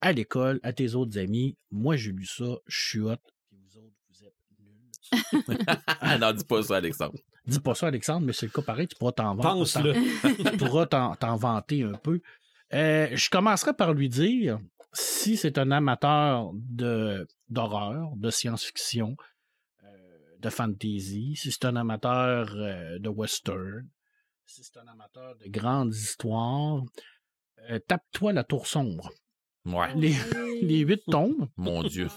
à l'école, à tes autres amis, moi j'ai lu ça, je suis hot, puis vous autres, vous êtes nuls. ah non, dis pas ça, Alexandre. Dis pas ça, Alexandre, mais c'est le cas pareil, tu pourras t'en. Pense-le. tu pourras t'en, t'en vanter un peu. Euh, je commencerai par lui dire si c'est un amateur de, d'horreur, de science-fiction, euh, de fantasy, si c'est un amateur euh, de western, si c'est un amateur de grandes histoires, euh, tape-toi la tour sombre. Ouais. Les, les huit tombes. Mon Dieu.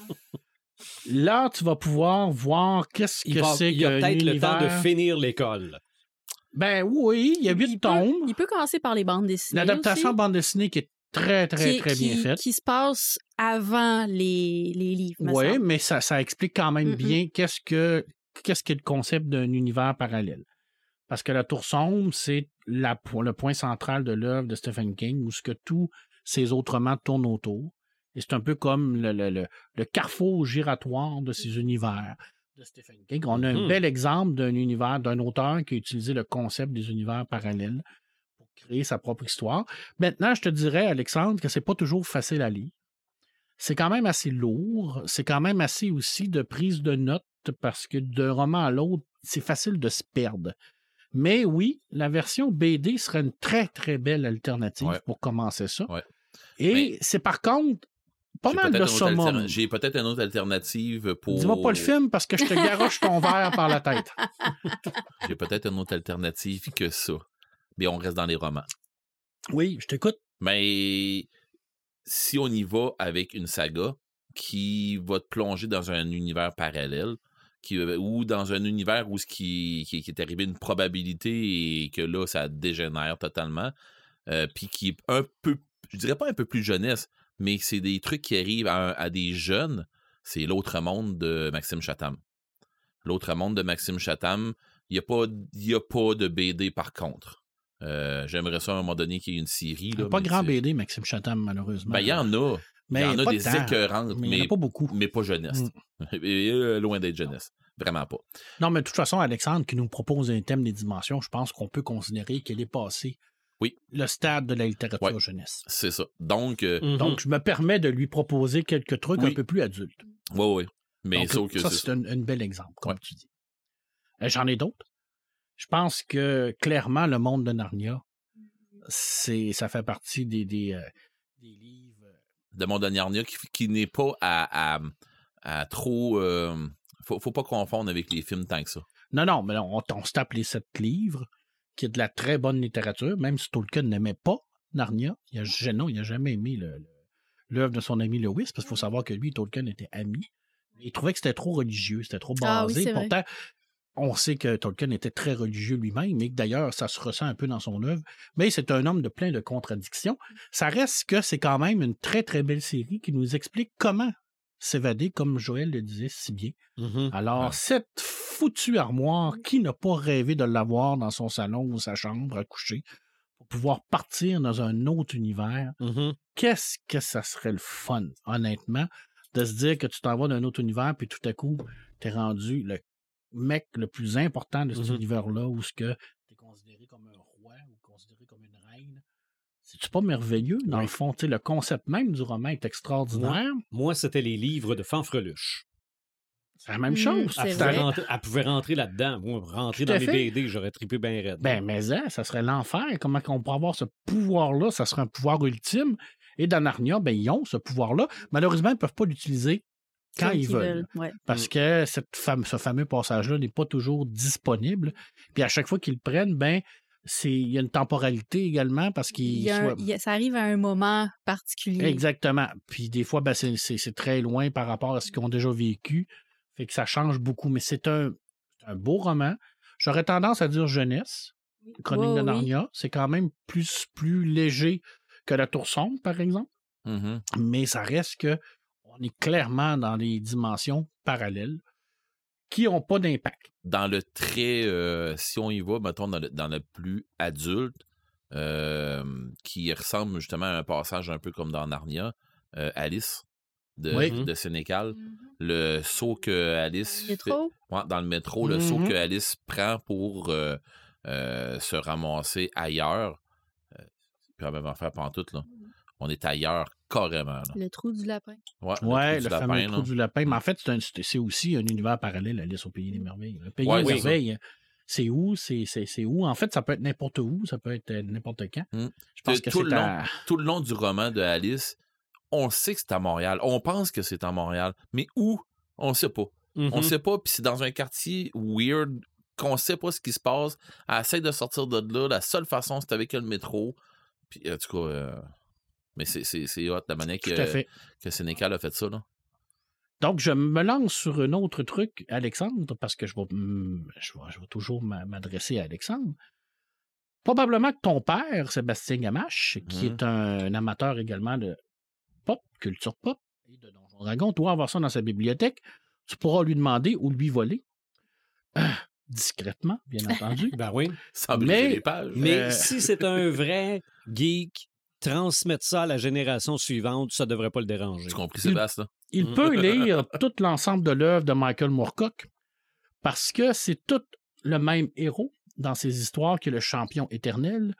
Là, tu vas pouvoir voir qu'est-ce que c'est il y a peut-être le temps de finir l'école. Ben oui, il y a huit Il peut- tombes. Il peut commencer par les bandes dessinées. L'adaptation bande dessinée qui est très, très, qui- très bien qui- faite. Qui se passe avant les, les livres. Oui, mais ça, ça explique quand même bien qu'est-ce que qu'est-ce qu'est le concept d'un univers parallèle. Parce que la Tour Sombre, c'est le point central de l'œuvre de Stephen King, où ce que tous ces autres romans tournent autour. Et c'est un peu comme le, le- le- le carrefour giratoire de ces univers de Stephen King. On a un Mhm. bel exemple d'un univers, d'un auteur qui a utilisé le concept des univers parallèles créer sa propre histoire. Maintenant, je te dirais, Alexandre, que c'est pas toujours facile à lire c'est quand même assez lourd. C'est quand même assez aussi de prise de notes parce que d'un roman à l'autre, c'est facile de se perdre. Mais oui, la version BD serait une très, très belle alternative Ouais. pour commencer ça. Ouais. Et c'est par contre pas mal de summum. J'ai peut-être une autre alternative pour. Dis-moi pas le film parce que je te garoche ton verre par la tête. J'ai peut-être une autre alternative que ça. Mais on reste dans les romans. Oui, je t'écoute. Mais si on y va avec une saga qui va te plonger dans un univers parallèle, qui, ou dans un univers où ce qui, qui, qui est arrivé une probabilité et que là, ça dégénère totalement, euh, puis qui est un peu, je dirais pas un peu plus jeunesse, mais c'est des trucs qui arrivent à, à des jeunes, c'est L'autre monde de Maxime Chatham. L'autre monde de Maxime Chatham, il n'y a, pas- il y a pas de BD par contre. Euh, J'aimerais ça à un moment donné qu'il y ait une série. Là, pas mais grand c'est- BD, Maxime Chatham, malheureusement. Ben, il y en a. Il y en a des écœurantes, Mais il y en mais, a pas beaucoup. mais pas jeunesse. Et, euh, loin d'être jeunesse. Vraiment pas. Non, mais de toute façon, Alexandre qui nous propose un thème des dimensions, je pense qu'on peut considérer qu'elle est passée Oui. le stade de la littérature Ouais. jeunesse. C'est ça. Donc, euh, Mhm. Donc, je me permets de lui proposer quelques trucs Oui. un peu plus adultes. ouais, ouais. Mais Donc, sauf que ça, c'est un, un bel exemple, comme Ouais. tu dis. J'en ai d'autres? Je pense que clairement, le monde de Narnia, c'est, ça fait partie des, des, euh, des livres. de mon Narnia qui, qui n'est pas à, à, à trop. euh, faut, faut pas confondre avec les films tant que ça. Non, non, mais on, on se tape les sept livres, qui est de la très bonne littérature, même si Tolkien n'aimait pas Narnia. Il a, non, il n'a jamais aimé le- le- l'œuvre de son ami Lewis, parce qu'il faut savoir que lui et Tolkien étaient amis. Il trouvait que c'était trop religieux, c'était trop Ah oui, basé. c'est vrai. Pourtant, on sait que Tolkien était très religieux lui-même et que d'ailleurs, ça se ressent un peu dans son œuvre, mais c'est un homme de plein de contradictions. Ça reste que c'est quand même une très, très belle série qui nous explique comment s'évader, comme Joël le disait si bien. Mhm. Alors, Ouais. cette foutue armoire, qui n'a pas rêvé de l'avoir dans son salon ou sa chambre à coucher pour pouvoir partir dans un autre univers? Mhm. Qu'est-ce que ça serait le fun, honnêtement, de se dire que tu t'en vas dans un autre univers, puis tout à coup, t'es rendu le mec le plus important de cet Mhm. univers-là, où ce que t'es considéré comme un roi ou considéré comme une reine. C'est-tu pas merveilleux? Dans Oui. le fond, tu sais, le concept même du roman est extraordinaire. Moi, c'était les livres de Fanfreluche. C'est la même Mm, chose. Elle Tu pouvait, rentrer, elle pouvait rentrer là-dedans. Moi, rentrer dans les. BD, j'aurais trippé bien raide. Ben, mais hein, ça serait l'enfer. Comment on pourrait avoir ce pouvoir-là? Ça serait un pouvoir ultime. Et dans Narnia, ben, ils ont ce pouvoir-là. Malheureusement, ils ne peuvent pas l'utiliser quand ils veulent. Ouais. Parce que cette fame- ce fameux passage-là n'est pas toujours disponible. Puis à chaque fois qu'ils le prennent, ben, c'est, il y a une temporalité également parce Il qu'ils y a un- soient- il y a- ça arrive à un moment particulier. Exactement. Puis des fois, ben, c'est, très loin par rapport à ce qu'ils ont déjà vécu. Fait que ça change beaucoup. Mais c'est un, beau roman. J'aurais tendance à dire jeunesse. Chronique de oui. Narnia. C'est quand même plus, plus léger que la Tour sombre, par exemple. Mhm. Mais ça reste que on est clairement dans des dimensions parallèles qui n'ont pas d'impact. Dans le très, euh, si on y va, mettons, dans le, dans le plus adulte, euh, qui ressemble justement à un passage un peu comme dans Narnia, euh, Alice de, Oui. de Sénécal. Mhm. Le saut que Alice fait- Métro? Ouais, dans le métro, le saut Mhm. que Alice prend pour euh, euh, se ramasser ailleurs. Euh, pas la même affaire pantoute, là. On est ailleurs carrément. Là. Le trou du lapin. Ouais, Ouais, trou le, fameux lapin, trou là. du lapin. Mais en fait, c'est, un- c'est- c'est aussi un univers parallèle, Alice au Pays des Merveilles. Le Pays Ouais, des oui. Merveilles, c'est où? C'est, c'est, c'est où? En fait, ça peut être n'importe où, ça peut être euh, n'importe quand. Hmm. Je pense que tout c'est le long. à- Tout le long du roman de Alice, on sait que c'est à Montréal. On pense que c'est à Montréal. Mais où? On sait pas. Mhm. On sait pas, puis c'est dans un quartier weird qu'on sait pas ce qui se passe. Elle essaie de sortir de là. La seule façon, c'est avec le métro. Puis, en tout cas, euh, mais c'est, c'est, c'est hot la manière que, fait. que Sénécal a fait ça. Là. Donc, je me lance sur un autre truc, Alexandre, parce que je vais, je vais, je vais toujours m'a- m'adresser à Alexandre. Probablement que ton père, Sébastien Gamache, qui Mhm. est un, amateur également de pop, culture pop et de Donjon Dragon, doit avoir ça dans sa bibliothèque. Tu pourras lui demander ou lui voler. Discrètement, bien entendu. Ben oui. Sans Mais- les pages. Mais Euh, si c'est un vrai geek, transmettre ça à la génération suivante, ça devrait pas le déranger. Tu compris, Sébastien? Il peut lire tout l'ensemble de l'œuvre de Michael Moorcock parce que c'est tout le même héros dans ces histoires que le champion éternel.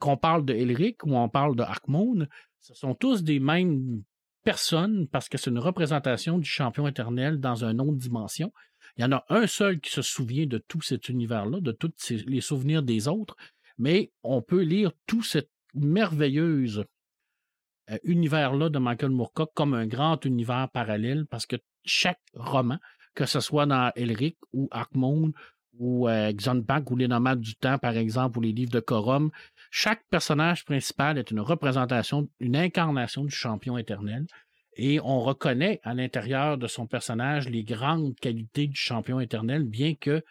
Qu'on parle de Elric ou on parle de Arkmoon, ce sont tous des mêmes personnes parce que c'est une représentation du champion éternel dans une autre dimension. Il y en a un seul qui se souvient de tout cet univers-là, de tous les souvenirs des autres, mais on peut lire tout cette merveilleuse euh, univers-là de Michael Moorcock comme un grand univers parallèle parce que chaque roman, que ce soit dans Elric ou Arkmoon ou euh, Xonbank ou Les Nomades du Temps, par exemple, ou les livres de Corum, chaque personnage principal est une représentation, une incarnation du champion éternel. Et on reconnaît à l'intérieur de son personnage les grandes qualités du champion éternel, bien que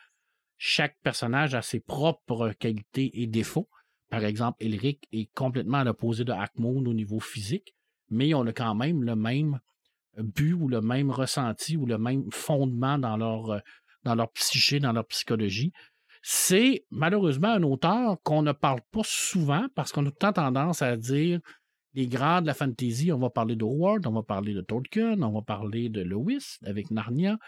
chaque personnage a ses propres qualités et défauts. Par exemple, Elric est complètement à l'opposé de Hackmoon au niveau physique, mais on a quand même le même but ou le même ressenti ou le même fondement dans leur, euh, dans leur psyché, dans leur psychologie. C'est malheureusement un auteur qu'on ne parle pas souvent parce qu'on a tout le temps tendance à dire les grands de la fantasy, on va parler de Howard, on va parler de Tolkien, on va parler de Lewis avec Narnia,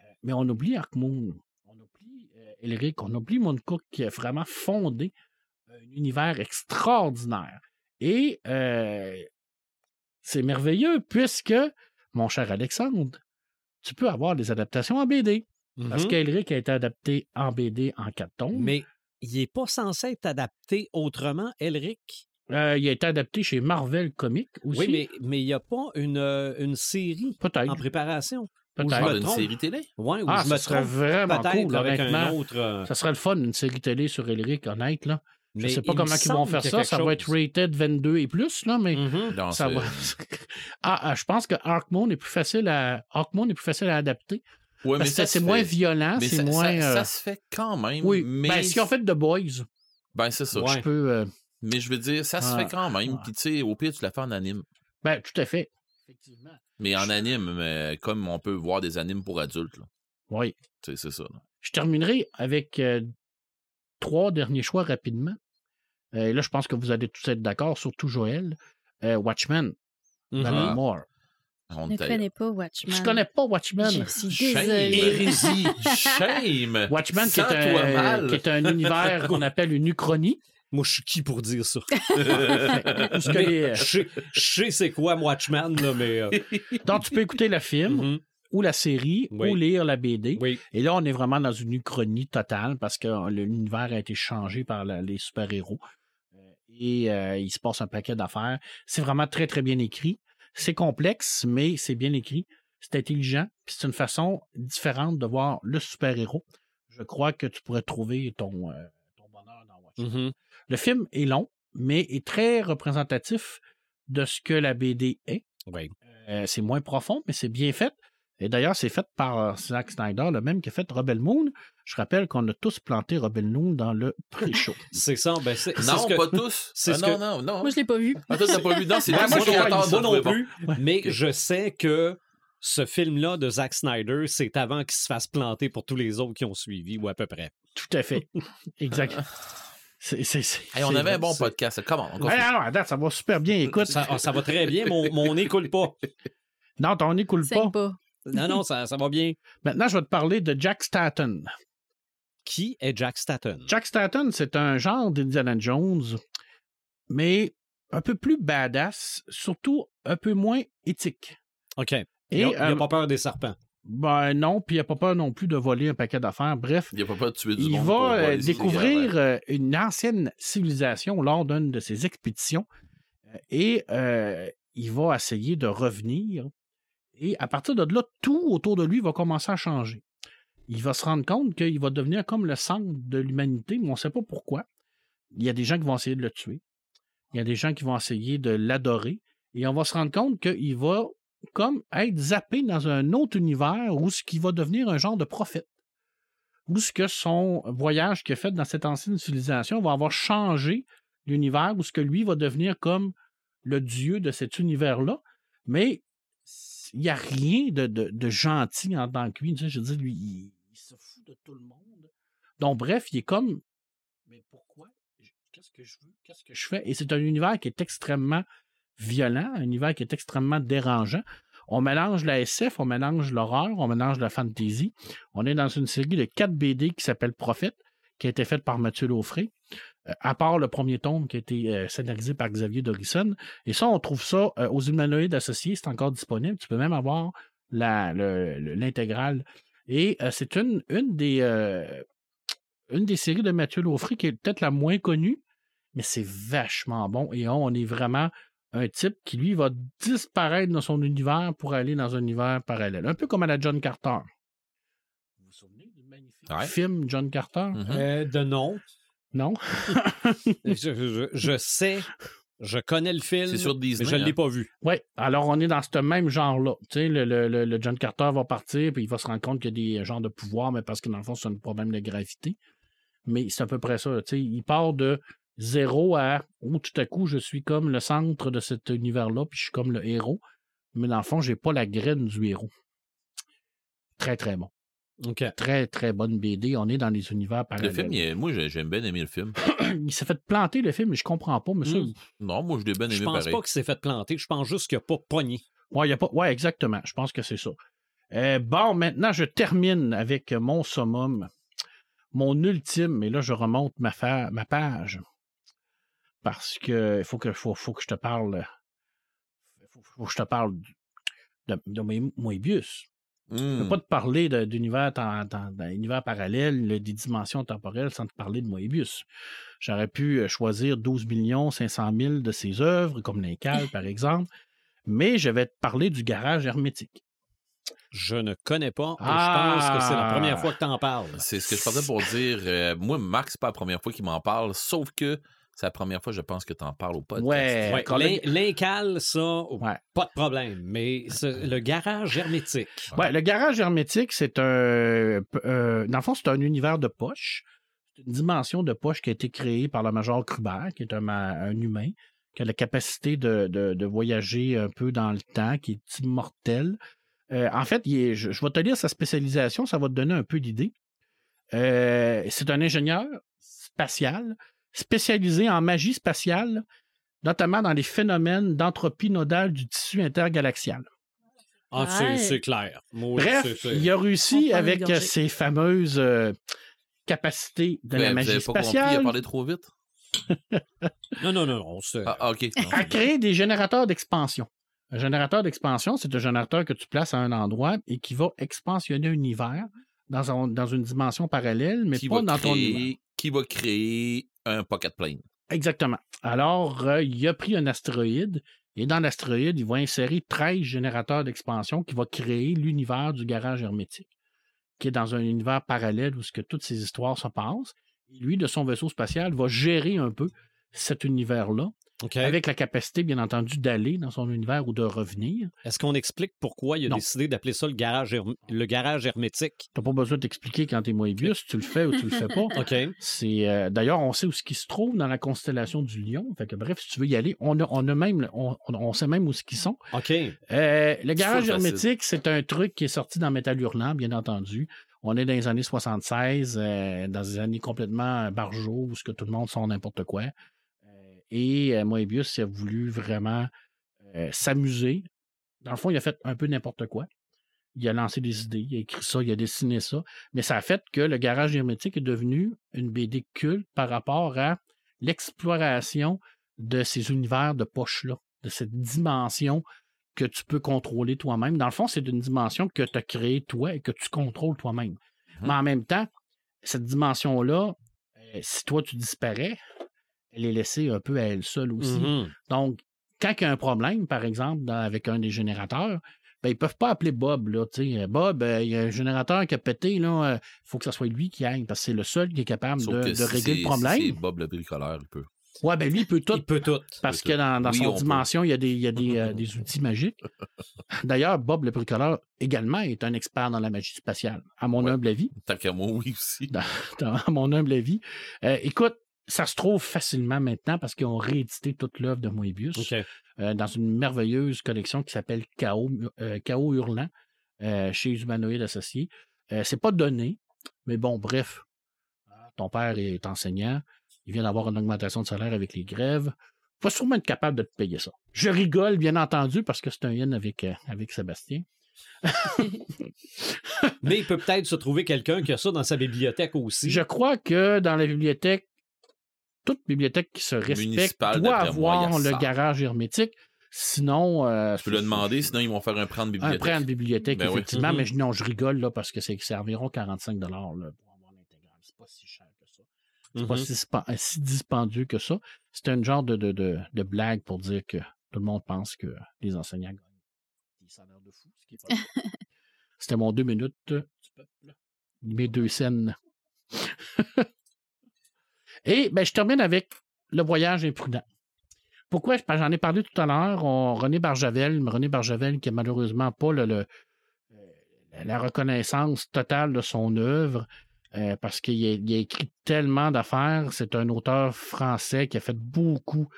euh, mais on oublie Arkmoon, on oublie euh, Elric, on oublie Mooncook qui a vraiment fondé un univers extraordinaire. Et euh, c'est merveilleux puisque, mon cher Alexandre, tu peux avoir des adaptations en BD. Parce Mhm. qu'Elric a été adapté en BD en quatre tomes. Mais il n'est pas censé être adapté autrement, Elric? Euh, il a été adapté chez Marvel Comics aussi. Oui, mais mais il n'y a pas une, euh, une série Peut-être. en préparation. peut-être. d'une trompe. série télé? Ouais, ou Ah, je me ça serait trompe vraiment peut-être cool, avec un honnêtement. autre. euh, Ça serait le fun, une série télé sur Elric, honnête. Là. Je mais sais pas comment me ils vont faire ça. Ça va être rated 22 et plus, là, mais Mhm. Non, ça va. ah, ah, je pense que Arkmoon est plus facile à Arkmoon est plus facile à adapter Ouais, Parce que ça c'est moins fait. violent, Mais c'est ça, moins. ça- euh, ça se fait quand même. oui, mais ben, ce qu'ils ont fait de Boys, Ben, c'est ça. Ouais. je peux. euh, Mais je veux dire, ça se Ah. fait quand même. Ouais. Puis, tu sais, au pire, tu la fais en anime. Ben, tout à fait. Effectivement. Mais en anime, mais comme on peut voir des animes pour adultes. là. Oui. Tu sais, c'est ça. là. Je terminerai avec euh, trois derniers choix rapidement. Euh, et là, je pense que vous allez tous être d'accord, surtout Joël. Euh, Watchmen, Mhm. Alan Moore. On Je ne connais pas Watchmen. Je connais pas Watchmen. Je suis Shame. désolée. Hérésie. Shame. Watchmen, qui est, un, qui est un univers qu'on appelle une uchronie. Moi, je suis qui pour dire ça? Les- je sais- c'est quoi Watchman, là, mais. euh, Donc, tu peux écouter le film mhm. ou la série Oui. ou lire la BD. Oui. Et là, on est vraiment dans une uchronie totale parce que euh, l'univers a été changé par la- les super-héros. Et euh, il se passe un paquet d'affaires. C'est vraiment très, très bien écrit. C'est complexe, mais c'est bien écrit. C'est intelligent. Puis c'est une façon différente de voir le super-héros. Je crois que tu pourrais trouver ton, euh, ton bonheur dans Watchmen. Mhm. Le film est long, mais est très représentatif de ce que la BD est. Oui. Euh, c'est moins profond, mais c'est bien fait. Et d'ailleurs, c'est fait par euh, Zack Snyder, le même qui a fait Rebel Moon. Je rappelle qu'on a tous planté Rebel Moon dans le pré-show. C'est ça. Ben, c'est, Non, ce que- pas tous. Ah, non, que- non, non. Moi, je l'ai pas vu. Ah, toi, t'as pas vu. Non, c'est pas moi, moi non plus, mais je sais que ce film-là de Zack Snyder, c'est avant qu'il se fasse planter pour tous les autres qui ont suivi, ou à peu près. Tout à fait. exact. Hey, on avait un bon podcast. Comment? On date, ça va super bien. Écoute, Ça, ça va très bien, mon, mon nez coule pas. non, ton nez coule Saigne pas. pas. Non, non, ça, ça va bien. Maintenant, je vais te parler de Jack Staton. Qui est Jack Staton? Jack Staton, c'est un genre d'Indiana Jones, mais un peu plus badass, surtout un peu moins éthique. OK. Et, il n'a euh, pas peur des serpents. Ben non, puis il n'a pas peur non plus de voler un paquet d'affaires. Bref, Il a pas pas de tuer du il monde. va euh, les découvrir euh, une ancienne civilisation lors d'une de ses expéditions et euh, il va essayer de revenir. Et à partir de là, tout autour de lui va commencer à changer. Il va se rendre compte qu'il va devenir comme le centre de l'humanité, mais on ne sait pas pourquoi. Il y a des gens qui vont essayer de le tuer. Il y a des gens qui vont essayer de l'adorer. Et on va se rendre compte qu'il va comme être zappé dans un autre univers où ce qui va devenir un genre de prophète. Où ce que son voyage qu'il a fait dans cette ancienne civilisation va avoir changé l'univers, où ce que lui va devenir comme le dieu de cet univers-là. Mais il n'y a rien de, gentil en tant que lui. Je veux lui, il, se fout de tout le monde. Donc, bref, il est comme, mais pourquoi? Qu'est-ce que je veux? Qu'est-ce que je fais? Et c'est un univers qui est extrêmement violent, un univers qui est extrêmement dérangeant. On mélange la SF, on mélange l'horreur, on mélange la fantasy. On est dans une série de 4 BD qui s'appelle Prophète, qui a été faite par Mathieu Laufrey, euh, à part le premier tome qui a été euh, scénarisé par Xavier Dorison. Et ça, on trouve ça euh, aux humanoïdes associés, c'est encore disponible. Tu peux même avoir l'intégrale. Et euh, c'est une, une, des, euh, une des séries de Mathieu Laufrey qui est peut-être la moins connue, mais c'est vachement bon. Et on est vraiment un type qui, lui, va disparaître dans son univers pour aller dans un univers parallèle. Un peu comme à la John Carter. Vous vous souvenez du magnifique Ouais. film John Carter? Mhm. Euh, de nom. Non? je, je- je sais, je connais le film, C'est sur Disney. mais je ne l'ai hein. pas vu. Oui, alors on est dans ce même genre-là. Tu sais, le, le- le- le John Carter va partir, puis il va se rendre compte qu'il y a des genres de pouvoirs, mais parce que dans le fond, c'est un problème de gravité. Mais c'est à peu près ça. Tu sais, il part de zéro à où tout à coup, je suis comme le centre de cet univers-là, puis je suis comme le héros. Mais dans le fond, j'ai pas la graine du héros. Très, très bon. Très, très bonne BD. On est dans les univers Le parallèles. film, il est- moi, j'ai- j'aime bien aimé le film. il s'est fait planter le film, mais je comprends pas. Mais ça, Mm. Non, moi, je l'ai bien Je aimé pense pareil. pas qu'il s'est fait planter. Je pense juste qu'il n'a pas pogné. Ouais, y a pas... ouais, exactement. Je pense que c'est ça. Euh, bon, maintenant, je termine avec mon summum. Mon ultime, et là, je remonte ma, fa- ma page. Parce que il faut que, faut, faut que je te parle. Faut, faut que je te parle de, de Mo- Moebius. Je Hmm. peux pas te parler de- d'univers univers parallèle, des dimensions temporelles, sans te parler de Moebius. J'aurais pu euh, choisir 12 500 000 de ses œuvres, comme l'Incal, par exemple, mais je vais te parler du garage hermétique. Je ne connais pas. et Ah! Je pense que c'est la première fois que tu en parles. C'est ce que je partais pour dire. Euh, moi, Marc, c'est pas la première fois qu'il m'en parle, sauf que C'est la première fois, je pense, que tu en parles au podcast. Ouais, L'incal, ça, Ouais. pas de problème. Mais ce- le garage hermétique. Ouais, le garage hermétique, c'est un. euh, dans le fond, c'est un univers de poche. C'est une dimension de poche qui a été créée par le Major Kruber, qui est un, ma- un humain, qui a la capacité de, de- de voyager un peu dans le temps, qui est immortel. Euh, en fait, il est- je, je vais te lire sa spécialisation, ça va te donner un peu d'idée. Euh, c'est un ingénieur spatial spécialisé en magie spatiale, notamment dans les phénomènes d'entropie nodale du tissu intergalaxial. Ah, c'est- Ouais. c'est clair. Moi, Bref, il a On réussi avec ses fameuses euh, capacités de la vous magie avez pas compris, il spatiale a parlé trop vite. Non, non, non, c'est- Ah, ah, à créer des générateurs d'expansion. Un générateur d'expansion, c'est un générateur que tu places à un endroit et qui va expansionner un univers dans, un- dans une dimension parallèle, mais qui, pas dans ton univers. qui va créer un pocket plane. Exactement. Alors, euh, il a pris un astéroïde et dans l'astéroïde, il va insérer 13 générateurs d'expansion qui va créer l'univers du garage hermétique, qui est dans un univers parallèle où ce que toutes ces histoires se passent. Lui, de son vaisseau spatial, va gérer un peu cet univers-là, Avec la capacité, bien entendu, d'aller dans son univers ou de revenir. Est-ce qu'on explique pourquoi il a Non. décidé d'appeler ça le garage, herm- le garage hermétique? Tu n'as pas besoin de t'expliquer quand tu es Moebius, tu le fais ou tu le fais pas. C'est euh, d'ailleurs, on sait où ce qui se trouve dans la constellation du Lion. Fait que bref, si tu veux y aller, on a, on a même, on, on sait même où ce qu'ils sont. OK. Euh, le garage hermétique, c'est un truc qui est sorti dans Métal Hurlant, bien entendu. On est dans les années 76, euh, dans des années complètement barjots où ce que tout le monde sent n'importe quoi. Et Moebius a voulu vraiment s'amuser. Dans le fond, il a fait un peu n'importe quoi. Il a lancé des idées, il a écrit ça, il a dessiné ça. Mais ça a fait que le garage hermétique est devenu une BD culte par rapport à l'exploration de ces univers de poche-là, de cette dimension que tu peux contrôler toi-même. Dans le fond, c'est une dimension que tu as créée toi et que tu contrôles toi-même. Mhm. Mais en même temps, cette dimension-là, si toi tu disparais, elle est laissée un peu à elle seule aussi. Mhm. Donc, quand il y a un problème, par exemple, dans- avec un des générateurs, ben, ils peuvent pas appeler Bob. Là, sais. Bob, euh, il y a un générateur qui a pété, il faut que ce soit lui qui aille, parce que c'est le seul qui est capable Sauf de, que de si régler le problème. si Bob le bricoleur, il peut. Ouais, ben lui, il peut tout. Il peut tout. Parce peut que tout. dans, dans Oui, son peut. dimension, il y a des, il y a des, euh, des outils magiques. D'ailleurs, Bob le bricoleur également est un expert dans la magie spatiale, à mon Ouais. humble avis. Tant qu'à moi, oui aussi. Dans- dans- à mon humble avis. Euh, écoute, ça se trouve facilement maintenant parce qu'ils ont réédité toute l'œuvre de Moebius euh, dans une merveilleuse collection qui s'appelle Chaos, euh, Chaos Hurlant euh, chez Humanoïdes Associés. Euh, c'est pas donné, mais bon, bref. Ton père est enseignant, il vient d'avoir une augmentation de salaire avec les grèves. Il va sûrement être capable de te payer ça. Je rigole, bien entendu, parce que c'est un yen avec, avec Sébastien. Mais il peut peut-être se trouver quelqu'un qui a ça dans sa bibliothèque aussi. Je crois que dans la bibliothèque, toute bibliothèque qui se respecte doit moi, avoir le ça. garage hermétique. Sinon, euh, Tu peux le demander, sinon ils vont faire un prêt de Un bibliothèque. prêt en bibliothèque, Ben effectivement, Mhm. mais je- non, je rigole là parce que c'est environ 45 là, pour avoir l'intégrale. C'est pas si cher que ça. C'est pas Mhm. si, spa- euh, si dispendieux que ça. C'est un genre de, de, de, de blague pour dire que tout le monde pense que les enseignants gagnent des salaires de fou, ce qui est pas. C'était mon deux minutes euh, du peuple. Mes deux scènes. Et ben, je termine avec le voyage imprudent. Pourquoi? J'en ai parlé tout à l'heure. René Barjavel, René Barjavel qui a malheureusement pas euh, la reconnaissance totale de son œuvre euh, parce qu'il a, écrit tellement d'affaires. C'est un auteur français qui a fait beaucoup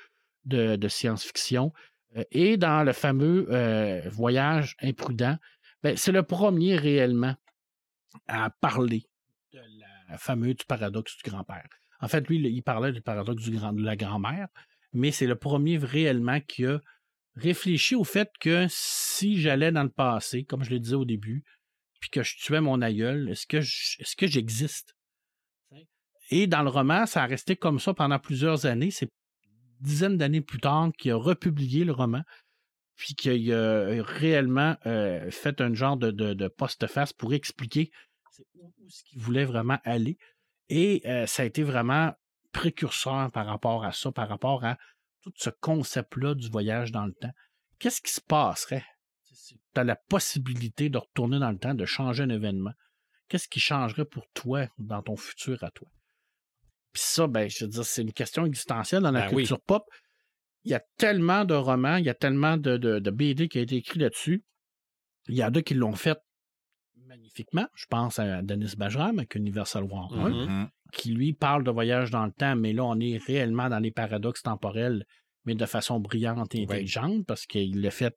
de, science-fiction. Euh, et dans le fameux Voyage imprudent, ben, c'est le premier réellement à parler de la du paradoxe du grand-père. En fait, lui, il parlait du paradoxe de la grand-mère, mais c'est le premier réellement qui a réfléchi au fait que si j'allais dans le passé, comme je le disais au début, puis que je tuais mon aïeul, est-ce que j'existe? Et dans le roman, ça a resté comme ça pendant plusieurs années. C'est dizaines d'années plus tard qu'il a republié le roman, puis qu'il a réellement euh, fait un genre de, de, de post-face pour expliquer où, où ce qu'il voulait vraiment aller. Et euh, ça a été vraiment précurseur par rapport à ça, par rapport à tout ce concept-là du voyage dans le temps. Qu'est-ce qui se passerait si tu as la possibilité de retourner dans le temps, de changer un événement? Qu'est-ce qui changerait pour toi dans ton futur à toi? Puis ça, ben, je veux dire, c'est une question existentielle dans la Ben oui. culture pop. Il y a tellement de romans, il y a tellement de, de, de BD qui a été écrit là-dessus. Il y en a qui l'ont fait magnifiquement. Je pense à Denis Bajram avec Universal War 1, Mhm. Mhm. qui lui parle de voyage dans le temps, mais là, on est réellement dans les paradoxes temporels, mais de façon brillante et Oui. intelligente, parce qu'il l'a fait.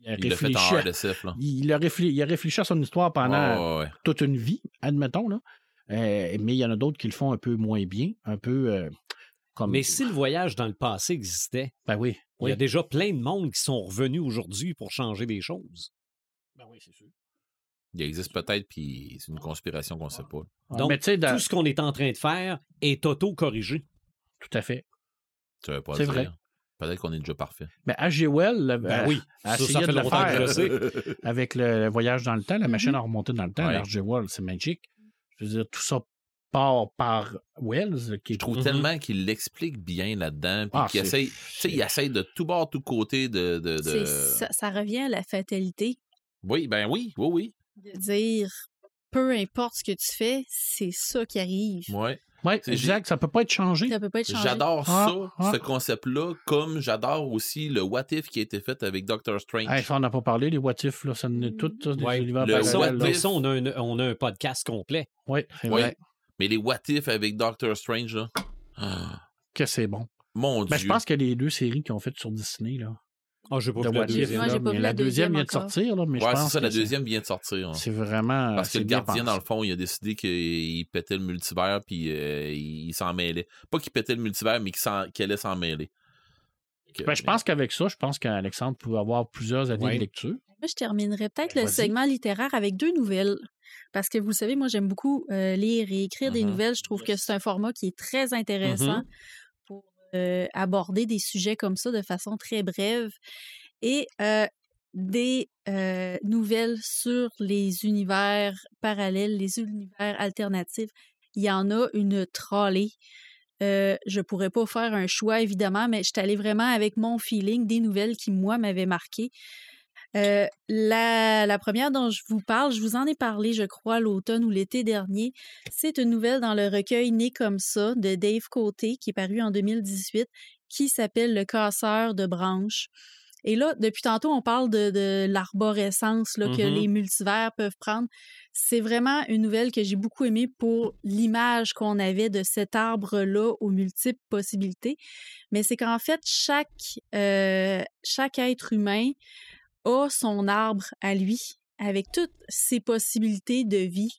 Il a, Il fait réfléchi en à- RDSF, là. il a, réfléchi, il a réfléchi à son histoire pendant Ouais, ouais, ouais. toute une vie, admettons. Là. Euh, mais il y en a d'autres qui le font un peu moins bien, un peu euh, comme. Mais si le voyage dans le passé existait, Ben oui. il y a déjà plein de monde qui sont revenus aujourd'hui pour changer des choses. Ben oui, c'est sûr. Il existe peut-être, puis c'est une conspiration qu'on ne sait pas. Donc, mais tu sais, dans- Tout ce qu'on est en train de faire est auto-corrigé. tout à fait. Ça veut pas C'est dire. vrai. Peut-être qu'on est déjà parfait. Mais H.G. Wells le- Ben oui, a ça, ça essayé fait de le faire je sais. avec le, voyage dans le temps, la machine à remonter dans le temps, Ouais. H.G. Wells, c'est magique. Je veux dire, tout ça part par Wells, qui Je trouve tellement qu'il l'explique bien là-dedans, puis Ah, qu'il essaye, tu sais, il essaye de tout bord, tout côté de. de, de- C'est- Ça, ça revient à la fatalité Oui, ben oui, oui, oui. De dire peu importe ce que tu fais, c'est ça qui arrive. Ouais. Oui, C'est- exact, ça peut pas être changé. Ça peut pas être changé. J'adore Ah, ça, ah. ce concept-là, comme j'adore aussi le What If qui a été fait avec Doctor Strange. Hey, ça, on n'a pas parlé, les what if, là, ça en est tout ça, des Ouais, univers le Mais parallèles, ça, what là. mais if. ça, on, a un, on a un podcast complet. Oui, c'est vrai Mais les What If avec Doctor Strange, là. ah, que c'est bon. mon Ben, Dieu. je pense qu'il y a les deux séries qui ont fait sur Disney, là. Ah, je pas de vu la deuxième. Moi, là, j'ai pas mais vu la deuxième deuxième vient de sortir, là, mais ouais, pense ça, la deuxième vient de sortir. hein. C'est vraiment. Parce que le gardien, dans le fond, il a décidé qu'il pétait le multivers, puis euh, il s'en mêlait. Pas qu'il pétait le multivers, mais qu'il allait s'en mêler. Que- Ben, je pense qu'avec ça, je pense qu'Alexandre pouvait avoir plusieurs années Ouais. de lecture. Moi, je terminerais peut-être Ben, le segment littéraire avec deux nouvelles. Parce que vous le savez, moi, j'aime beaucoup euh, lire et écrire des Mhm. nouvelles. Je trouve que c'est un format qui est très intéressant pour aborder des sujets comme ça de façon très brève. Et des nouvelles sur les univers parallèles, les univers alternatifs. Il y en a une trollée. Euh, je pourrais pas faire un choix, évidemment, mais je suis allée vraiment avec mon feeling des nouvelles qui, moi, m'avaient marqué. Euh, la, la première dont je vous parle, je vous en ai parlé, je crois, l'automne ou l'été dernier. C'est une nouvelle dans le recueil Né comme ça de Dave Côté, qui est paru en 2018, qui s'appelle Le casseur de branches. Et là, depuis tantôt, on parle de, de l'arborescence là, que Mhm. les multivers peuvent prendre. C'est vraiment une nouvelle que j'ai beaucoup aimée pour l'image qu'on avait de cet arbre-là aux multiples possibilités. Mais c'est qu'en fait, chaque, euh, chaque être humain a son arbre à lui, avec toutes ses possibilités de vie.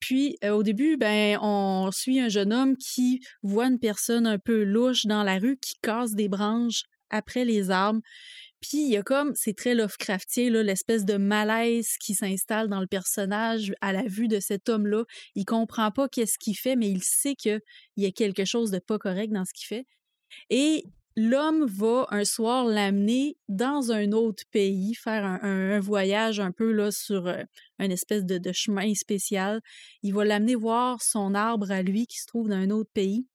Puis, euh, au début, ben, on suit un jeune homme qui voit une personne un peu louche dans la rue qui casse des branches après les arbres. Puis, il y a comme, c'est très Lovecraftien, l'espèce de malaise qui s'installe dans le personnage à la vue de cet homme-là. Il comprend pas qu'est-ce qu'il fait, mais il sait qu'il y a quelque chose de pas correct dans ce qu'il fait. Et l'homme va un soir l'amener dans un autre pays, faire un, voyage un peu là sur euh, un espèce de, chemin spécial. Il va l'amener voir son arbre à lui qui se trouve dans un autre pays.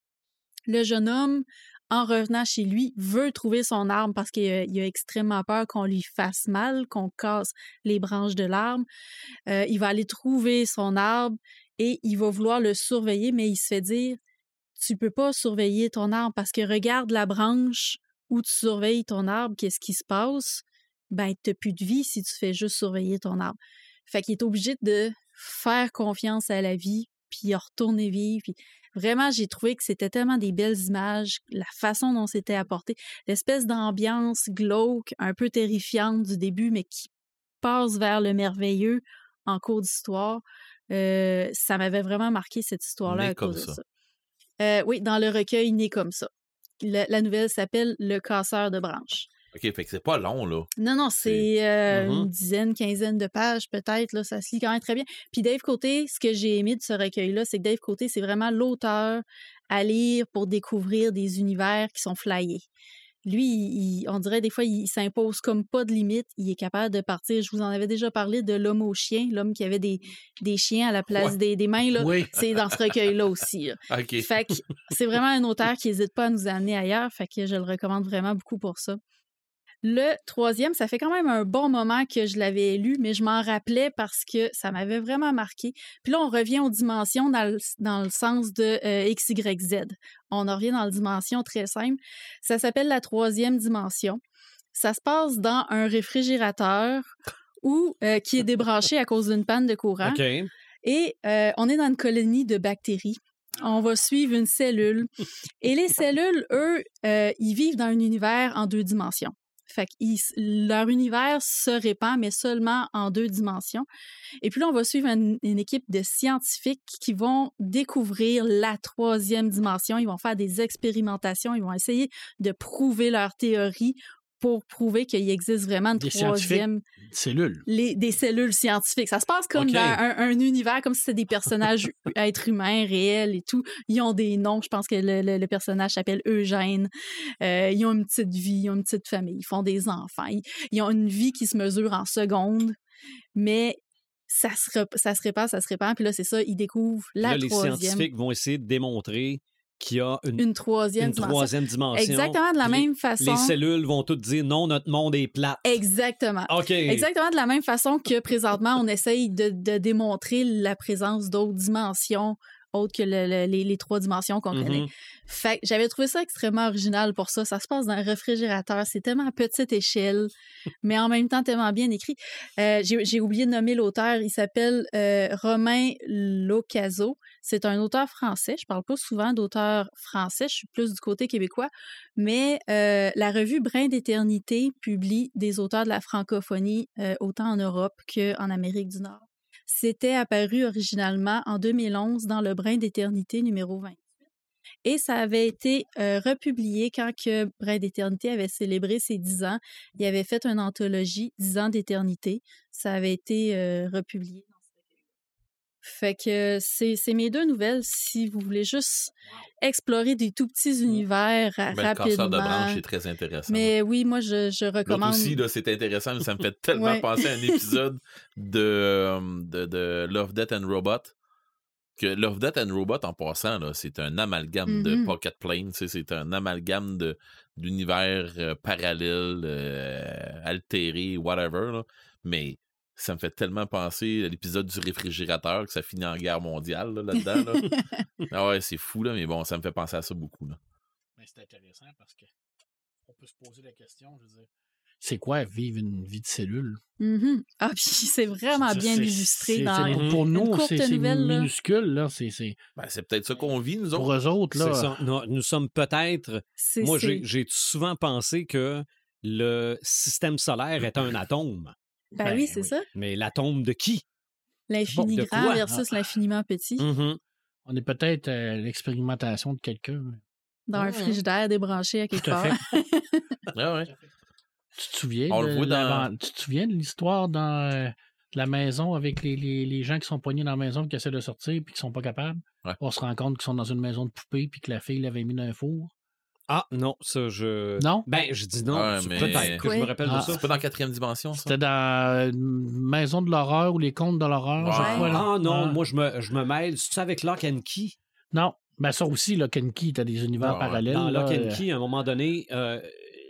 Le jeune homme, en revenant chez lui, veut trouver son arbre parce qu'il a, il a extrêmement peur qu'on lui fasse mal, qu'on casse les branches de l'arbre. Euh, il va aller trouver son arbre et il va vouloir le surveiller, mais il se fait dire tu peux pas surveiller ton arbre parce que regarde la branche où tu surveilles ton arbre, qu'est-ce qui se passe? Ben, t'as plus de vie si tu fais juste surveiller ton arbre. Fait qu'il est obligé de faire confiance à la vie, puis retourner vivre. Puis vraiment, j'ai trouvé que c'était tellement des belles images, la façon dont c'était apporté, l'espèce d'ambiance glauque, un peu terrifiante du début, mais qui passe vers le merveilleux en cours d'histoire. Euh, ça m'avait vraiment marqué cette histoire-là à cause de ça. Euh, oui, dans le recueil Né comme ça. La, la nouvelle s'appelle Le casseur de branches. OK, fait que c'est pas long, là. Non, non, c'est euh, Mhm. une dizaine, quinzaine de pages peut-être. Là, ça se lit quand même très bien. Puis Dave Côté, ce que j'ai aimé de ce recueil-là, c'est que Dave Côté, c'est vraiment l'auteur à lire pour découvrir des univers qui sont flyés. Lui, il- on dirait des fois, il s'impose comme pas de limite. Il est capable de partir. Je vous en avais déjà parlé de l'homme au chien, l'homme qui avait des, des chiens à la place Ouais. des, des mains. Là. Oui. C'est dans ce recueil-là aussi. là. Fait que c'est vraiment un auteur qui n'hésite pas à nous amener ailleurs. Fait que je le recommande vraiment beaucoup pour ça. Le troisième, ça fait quand même un bon moment que je l'avais lu, mais je m'en rappelais parce que ça m'avait vraiment marqué. Puis là, on revient aux dimensions dans le, dans le sens de euh, X, Y, Z. On en revient dans la dimension très simple. Ça s'appelle la troisième dimension. Ça se passe dans un réfrigérateur ou euh, qui est débranché à cause d'une panne de courant. Et euh, on est dans une colonie de bactéries. On va suivre une cellule. Et les cellules, eux, euh, ils vivent dans un univers en deux dimensions. Fait leur univers se répand, mais seulement en deux dimensions. Et puis là, on va suivre une équipe de scientifiques qui vont découvrir la troisième dimension. Ils vont faire des expérimentations. Ils vont essayer de prouver leur théorie pour prouver qu'il existe vraiment une Des troisième Cellule. les, des cellules scientifiques. Ça se passe comme dans un, un univers, comme si c'était des personnages êtres humains réels et tout. Ils ont des noms. Je pense que le, le- le personnage s'appelle Eugène. Euh, ils ont une petite vie, ils ont une petite famille, ils font des enfants. Ils, ils ont une vie qui se mesure en secondes, mais ça se, rep- ça se répand, ça se répand. Puis là, c'est ça, ils découvrent la là, les troisième. scientifiques vont essayer de démontrer qu'il y a une, Une troisième une dimension. troisième dimension. Exactement de la même les, façon. Les cellules vont toutes dire non, notre monde est plat. Exactement. OK. Exactement de la même façon que présentement, on essaye de, de démontrer la présence d'autres dimensions autres que le- le- les, les trois dimensions qu'on connaît. Mhm. Fait j'avais trouvé ça extrêmement original pour ça. Ça se passe dans un réfrigérateur. C'est tellement à petite échelle, mais en même temps tellement bien écrit. Euh, J'ai oublié de nommer l'auteur. Il s'appelle euh, Romain Locazo. C'est un auteur français. Je parle pas souvent d'auteurs français. Je suis plus du côté québécois. Mais euh, la revue Brin d'éternité publie des auteurs de la francophonie autant en Europe qu'en Amérique du Nord. C'était apparu originalement en 2011 dans le Brin d'éternité numéro 28. Et ça avait été euh, republié quand que Brin d'éternité avait célébré ses 10 ans. Il avait fait une anthologie 10 ans d'éternité. Ça avait été euh, republié. Fait que c'est c'est mes deux nouvelles. Si vous voulez juste explorer des tout petits univers ra- Ben, le casseur de branche rapidement. est très intéressant. Mais oui, moi, je, je recommande. aussi, là, c'est intéressant, mais ça me fait tellement Ouais. penser à un épisode de, de, de Love, Death and Robot. Que Love, Death and Robot, en passant, là, c'est un amalgame de Mhm. Pocket Plane. C'est un amalgame de- d'univers euh, parallèles, euh, altérés, whatever. là. Mais ça me fait tellement penser à l'épisode du réfrigérateur que ça finit en guerre mondiale là, là-dedans. là. ah ouais, c'est fou, là, mais bon, ça me fait penser à ça beaucoup. Là. Mais c'est intéressant parce que on peut se poser la question, je veux dire, c'est quoi vivre une vie de cellule? Mhm. Ah, puis c'est vraiment bien illustré dans. Pour, pour nous, c'est minuscule, là. C'est, c'est- Ben, c'est peut-être ça qu'on vit, nous pour autres. eux autres, là. ça. Nous, nous sommes peut-être. Moi, j'ai souvent pensé que le système solaire est un atome. Ben, Ben oui, c'est oui. ça. Mais l'atome de qui? L'infini grand versus l'infiniment petit. Mhm. On est peut-être à l'expérimentation de quelqu'un. Dans un Ouais. frigidaire débranché à quelque Tout à part. fait. Ah ouais. Tu te souviens, On de, le voit dans- l'avant- tu te souviens de l'histoire dans euh, la maison avec les, les, les gens qui sont poignés dans la maison qui essaient de sortir puis qui sont pas capables? Ouais. On se rend compte qu'ils sont dans une maison de poupée puis que la fille l'avait mis dans un four. Ah, non, ça, je. Non? Ben, je dis non. Ouais, c'est mais- Peut-être que je me rappelle Ah. de ça. C'est pas dans la quatrième dimension, ça? C'était dans maison de l'horreur ou les contes de l'horreur, je Ouais. crois. là. Ah non, Ouais. moi, je me, je me mêle. C'est avec Lock and Key? Non, ben ça aussi, Lock and Key, t'as des univers ouais. parallèles. Dans là, Lock and euh, Key, à un moment donné, euh,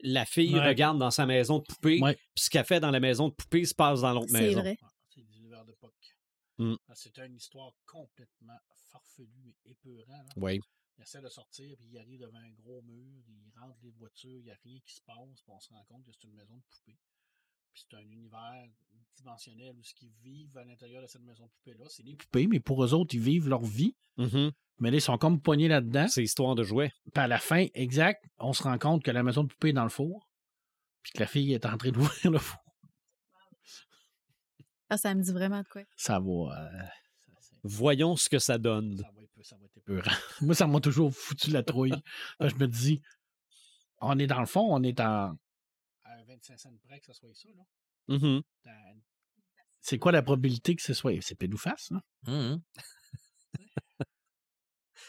la fille Ouais. regarde dans sa maison de poupée, Ouais. puis ce qu'elle fait dans la maison de poupée se passe dans l'autre C'est maison. vrai. Ah, C'est des univers de. Mm. Ah, C'était une histoire complètement farfelue et épeurant. là. Oui. Il essaie de sortir, puis il arrive devant un gros mur, il rentre les voitures, il n'y a rien qui se passe, puis on se rend compte que c'est une maison de poupée. Puis c'est un univers dimensionnel où ce qu'ils vivent à l'intérieur de cette maison de poupée-là, c'est des poupées, mais pour eux autres, ils vivent leur vie. Mhm. Mais là, ils sont comme poignés là-dedans. C'est histoire de jouets. Puis à la fin, exact, on se rend compte que la maison de poupée est dans le four, puis que la fille est en train d'ouvrir le four. Ah, ça me dit vraiment de quoi. Ça va. euh, Voyons ce que ça donne. ça va, être- ça va être épeurant. Moi, ça m'a toujours foutu la trouille. Je me dis, on est dans le fond, on est en. À 25 cents près que ce soit ça, là. Mhm. Dans- C'est quoi la probabilité que ce soit. C'est pédouface, là? Mhm. Tu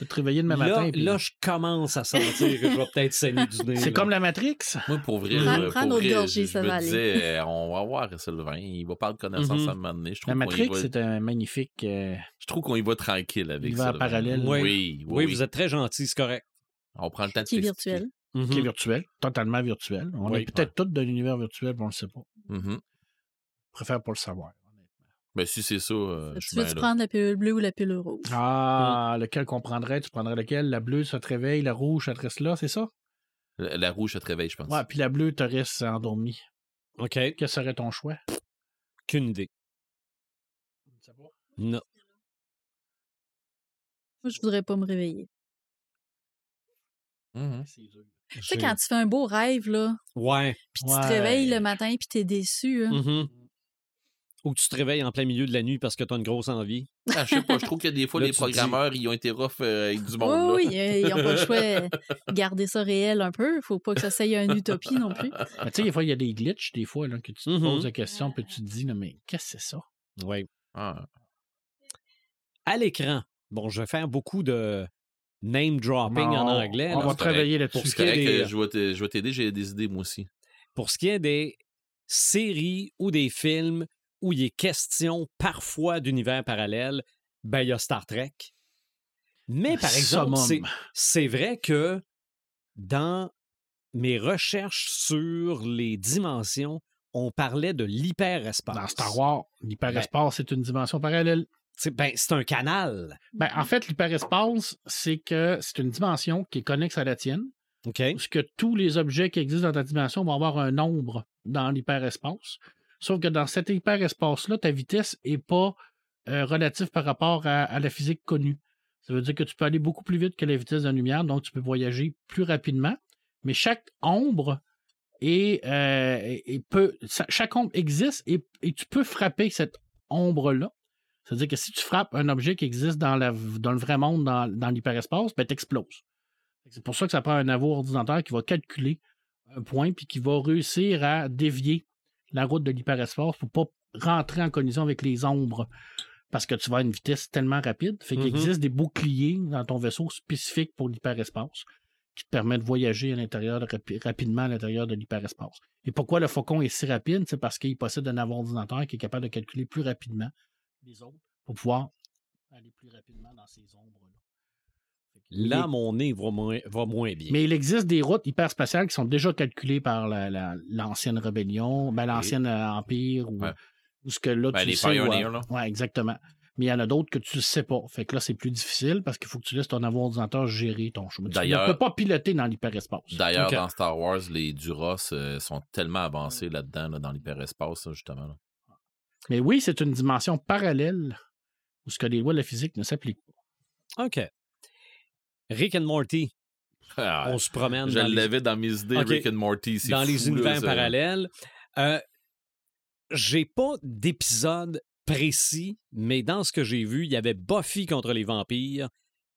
peux te réveiller demain Là, matin. puis- là, je commence à sentir que je vais peut-être saigner du nez. C'est comme la Matrix. Moi, pour vrai, Prends- prends pour vrai, je, ça je va me aller. disais, euh, on va voir Sylvain, il va parler de connaissance Mhm. à un moment donné. Je La Matrix, va- c'est un magnifique. euh, je trouve qu'on y va tranquille avec Univers Sylvain. parallèle. Oui. Oui, oui, Oui, vous êtes très gentil, c'est correct. On prend le temps de Qui est virtuel. qui est Mhm. virtuel, totalement virtuel. On Oui, est peut-être tous dans l'univers virtuel, mais on ne le sait pas. Mhm. Je préfère pas le savoir. Ben, si c'est ça, euh, je Tu veux-tu prendre la pilule bleue ou la pilule rouge? Ah, lequel qu'on prendrait? Tu prendrais lequel? La bleue, ça te réveille, la rouge, ça te reste là, c'est ça? La, la rouge, ça te réveille, je pense. Ouais, puis la bleue te reste endormi. OK. Quel serait ton choix? Qu'une idée. Non. Moi, je voudrais pas me réveiller. Mhm. Tu sais, quand tu fais un beau rêve, là, Ouais. puis tu Ouais. te réveilles le matin, puis t'es déçu, hein. Mhm. Ou que tu te réveilles en plein milieu de la nuit parce que tu as une grosse envie. Ah, je sais pas, je trouve que des fois, Là, les dis- programmeurs, ils ont été rough euh, avec du monde. Oui, là. oui, euh, ils n'ont pas le choix de garder ça réel un peu. Faut pas que ça soit une utopie non plus. Mais tu sais, des fois, il y a des glitches, des fois, là, que tu te Mhm. poses la question, puis tu te dis, non, mais qu'est-ce que c'est ça? Oui. Ah. À l'écran, bon, je vais faire beaucoup de name dropping Non, en anglais. On là. va travailler Pour là-dessus. ce C'est qui est des- euh, je vais t'aider, j'ai des idées, moi aussi. Pour ce qui est des séries ou des films où il est question parfois d'univers parallèles, ben il y a Star Trek. Mais par exemple, c'est- vrai que dans mes recherches sur les dimensions, on parlait de l'hyperespace. Dans Star Wars, l'hyperespace, c'est une dimension parallèle. C'est ben, c'est un canal. Ben, en fait, l'hyperespace, c'est que c'est une dimension qui est connexe à la tienne, OK? où ce que tous les objets qui existent dans ta dimension vont avoir un nombre dans l'hyperespace. Sauf que dans cet hyperespace-là, ta vitesse n'est pas euh, relative par rapport à, la physique connue. Ça veut dire que tu peux aller beaucoup plus vite que la vitesse de la lumière, donc tu peux voyager plus rapidement. Mais chaque ombre est, euh, est- est peu, ça- chaque ombre existe et, et tu peux frapper cette ombre-là. C'est-à-dire que si tu frappes un objet qui existe dans, le vrai monde, dans, l'hyperespace, ben, t'exploses. C'est pour ça que ça prend un nouveau ordinateur qui va calculer un point puis qui va réussir à dévier la route de l'hyperespace pour pas rentrer en collision avec les ombres parce que tu vas à une vitesse tellement rapide. Fait qu'il Mhm. existe des boucliers dans ton vaisseau spécifiques pour l'hyperespace qui te permettent de voyager à l'intérieur de- rapi- rapidement à l'intérieur de l'hyperespace. Et pourquoi le Faucon est si rapide? C'est parce qu'il possède un ordinateur qui est capable de calculer plus rapidement les autres pour pouvoir aller plus rapidement dans ces ombres-là. Là, mon nez va moins, va moins bien. mais il existe des routes hyperspatiales qui sont déjà calculées par la- la- l'ancienne rébellion, ben, l'ancienne euh, empire ou, Ouais. ou ce que là Ben, tu les sais. ouais, Pioneers, là. ouais, exactement. Mais il y en a d'autres que tu ne sais pas. Fait que là, c'est plus difficile parce qu'il faut que tu laisses ton ordinateur gérer ton chemin. Tu ne peux pas piloter dans l'hyperespace. D'ailleurs, dans Star Wars, les Duros euh, sont tellement avancés là-dedans, là, dans l'hyperespace, justement. là. Mais oui, c'est une dimension parallèle où ce que les lois de la physique ne s'appliquent pas. OK. Rick and Morty, Ah, on se promène je dans les, l'avais dans mes idées. Rick and Morty. c'est dans les fou, univers parallèles. Euh, j'ai pas d'épisode précis, mais dans ce que j'ai vu, il y avait Buffy contre les vampires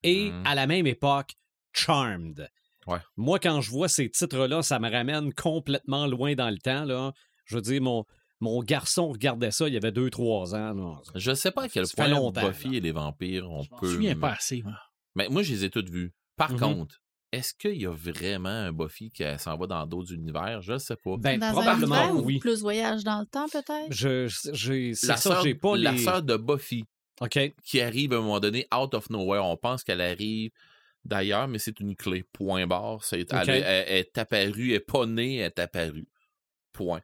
et Mhm. à la même époque, Charmed. Ouais. Moi, quand je vois ces titres-là, ça me ramène complètement loin dans le temps. Là. Je veux dire, mon, mon garçon regardait ça il y avait 2-3 ans. là. Je sais pas à quel Ça point Buffy là. et les vampires, on Je m'en peut. souviens pas assez. moi. Mais moi, je les ai toutes vues. Par Mhm. contre, est-ce qu'il y a vraiment un Buffy qui euh, s'en va dans d'autres univers? Je sais pas. Ben, Dans un probablement univers ou oui. plus voyage dans le temps, peut-être? Je, la ça, sœur, j'ai pas la les... sœur de Buffy OK. qui arrive à un moment donné out of nowhere. On pense qu'elle arrive d'ailleurs, mais c'est une clé. Point barre. Elle, Ok. elle- elle est apparue, elle est pas née, elle est apparue. Point.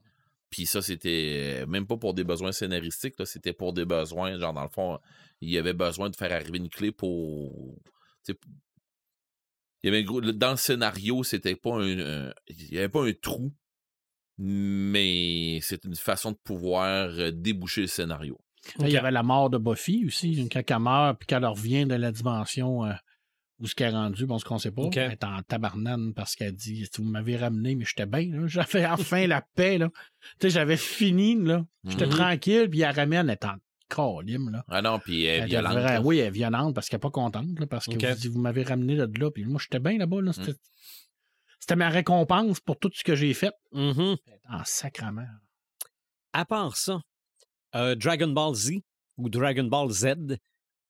Puis ça, c'était euh, même pas pour des besoins scénaristiques, là, c'était pour des besoins, genre dans le fond, il y avait besoin de faire arriver une clé pour. Tu sais, Il y avait un gros- dans le scénario, c'était pas un, un- il y avait pas un trou, mais c'est une façon de pouvoir euh, déboucher le scénario. Là, il y avait la mort de Buffy aussi, quand elle meurt, puis qu'elle revient de la dimension euh, où ce qu'elle est rendue, bon, ce qu'on sait pas. Ok. Elle est en tabarnane parce qu'elle dit Vous m'avez ramené, mais j'étais bien. J'avais enfin la paix, là. Tu sais, j'avais fini, là. J'étais Mhm. tranquille, puis elle ramène, elle est en calim, là. Ah non, puis elle est Elle violente. devrait- oui, elle est violente parce qu'elle n'est pas contente, là, parce que Ok. vous, vous m'avez ramené de là, puis moi, j'étais bien là-bas, là. C'était c'était ma récompense pour tout ce que j'ai fait. Mhm. En sacrament. À part ça, euh, Dragon Ball Z ou Dragon Ball Z,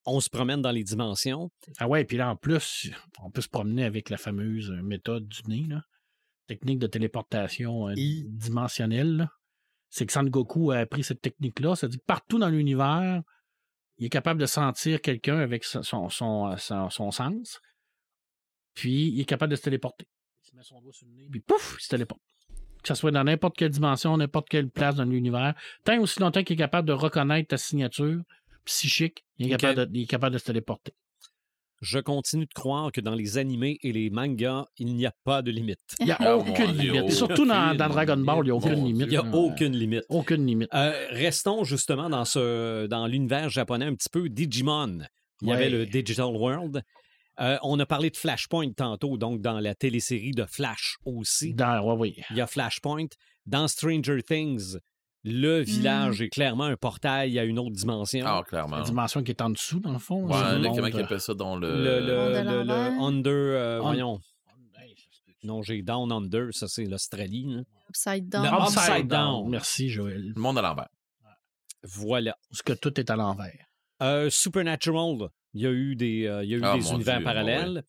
on se promène dans les dimensions. Ah ouais, puis là, en plus, on peut se promener avec la fameuse euh, méthode du nez, là. Technique de téléportation euh, dimensionnelle, là. C'est que Sangoku a appris cette technique-là. C'est-à-dire que partout dans l'univers, il est capable de sentir quelqu'un avec son, son, son, euh, son- sens. Puis, il est capable de se téléporter. se met son doigt sur le nez, puis pouf, il se téléporte. Que ce soit dans n'importe quelle dimension, n'importe quelle place dans l'univers. Tant aussi longtemps qu'il est capable de reconnaître ta signature psychique, il est, Ok. capable, de, il est capable de se téléporter. Je continue de croire que dans les animés et les mangas, il n'y a pas de limite. Il n'y a Oh, aucune mon Dieu, limite. Surtout dans, Dragon Ball, il n'y a aucune limite. Il n'y a aucune limite. Aucune limite. Euh, restons justement dans, ce, dans l'univers japonais un petit peu. Digimon. Il y Ouais. avait le Digital World. Euh, on a parlé de Flashpoint tantôt, donc dans la télésérie de Flash aussi. Dans, ouais, oui. Il y a Flashpoint. Dans Stranger Things, le village est clairement un portail à une autre dimension. Ah, clairement. La dimension qui est en dessous, dans le fond. Ouais, monde, comment ils appellent ça dans le. le. Under. euh, On- voyons. Non, j'ai Down Under, ça c'est l'Australie. là. Upside Le down. Upside Upside down. down. Merci, Joël. Le monde à l'envers. Voilà. Parce que tout est à l'envers? Euh, Supernatural, il y a eu des, euh, il y a eu Ah, des univers Dieu, parallèles.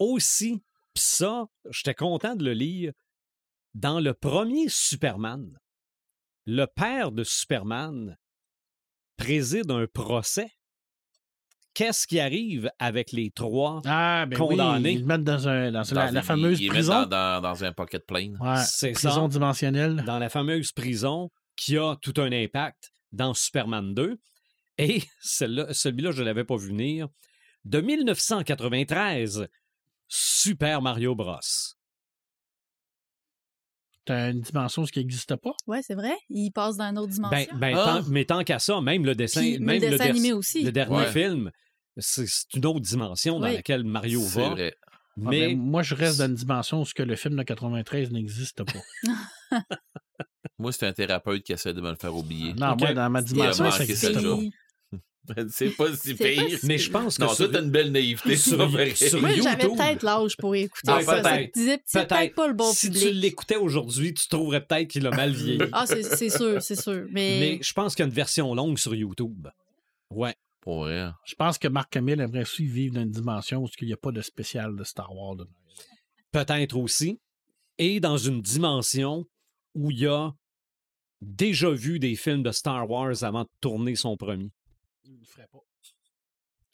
Aussi, pis ça, j'étais content de le lire. Dans le premier Superman, le père de Superman préside un procès. Qu'est-ce qui arrive avec les trois? Ah, ben Condamné. oui, ils le mettent dans, un, dans Dans la, fameuse ils les mettent prison. Dans, dans, dans un pocket plane. Ouais, C'est prison ça. dimensionnelle. dans la fameuse prison qui a tout un impact dans Superman 2. Et celui-là, je ne l'avais pas vu venir. De 1993, Super Mario Bros. T'as une dimension ce qui n'existe pas. Ouais, c'est vrai. Il passe dans une autre dimension. Ben, ben, Ah. tant- mais tant qu'à ça, même le dessin, Puis, même le dessin animé aussi. le dernier Ouais. film, c'est une autre dimension dans Oui. laquelle Mario C'est va. vrai. Mais ben, moi, je reste dans une dimension où ce que le film de 93 n'existe pas. Moi, c'est un thérapeute qui essaie de me le faire oublier. Non, moi, dans ma dimension, ça n'existe pas. Jours. c'est pas si pas pire. si mais je pense que Non, sur- toi, t'as une belle naïveté. sur- sur- Moi, j'avais YouTube. peut-être l'âge pour écouter Ah, ça. Peut-être. peut-être pas le bon si tu public. l'écoutais aujourd'hui, tu trouverais peut-être qu'il a mal vieilli. Ah, c'est c'est sûr, c'est sûr. Mais, Mais je pense qu'il y a une version longue sur YouTube. Ouais. Pour vrai. Je pense que Marc Hamill aimerait aussi vivre dans une dimension où il n'y a pas de spécial de Star Wars. peut-être aussi, et dans une dimension où il a déjà vu des films de Star Wars avant de tourner son premier. Il le ferait pas.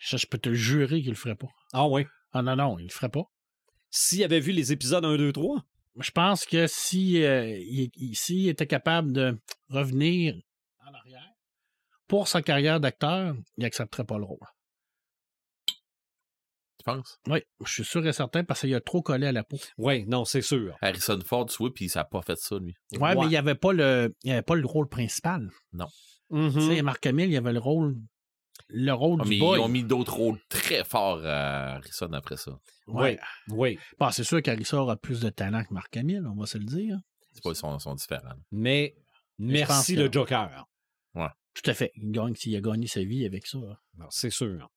Ça, je peux te le jurer qu'il le ferait pas. Ah ouais? Ah non, non, il le ferait pas. S'il avait vu les épisodes 1, 2, 3, Je pense que si euh, il, il- s'il était capable de revenir en arrière pour sa carrière d'acteur, il accepterait pas le rôle. Tu penses? Oui, je suis sûr et certain parce qu'il a trop collé à la peau. ouais, non, c'est sûr. Harrison Ford, tu vois, puis ça n'a pas fait ça, lui. Ouais, mais il n'y avait pas le il y avait pas le rôle principal. Mhm. Tu sais, Marc Hamill, il y avait le rôle le rôle Ah, du mais boy. ils ont mis d'autres rôles très forts à Harrison après ça. Ouais. Oui, Bon, c'est sûr qu'Harrison aura plus de talent que Marc Hamill, on va se le dire. C'est pas, ils sont, sont différents. mais merci que- le Joker. Tout à fait. Il gagne s'il a gagné sa vie avec ça. C'est sûr.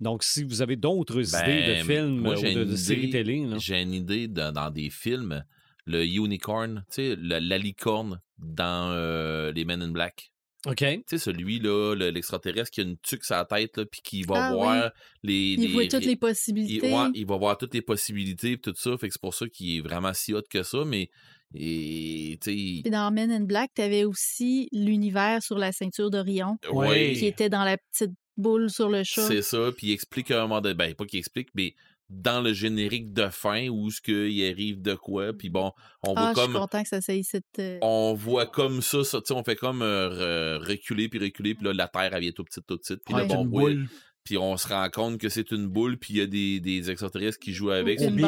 Donc, si vous avez d'autres Ben, idées de films moi, j'ai ou de, séries idée. télé, là. J'ai une idée de- dans des films, le unicorn, tu sais, le- la licorne dans euh, les Men in Black. OK. Tu sais, celui-là, le- l'extraterrestre qui a une tuque sur la tête, là, puis qui va Ah, voir les, il les- voit toutes les il, possibilités. ouais, il va voir toutes les possibilités et tout ça. Fait que c'est pour ça qu'il est vraiment si hot que ça, mais et, tu sais, Puis dans Men in Black, tu avais aussi l'univers sur la ceinture d'Orion ouais, qui était dans la petite boule sur le chat. c'est ça. Puis il explique à un moment donné, ben pas qu'il explique, mais dans le générique de fin où ce qu'il arrive de quoi, puis bon, on Ah, voit je suis comme content que ça ici. euh, on voit comme ça, ça tu sais, on fait comme euh, re- reculer puis reculer, puis là la terre elle vient tout petite, tout petite, puis Ouais. là, bon, une oui, boule. puis on se rend compte que c'est une boule, puis il y a des, des extraterrestres qui jouent avec. Une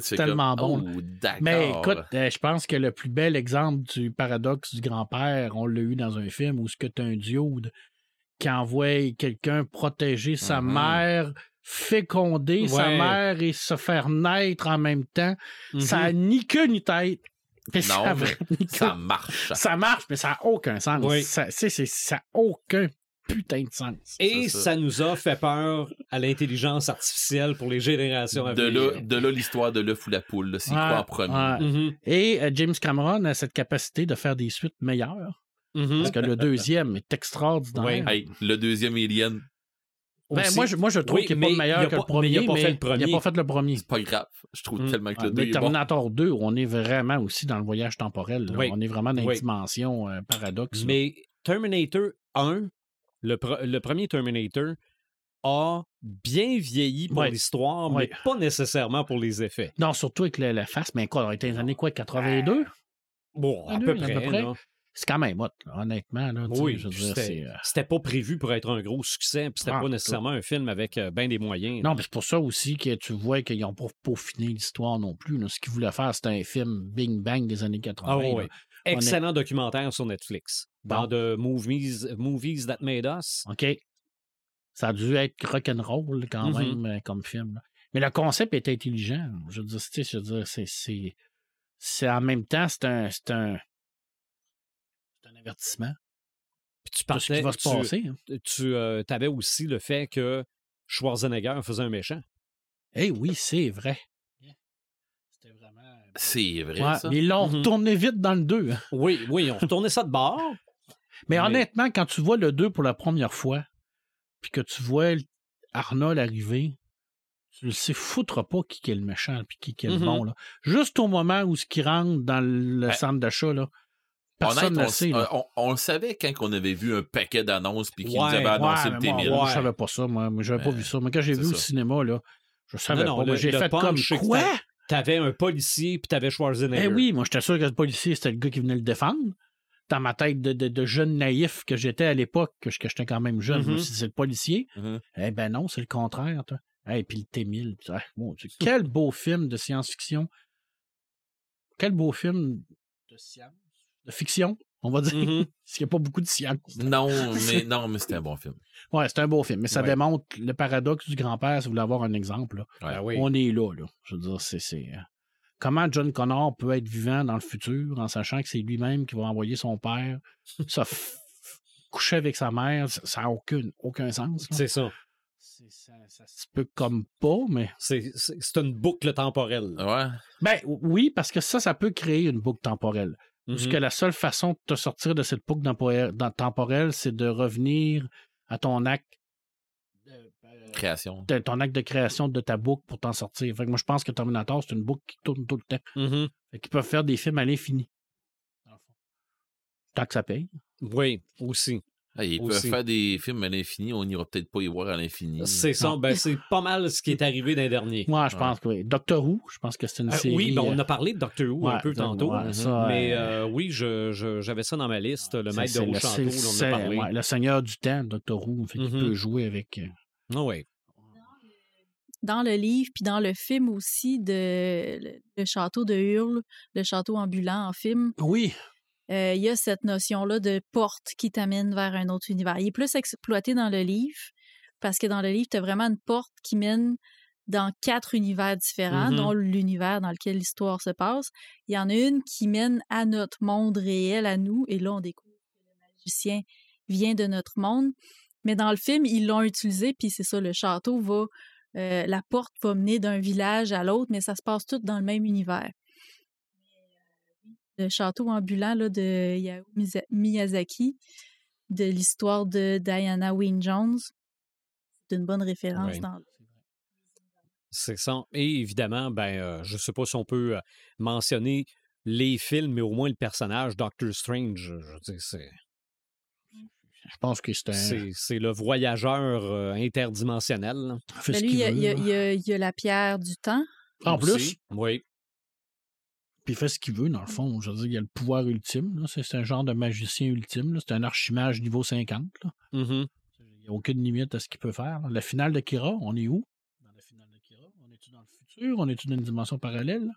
C'est tellement comme, bon. Oh. Mais écoute, euh, je pense que le plus bel exemple du paradoxe du grand-père, on l'a eu dans un film où ce que tu as un diode qui envoie quelqu'un protéger sa Mhm. mère, féconder sa mère et se faire naître en même temps. Ça Mhm. a ni queue ni tête. Mais ça, Non, mais vraiment ni ça queue. marche. Ça marche, mais ça n'a aucun sens. Oui. Ça, c'est- c'est- ça n'a aucun putain de sens. Et ça. ça. nous a fait peur à l'intelligence artificielle pour les générations à De venir. là, de là l'histoire de l'œuf ou la poule, là, s'il Ouais, croit en premier. ouais. Mhm. Et euh, James Cameron a cette capacité de faire des suites meilleures. Mhm. Parce que le deuxième est extraordinaire. Ouais. Hey, le deuxième Alien, Ben, moi, je, moi, je trouve Oui, qu'il n'est pas mais meilleur que le premier. mais il a pas fait le premier. Il n'a pas fait le premier. c'est pas grave. Je trouve Mm. tellement que le 2 mais est bon. Terminator 2, on est vraiment aussi dans le voyage temporel. Oui. On est vraiment dans Oui. une dimension euh, paradoxe. là. Mais Terminator 1, le, le premier Terminator, a bien vieilli pour l'histoire, mais pas nécessairement pour les effets. Non, surtout avec la, la face, mais quoi, on était dans les années quoi, 82? Bon, à Ah, peu deux, à peu près. C'est quand même hot, là, honnêtement. Là, Oui, puis c'était euh, c'était pas prévu pour être un gros succès, puis c'était Ah, pas nécessairement un film avec euh, ben des moyens. Non, mais c'est pour ça aussi que tu vois qu'ils n'ont pas peaufiné l'histoire non plus. là. Ce qu'ils voulaient faire, c'était un film Bing Bang des années 80. Ah oui. Excellent documentaire sur Netflix. Dans The Movies, Movies That Made Us. OK. Ça a dû être rock'n'roll quand Mhm. même euh, comme film. Mais le concept est intelligent. Je veux dire, c'est en même temps, c'est un, avertissement Puis tu de ce qui partais, va se passer. hein. tu avais aussi le fait que Schwarzenegger faisait un méchant. Eh oui, c'est vrai. C'était vraiment. C'est vrai, Ouais, ça. mais ils l'ont Mhm. retourné vite dans le 2. Oui, oui, on retournait ça de bord. Mais, Mais- honnêtement, quand tu vois le 2 pour la première fois, puis que tu vois Arnold arriver, tu le sais foutre pas qui est le méchant puis qui est le Mhm. bon. Là. Juste au moment où ce qui rentre dans le Ben, centre d'achat, là, personne Honnête, ne on, sait. on- on le savait quand on avait vu un paquet d'annonces puis qu'ils Ouais, nous avaient annoncé Ouais, le mais moi, T1000. moi, je savais pas ça, moi. Moi, j'avais pas Euh, vu ça. Mais quand j'ai vu au cinéma, là, je savais Non, non, pas. J'ai fait comme quoi? T'avais un policier, puis t'avais Schwarzenegger. Eh oui, moi, j'étais sûr que le policier, c'était le gars qui venait le défendre. Dans ma tête de, de- de jeune naïf que j'étais à l'époque, que, j'étais quand même jeune, suis dit, c'est le policier? Mhm. Eh ben non, c'est le contraire, toi. Et puis le T-1000. puis, ah, mon Dieu, quel beau film de science-fiction. Quel beau film de science. De fiction, on va dire. Mhm. Parce qu'il n'y a pas beaucoup de science. Non, mais non, mais c'était un bon film. Ouais, c'est un beau film. Mais ça Ouais. démontre le paradoxe du grand-père, si vous voulez avoir un exemple. là. Ouais. Ben oui. On est là, là. Je veux dire, c'est. c'est, euh, Comment John Connor peut être vivant dans le futur en sachant que c'est lui-même qui va envoyer son père se coucher avec sa mère, ça n'a aucun, aucun sens. C'est ça. C'est- Ça, ça se peut comme pas, mais. C'est une boucle temporelle. Ouais. Ben oui, parce que ça, ça peut créer une boucle temporelle. Parce Mhm. que la seule façon de te sortir de cette boucle temporelle, c'est de revenir à ton acte. de- euh, Création. de- ton acte de création de ta boucle pour t'en sortir. Fait que moi, je pense que Terminator, c'est une boucle qui tourne tout le temps. Mhm. Fait qu'ils peuvent faire des films à l'infini. Tant que ça paye. Oui, aussi. Ah, ils Aussi. peuvent faire des films à l'infini, on n'ira peut-être pas y voir à l'infini. C'est ça. Ben, c'est pas mal ce qui est arrivé d'un dernier. Moi, je pense que oui. Doctor Who, je pense que c'est une Euh, série. oui, ben, on euh, a parlé de Doctor Who un ouais, peu tantôt. ouais, ça, mais euh, oui, je- je- j'avais ça dans ma liste, le maître de c'est le- on a parlé. ouais, Seigneur du Temps, Doctor Who, fait qu'il Mhm. peut jouer avec. euh, Ah ouais. dans le livre, puis dans le film aussi de le, château de Hurle, le château ambulant en film, Oui, il y a cette notion-là de porte qui t'amène vers un autre univers. Il est plus exploité dans le livre, parce que dans le livre, tu as vraiment une porte qui mène dans quatre univers différents, Mhm. dont l'univers dans lequel l'histoire se passe. Il y en a une qui mène à notre monde réel, à nous, et là, on découvre que le magicien vient de notre monde. Mais dans le film, ils l'ont utilisé, puis c'est ça, le château va... euh, la porte va mener d'un village à l'autre, mais ça se passe tout dans le même univers. Le château ambulant là, de Miyazaki, de l'histoire de Diana Wynne Jones, c'est une bonne référence dans C'est ça. Et évidemment, ben, euh, je sais pas si on peut euh, mentionner les films, mais au moins le personnage Doctor Strange. Je c'est- je pense que c'est un. c'est c'est le voyageur euh, interdimensionnel. là. lui, il y, a, veut, il y a- là. il y a- il y a la pierre du temps. En plus? Oui. Puis il fait ce qu'il veut, dans le fond. Je veux dire, il a le pouvoir ultime. C'est un genre de magicien ultime. C'est un archimage niveau 50. là. Mhm. Il n'y a aucune limite à ce qu'il peut faire. là. La finale de Kira, on est où? Dans la finale de Kira, on est-tu dans le futur? On est-tu dans une dimension parallèle?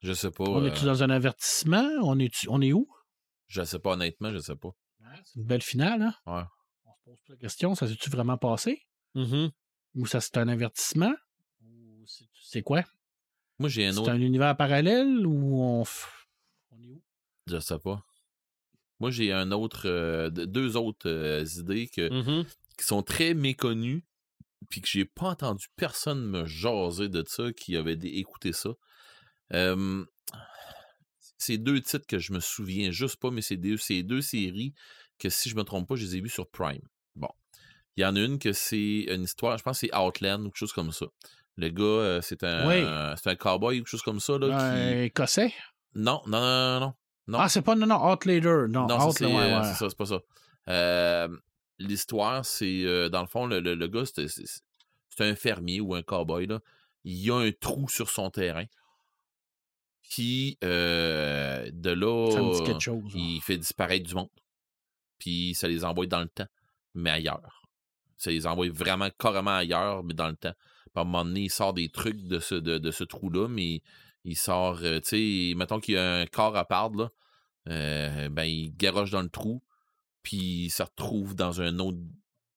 Je sais pas. On euh, est-tu dans un avertissement? On est, on est où? Je sais pas, honnêtement, je sais pas. C'est une belle finale, hein? Ouais. On se pose la question, ça s'est-tu vraiment passé? Mhm. Ou ça c'est un avertissement? Ou c'est quoi? Moi, j'ai un C'est autre. un univers parallèle ou on, on est où? Je sais pas. Moi, j'ai un autre. euh, de- deux autres euh, idées que, Mhm. qui sont très méconnues, puis que j'ai pas entendu personne me jaser de ça, qui avait écouté ça. Euh, c'est deux titres que je me souviens juste pas, mais c'est deux, c'est deux séries que, si je me trompe pas, je les ai vues sur Prime. Bon. Il y en a une que c'est une histoire, je pense que c'est Outland ou quelque chose comme ça. Le gars, euh, c'est un, Oui. c'est un cowboy ou quelque chose comme ça. Là, qui... Un écossais? Non, non, non, non, non. Ah, c'est pas, non, non, Outlander. Non, Non, c'est ouais, euh, ouais. c'est ça, c'est pas ça. Euh, l'histoire, c'est euh, dans le fond, le, le- le gars, c'est un fermier ou un cowboy. Là. Il a un trou sur son terrain. Puis euh, de là, Ça me dit quelque chose. hein. il fait disparaître du monde. Puis ça les envoie dans le temps, mais ailleurs. Ça les envoie vraiment carrément ailleurs, mais dans le temps. À un moment donné, il sort des trucs de ce, de, de ce trou-là, mais il sort, euh, tu sais, mettons qu'il y a un corps à part, là, euh, ben il garoche dans le trou, puis il se retrouve dans un autre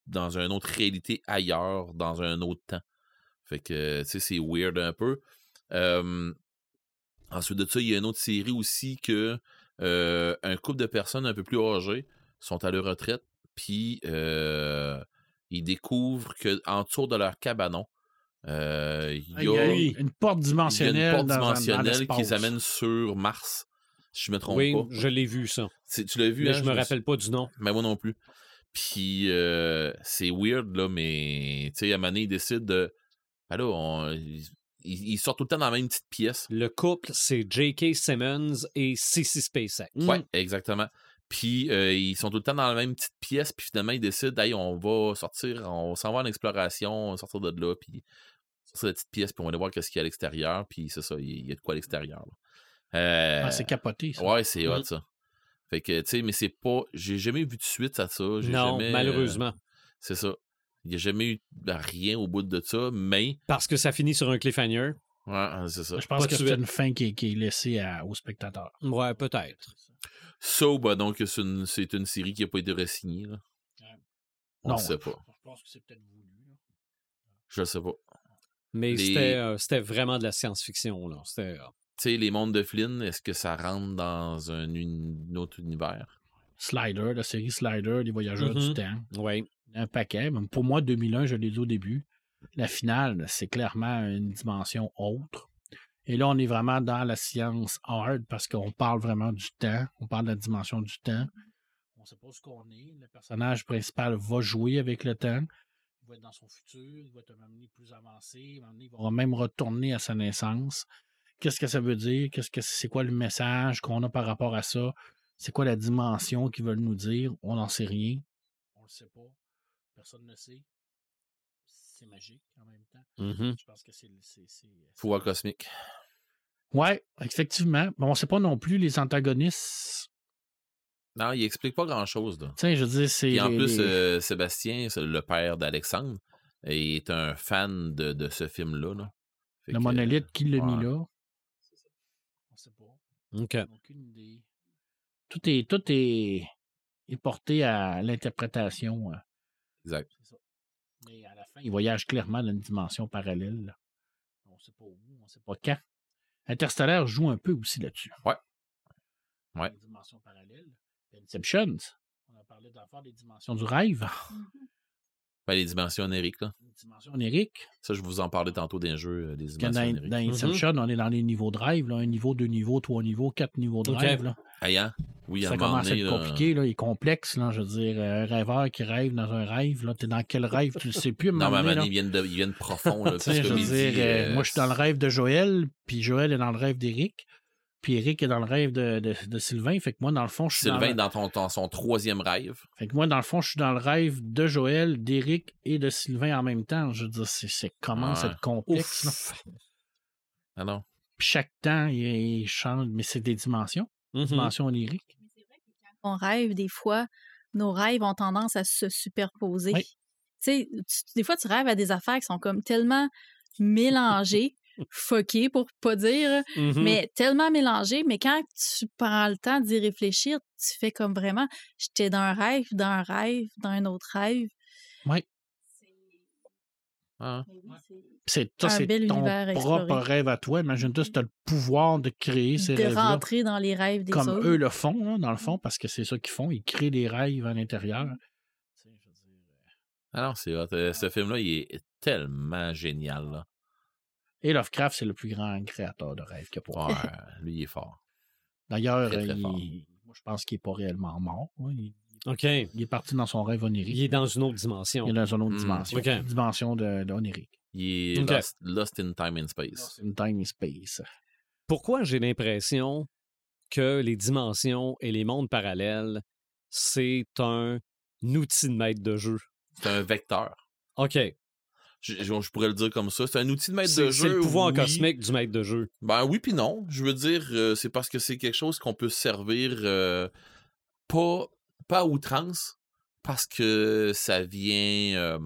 dans une autre réalité ailleurs, dans un autre temps. Fait que, tu sais, c'est weird un peu. Ensuite de ça, il y a une autre série aussi que euh, un couple de personnes un peu plus âgées sont à leur retraite, puis ils découvrent que en dessous de leur cabanon, euh, il y a, une porte il y a une dimensionnelle. porte dans un- dans dimensionnelle qui l'espace. les amène sur Mars. Si je me trompe Oui, pas. je l'ai vu, ça. Tu l'as vu, Mais hein, je me me rappelle pas du nom. mais moi non plus. Puis euh, c'est weird, là, mais tu sais, à un moment donné, ils décident de. Ben là, on- ils, ils sortent tout le temps dans la même petite pièce. Le couple, c'est J.K. Simmons et Cissy Spacek. Ouais, exactement. Puis euh, ils sont tout le temps dans la même petite pièce, puis finalement, ils décident, hey, on va sortir, on s'en va en exploration, on va sortir de là, puis sortir la petite pièce, puis on va aller voir qu'est-ce qu'il y a à l'extérieur, puis c'est ça, il y a de quoi à l'extérieur. là. Euh, Ah, c'est capoté, ça. Ouais, c'est hot, Mm. ça. Fait que, tu sais, mais c'est pas. J'ai jamais vu de suite à ça. j'ai Non, jamais, euh, malheureusement. c'est ça. Il n'y a jamais eu rien au bout de ça, mais. Parce que ça finit sur un cliffhanger. Ouais, c'est ça. Je pense Pas que c'est une fin qui, est- qui est laissée à- aux spectateurs. Ouais, peut-être. So, bah, donc, c'est une, c'est une série qui n'a pas été re-signée. Là. On non, le sait pas. Je pense que c'est peut-être voulu. là. Je le sais pas. Mais Les- c'était, euh, c'était vraiment de la science-fiction. Là. C'était, euh, Tu sais, les mondes de Flynn, est-ce que ça rentre dans un, autre univers? Slider, la série Slider, les voyageurs du temps. ouais. Un paquet. Pour moi, 2001, je l'ai dit au début. La finale, c'est clairement une dimension autre. Et là, on est vraiment dans la science hard parce qu'on parle vraiment du temps. On parle de la dimension du temps. On ne sait pas ce qu'on est. Le personnage principal va jouer avec le temps. Il va être dans son futur. Il va être un plus avancé. Il va même retourner à sa naissance. Qu'est-ce que ça veut dire? Qu'est-ce que c'est quoi le message qu'on a par rapport à ça? C'est quoi la dimension qu'ils veulent nous dire? On n'en sait rien. On le sait pas. Personne ne le sait. C'est magique en même temps. Mhm. Je pense que c'est. c'est- c'est- Pouvoir cosmique. Ouais, effectivement. Mais on ne sait pas non plus les antagonistes. Non, il explique pas grand-chose. Tu sais, je veux dire, c'est. Puis en les- plus, les- euh, Sébastien, c'est le père d'Alexandre, est un fan de, de ce film-là. là. Le que, monolithe qui l'a mis là. On sait pas. OK. Aucune idée. Tout est, tout est, est porté à l'interprétation. euh, Exact. c'est ça. Mais à la fin, il voyage clairement dans une dimension parallèle. là. On ne sait pas où, on ne sait pas quand. Interstellar joue un peu aussi là-dessus. Ouais. Ouais. Une dimension parallèle. Inception, on a parlé d'enfant des dimensions du rêve. Ben, les dimensions onériques, là. Une dimension onérique. Ça, je vous en parlais tantôt d'un jeu, euh, des dimensions dans, dans Inception, on est dans les niveaux de rêve. Là. Un niveau, deux niveaux, trois niveaux, quatre niveaux de rêve. Là. Ah, hein? Oui, ça un moment commence à être là, compliqué, là, il est complexe, là, je veux dire, euh, un rêveur qui rêve dans un rêve, là, t'es dans quel rêve, tu le sais plus, Non, mais là. ils viennent, de, ils viennent profond. Là, je veux dire, euh, euh, moi, je suis dans le rêve de Joël, puis Joël est dans le rêve d'Éric, puis Éric est dans le rêve de, de, de Sylvain, fait que moi, dans le fond, je suis dans, Sylvain le- dans, ton, dans son troisième rêve. fait que moi, dans le fond, je suis dans le rêve de Joël, d'Éric et de Sylvain en même temps, je veux dire, c'est, c'est à Ouais. être complexe, là? Ah non. Puis chaque temps, il, il change, mais c'est des dimensions, Mhm. dimensions oniriques. on rêve, des fois, nos rêves ont tendance à se superposer. Oui. Tu sais, des fois, tu rêves à des affaires qui sont comme tellement mélangées, fuckées pour pas dire, Mhm. mais tellement mélangées, mais quand tu prends le temps d'y réfléchir, tu fais comme vraiment, j'étais dans un rêve, dans un rêve, dans un autre rêve. Oui. Ah. C'est, ça, Un c'est bel ton propre rêve à toi. Imagine-toi si tu as le pouvoir de créer ces De rêves-là. rentrer dans les rêves des comme autres. eux le font, hein, dans le fond, parce que c'est ça qu'ils font. Ils créent des rêves à l'intérieur. Veux dire, euh, Ah non, c'est. Euh, Ce film-là, il est tellement génial. Là. Et Lovecraft, c'est le plus grand créateur de rêves qu'il y a pour Ouais, lui, il est fort. D'ailleurs, je pense qu'il n'est pas réellement mort. hein. Il, OK. il est parti dans son rêve onirique. Il est dans une autre dimension. Il est dans une autre Hmm, dimension. dimension de, de onirique. Il est lost, lost in time and space. C'est une time and space. Pourquoi j'ai l'impression que les dimensions et les mondes parallèles, c'est un outil de maître de jeu? C'est un vecteur. OK. Je, je- pourrais le dire comme ça. C'est un outil de maître de jeu. c'est le pouvoir oui. cosmique du maître de jeu. Ben oui puis non. Je veux dire, euh, c'est parce que c'est quelque chose qu'on peut servir euh, pas, pas à outrance, parce que ça vient, euh,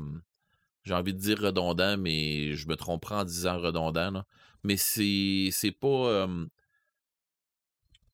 j'ai envie de dire redondant, mais je me tromperai en disant redondant. là. Mais c'est c'est pas... euh,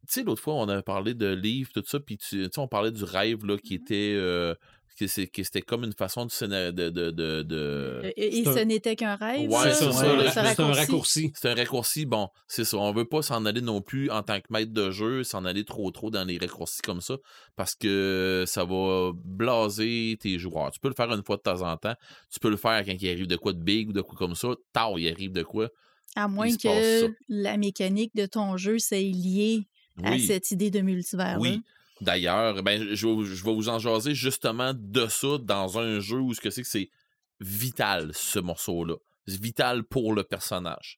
tu sais, l'autre fois, on avait parlé de livres, tout ça, puis tu tu sais, on parlait du rêve, là, qui était... euh, que c'est- que c'était comme une façon de... de, de, de, de- Et, et c'est un- ce n'était qu'un rêve. Ouais, ça, c'est c'est un raccourci? C'est un raccourci, bon, c'est ça. On veut pas s'en aller non plus en tant que maître de jeu, s'en aller trop trop dans les raccourcis comme ça, parce que ça va blaser tes joueurs. Tu peux le faire une fois de temps en temps. Tu peux le faire quand il arrive de quoi de big ou de quoi comme ça. Tard, il arrive de quoi. À moins que la mécanique de ton jeu soit liée à cette idée de multivers. oui. D'ailleurs, ben, je, je vais- vous en jaser justement de ça dans un jeu où ce que c'est que c'est vital, ce morceau-là. C'est vital pour le personnage.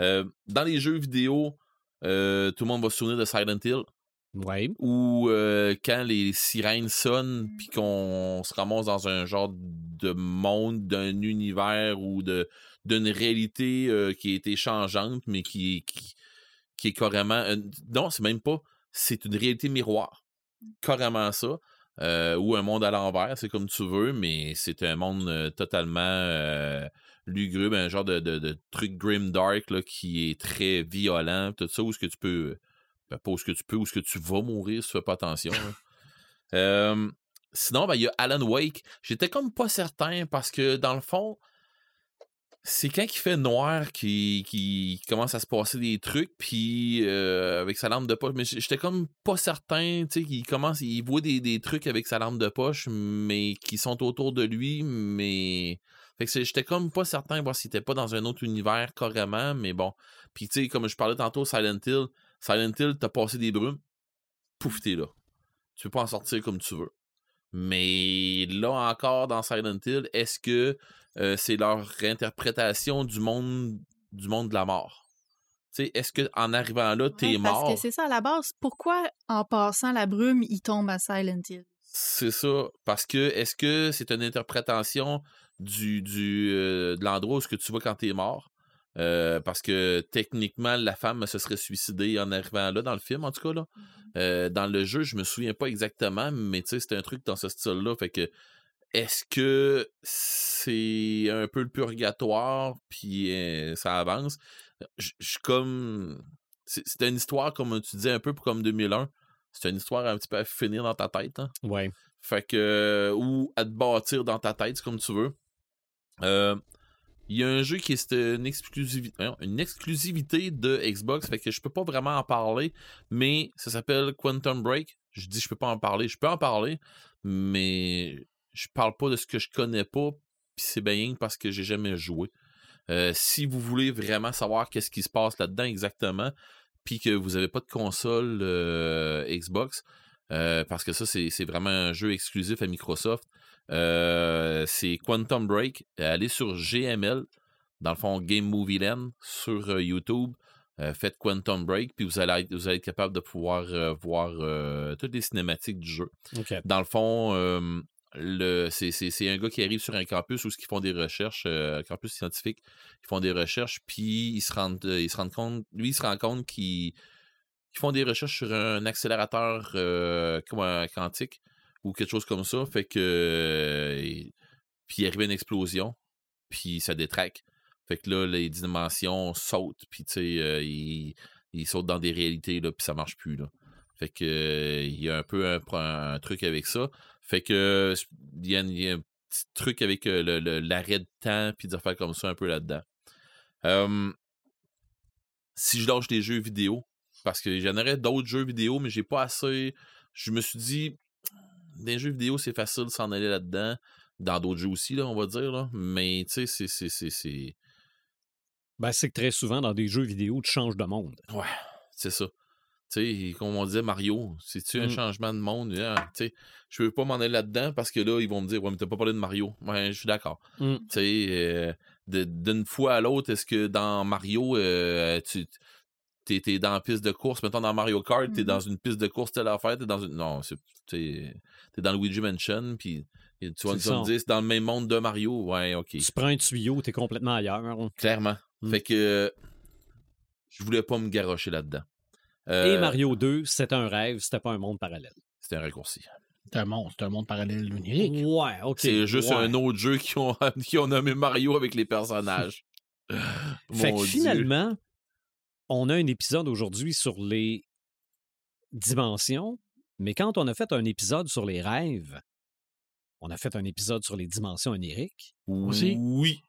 Euh, dans les jeux vidéo, euh, tout le monde va se souvenir de Silent Hill. Ouais. ou euh, quand les sirènes sonnent puis qu'on se ramasse dans un genre de monde, d'un univers ou de d'une réalité euh, qui a été changeante, mais qui, qui, qui est carrément. euh, non, c'est même pas. C'est une réalité miroir. Carrément ça. Euh, ou un monde à l'envers, c'est comme tu veux, mais c'est un monde euh, totalement euh, lugubre, un genre de, de, truc grim dark là, qui est très violent, tout ça, où est-ce que tu peux ben, pas où ce que tu peux, où ce que tu vas mourir si tu fais pas attention. Euh, sinon, ben, il y a Alan Wake. J'étais comme pas certain parce que dans le fond, c'est quand il fait noir qui, qui commence à se passer des trucs, puis euh, avec sa lampe de poche. Mais j'étais comme pas certain, tu sais, qu'il commence, il voit des, trucs avec sa lampe de poche, mais qui sont autour de lui, mais. Fait que j'étais comme pas certain voir s'il était pas dans un autre univers carrément, mais bon. Puis tu sais, comme je parlais tantôt, Silent Hill, Silent Hill, t'as passé des brumes, pouf, t'es là. Tu peux pas en sortir comme tu veux. Mais là encore, dans Silent Hill, est-ce que euh, c'est leur réinterprétation du monde du monde de la mort? Est-ce que en arrivant là, t'es Ouais, mort? Parce que c'est ça à la base. Pourquoi, en passant la brume, il tombe à Silent Hill? C'est ça. Parce que est-ce que c'est une interprétation du, du euh, de l'endroit où ce que tu vois quand t'es mort? Euh, parce que techniquement, la femme se serait suicidée en arrivant là, dans le film, en tout cas. Là. Euh, dans le jeu, je me souviens pas exactement, mais tu sais, c'était un truc dans ce style-là. Fait que est-ce que c'est un peu le purgatoire, puis euh, ça avance? Je suis comme. C'est une histoire, comme tu disais, un peu comme 2001. C'est une histoire un petit peu à finir dans ta tête. Hein? Ouais. Fait que. Ou à te bâtir dans ta tête, comme tu veux. Euh, Il y a un jeu qui est une exclusivité, une exclusivité de Xbox, fait que je peux pas vraiment en parler, mais ça s'appelle Quantum Break. Je dis je peux pas en parler, je peux en parler, mais je parle pas de ce que je connais pas, puis c'est bien parce que j'ai jamais joué. Euh, si vous voulez vraiment savoir qu'est-ce qui se passe là-dedans exactement, puis que vous avez pas de console euh, Xbox, euh, parce que ça, c'est vraiment un jeu exclusif à Microsoft. Euh, c'est Quantum Break. Allez sur GML, dans le fond Game Movie Land, sur euh, YouTube. Euh, faites Quantum Break, puis vous allez être, vous allez être capable de pouvoir voir toutes les cinématiques du jeu. Dans le fond, le, c'est, un gars qui arrive sur un campus où ils font des recherches, un campus scientifique, ils font des recherches, puis ils se rendent, ils se rendent compte, lui, il se rend compte qu'ils, font des recherches sur un accélérateur quantique ou quelque chose comme ça, fait que puis il arrive une explosion, puis ça détraque. Fait que là, les dimensions sautent, puis tu sais, euh, ils, ils sautent dans des réalités, là, puis ça marche plus, là. Fait que il y a un peu un, truc avec ça. Fait que il y, a, un petit truc avec euh, l'arrêt de temps puis des affaires comme ça un peu là-dedans. Si je lâche des jeux vidéo, parce que j'en aurais d'autres jeux vidéo, mais j'ai pas assez. Je me suis dit, des jeux vidéo, c'est facile de s'en aller là-dedans. Dans d'autres jeux aussi, là, on va dire. Là. Mais tu sais, c'est- c'est- c'est- c'est. Ben, c'est que très souvent, dans des jeux vidéo, tu changes de monde. Ouais, c'est ça. Tu sais, comme on disait, Mario, c'est-tu un Mm. changement de monde? Ah, tu sais, je veux pas m'en aller là-dedans parce que là, ils vont me dire, ouais, mais t'as pas parlé de Mario. Ouais, je suis d'accord. Mm. Tu sais, euh, d'une fois à l'autre, est-ce que dans Mario, euh, tu t'es, t'es dans la piste de course, mettons dans Mario Kart, t'es dans une piste de course, telle affaire, t'es dans une. Non, c'est, t'es, t'es dans le Luigi Mansion, puis tu vas ça. dire, c'est dans le même monde de Mario. Ouais, ok. Tu prends un tuyau, t'es complètement ailleurs. Clairement. Mm. Fait que je voulais pas me garrocher là-dedans. Et Euh, Mario 2, c'était un rêve, c'était pas un monde parallèle. C'était un raccourci. C'est un monde, c'est un monde parallèle numérique. Ouais, ok. C'est juste ouais. un autre jeu qui ont, qui ont nommé Mario avec les personnages. Fait que Dieu. finalement, on a un épisode aujourd'hui sur les dimensions, mais quand on a fait un épisode sur les rêves, on a fait un épisode sur les dimensions oniriques. Aussi? Oui.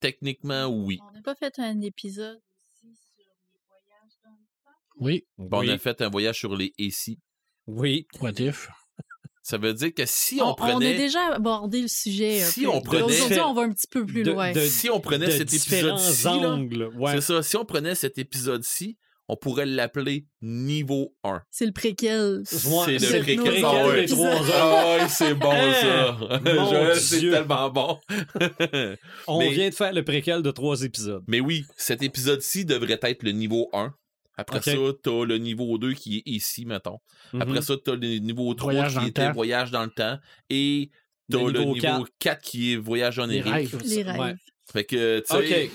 Techniquement, oui. On n'a pas fait un épisode aussi sur les voyages dans le temps? Oui, Bon, oui, On a fait un voyage sur les ici. oui. what if? Ça veut dire que si on, On, on prenait. a déjà abordé le sujet. un Si on prenait- Aujourd'hui, on va un petit peu plus De- loin. de- si on prenait cet épisode-ci. Ouais. c'est ça, si on prenait cet épisode-ci, on pourrait l'appeler niveau 1. C'est le préquel. Ouais, c'est le c'est préquel. Ah ouais. Ah ouais, c'est bon ça. Mon Joël, c'est tellement bon. On Mais- vient de faire le préquel de trois épisodes. Mais oui, cet épisode-ci devrait être le niveau 1. Après ça, t'as le niveau 2 qui est ici, mettons. Après Mhm. ça, t'as le niveau 3 Voyage dans qui temps. voyage dans le temps. Et t'as Le le niveau niveau, 4. 4. qui est voyage en Les rêves. Les rêves. Ouais. Fait que, tu sais, OK.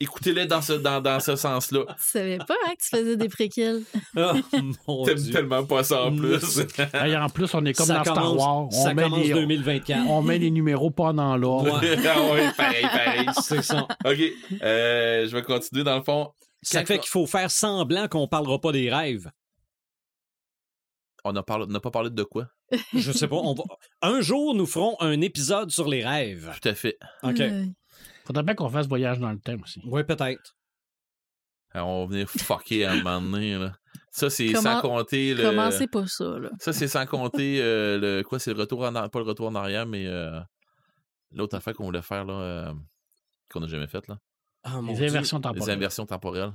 écoutez-les dans ce, dans, dans ce sens-là. Tu savais pas hein, que tu faisais des préquels. Oh, T'aimes tellement pas ça en plus. Hey, en plus, on est comme ça dans Star commence, Wars. On ça met, commence les, 2024. on met les numéros pas dans l'ordre. Ouais, ah ouais, pareil, pareil. c'est ça. OK, euh, je vais continuer dans le fond. Ça fait qu'il faut faire semblant qu'on parlera pas des rêves. On n'a pas parlé de quoi? Je sais pas. On va... Un jour, nous ferons un épisode sur les rêves. Tout à fait. OK. Euh, Faudrait bien qu'on fasse voyage dans le temps aussi. Oui, peut-être. Alors, on va venir fucker à un moment donné. Là. Ça, c'est Comment- sans compter le... Commencez pas ça, là. Ça, c'est sans compter euh, le quoi, c'est le retour en arrière, pas le retour en arrière, mais euh, l'autre affaire qu'on voulait faire là, euh, qu'on n'a jamais faite là, Ah, mon Les Dieu. inversions les temporelles. inversions temporelles.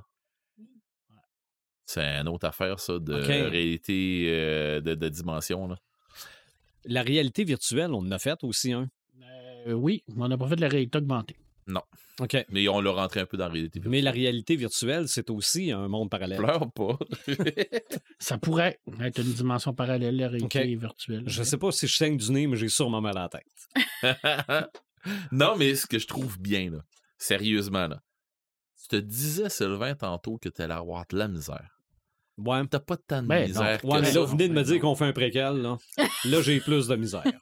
C'est une autre affaire ça de réalité euh, de, de dimension là. La réalité virtuelle, on en a fait aussi un? Euh, oui, mais on n'a pas fait de la réalité augmentée. OK. Mais on l'a rentré un peu dans la réalité. Mais la réalité virtuelle, c'est aussi un monde parallèle. pleure pas. Ça pourrait être une dimension parallèle, la réalité virtuelle. Je sais pas si je saigne du nez, mais j'ai sûrement mal à la tête. non, mais ce que je trouve bien là, sérieusement là, tu te disais Sylvain tantôt que t'allais avoir de la misère. Ouais. T'as pas tant de Ben, non. misère Ouais, que mais ça. là, vous venez de me dire qu'on fait un préquel, là. Là, j'ai plus de misère.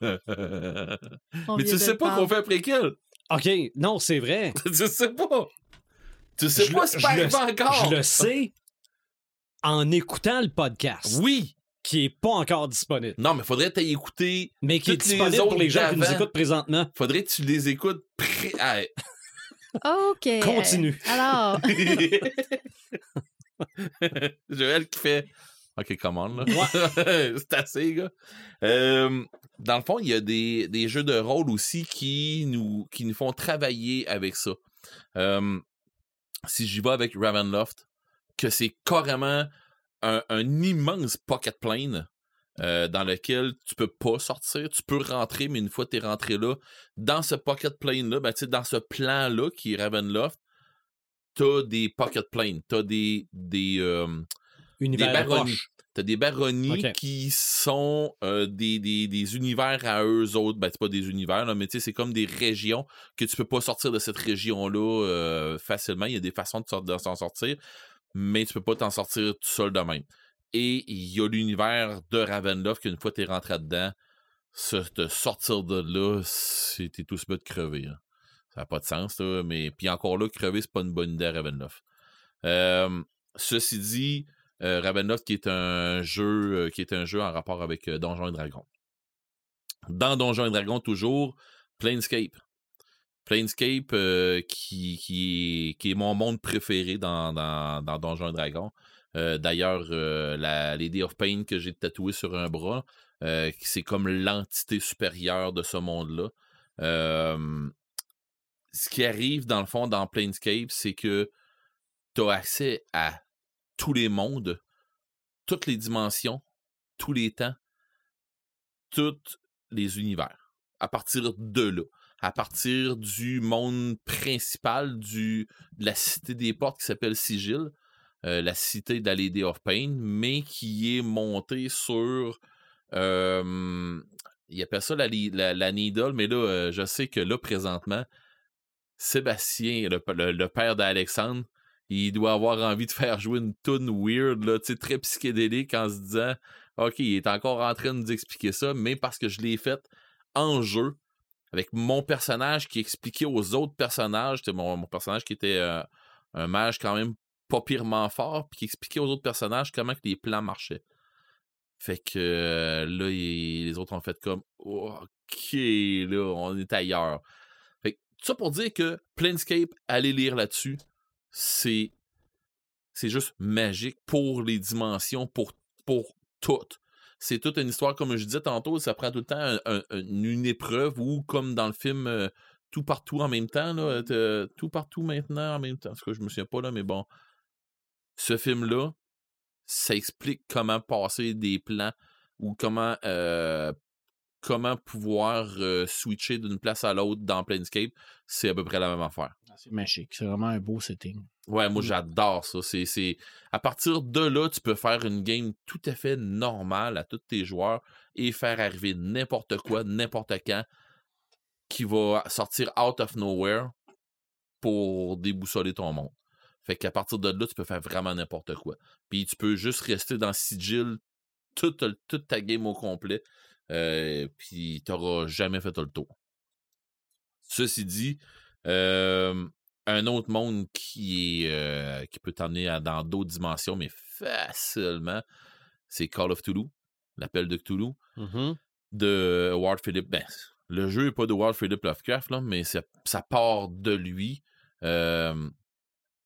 Mais tu sais pas qu'on fait un préquel? OK, non, c'est vrai. tu sais pas. Tu sais Je pas, le- arrivé encore. Je le sais en écoutant le podcast, Oui. qui est pas encore disponible, Non, mais faudrait t'y écouter. mais qui est les disponible pour les gens qui nous écoutent présentement. Faudrait que tu les écoutes pré... OK. Continue. Alors, Joël qui fait OK, commande, là. c'est assez, gars. Euh, dans le fond, il y a des, des jeux de rôle aussi qui nous, qui nous font travailler avec ça. Euh, si j'y vais avec Ravenloft, que c'est carrément un, un immense pocket plane euh, dans lequel tu peux pas sortir, tu peux rentrer, mais une fois que tu es rentré là, dans ce pocket plane-là, ben, tu dans ce plan-là qui est Ravenloft, t'as des pocket planes, t'as des, des, euh, des baronnies. T'as des baronnies qui sont euh, des, des, des univers à eux autres. Ben, c'est pas des univers, là, mais tu c'est comme des régions que tu peux pas sortir de cette région-là facilement. Il y a des façons de s'en sortir, mais tu peux pas t'en sortir tout seul de même. Et il y a l'univers de Ravenloft qu'une fois t'es rentré dedans, se, te sortir de là, t'es tout ce de crever. hein. Ça n'a pas de sens, mais puis encore là, crever, c'est pas une bonne idée à Ravenloft. Euh, ceci dit, euh, Ravenloft qui est un jeu euh, qui est un jeu en rapport avec Donjons et Dragons. Dans Donjons et Dragons, toujours, Planescape. Planescape qui, qui, est, qui est mon monde préféré dans, dans, dans Donjons et Dragons. Euh, D'ailleurs, euh, la Lady of Pain que j'ai tatouée sur un bras, euh, c'est comme l'entité supérieure de ce monde-là. Ce qui arrive, dans le fond, dans Planescape, c'est que tu as accès à tous les mondes, toutes les dimensions, tous les temps, tous les univers. À partir de là. À partir du monde principal de la cité des portes qui s'appelle Sigil, euh, la cité Lady of Pain, mais qui est monté sur. il appelle ça la, la, Needle, mais là, euh, je sais que là, présentement, Sébastien, le, le- père d'Alexandre, il doit avoir envie de faire jouer une tune weird, là, très psychédélique en se disant OK, il est encore en train de nous expliquer ça, mais parce que je l'ai fait en jeu avec mon personnage qui expliquait aux autres personnages, mon, mon personnage qui était euh, un mage quand même pas pirement fort, puis qui expliquait aux autres personnages comment que les plans marchaient. Fait que euh, là, il- les autres ont fait comme OK, là, on est ailleurs. Fait que tout ça pour dire que Planescape, allez lire là-dessus, c'est c'est juste magique pour les dimensions, pour, pour tout. C'est toute une histoire, comme je disais tantôt, ça prend tout le temps un- un- un- une épreuve ou comme dans le film euh, Tout partout en même temps, là, t'as- tout partout maintenant en même temps. Tout cas, je me souviens pas là, mais bon. Ce film-là, ça explique comment passer des plans ou comment euh, comment pouvoir euh, switcher d'une place à l'autre dans Planescape. C'est à peu près la même affaire. C'est magique. C'est vraiment un beau setting. Ouais, moi Mm. j'adore ça. C'est, c'est... À partir de là, tu peux faire une game tout à fait normale à tous tes joueurs et faire arriver n'importe quoi, n'importe quand, qui va sortir out of nowhere pour déboussoler ton monde. Fait qu'à partir de là, tu peux faire vraiment n'importe quoi. Puis tu peux juste rester dans Sigil toute, toute ta game au complet. euh, puis t'auras jamais fait tout le tour. Ceci dit, euh, un autre monde qui est euh, qui peut t'emmener dans d'autres dimensions, mais facilement, c'est Call of Toulouse, l'appel de Cthulhu, Mhm. de Ward Philip. Ben, le jeu n'est pas de Ward Philip Lovecraft, là, mais ça, ça part de lui. Euh,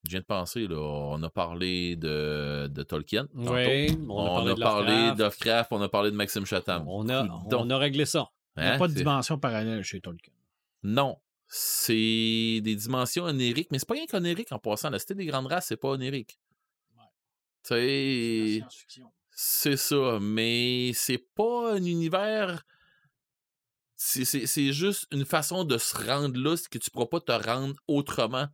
je viens de penser, là, on a parlé de, de Tolkien. Oui, On, a parlé, de Lovecraft, on a parlé de Maxime Chatham. On a, on a réglé ça. Il n'y a Hein, pas de dimension parallèle chez Tolkien. Non. C'est des dimensions onériques, mais c'est pas rien qu'onérique en passant. La cité des grandes races, c'est pas onérique. Ouais. C'est ça, mais c'est pas un univers. C'est- juste une façon de se rendre là, c'est que tu pourras pas te rendre autrement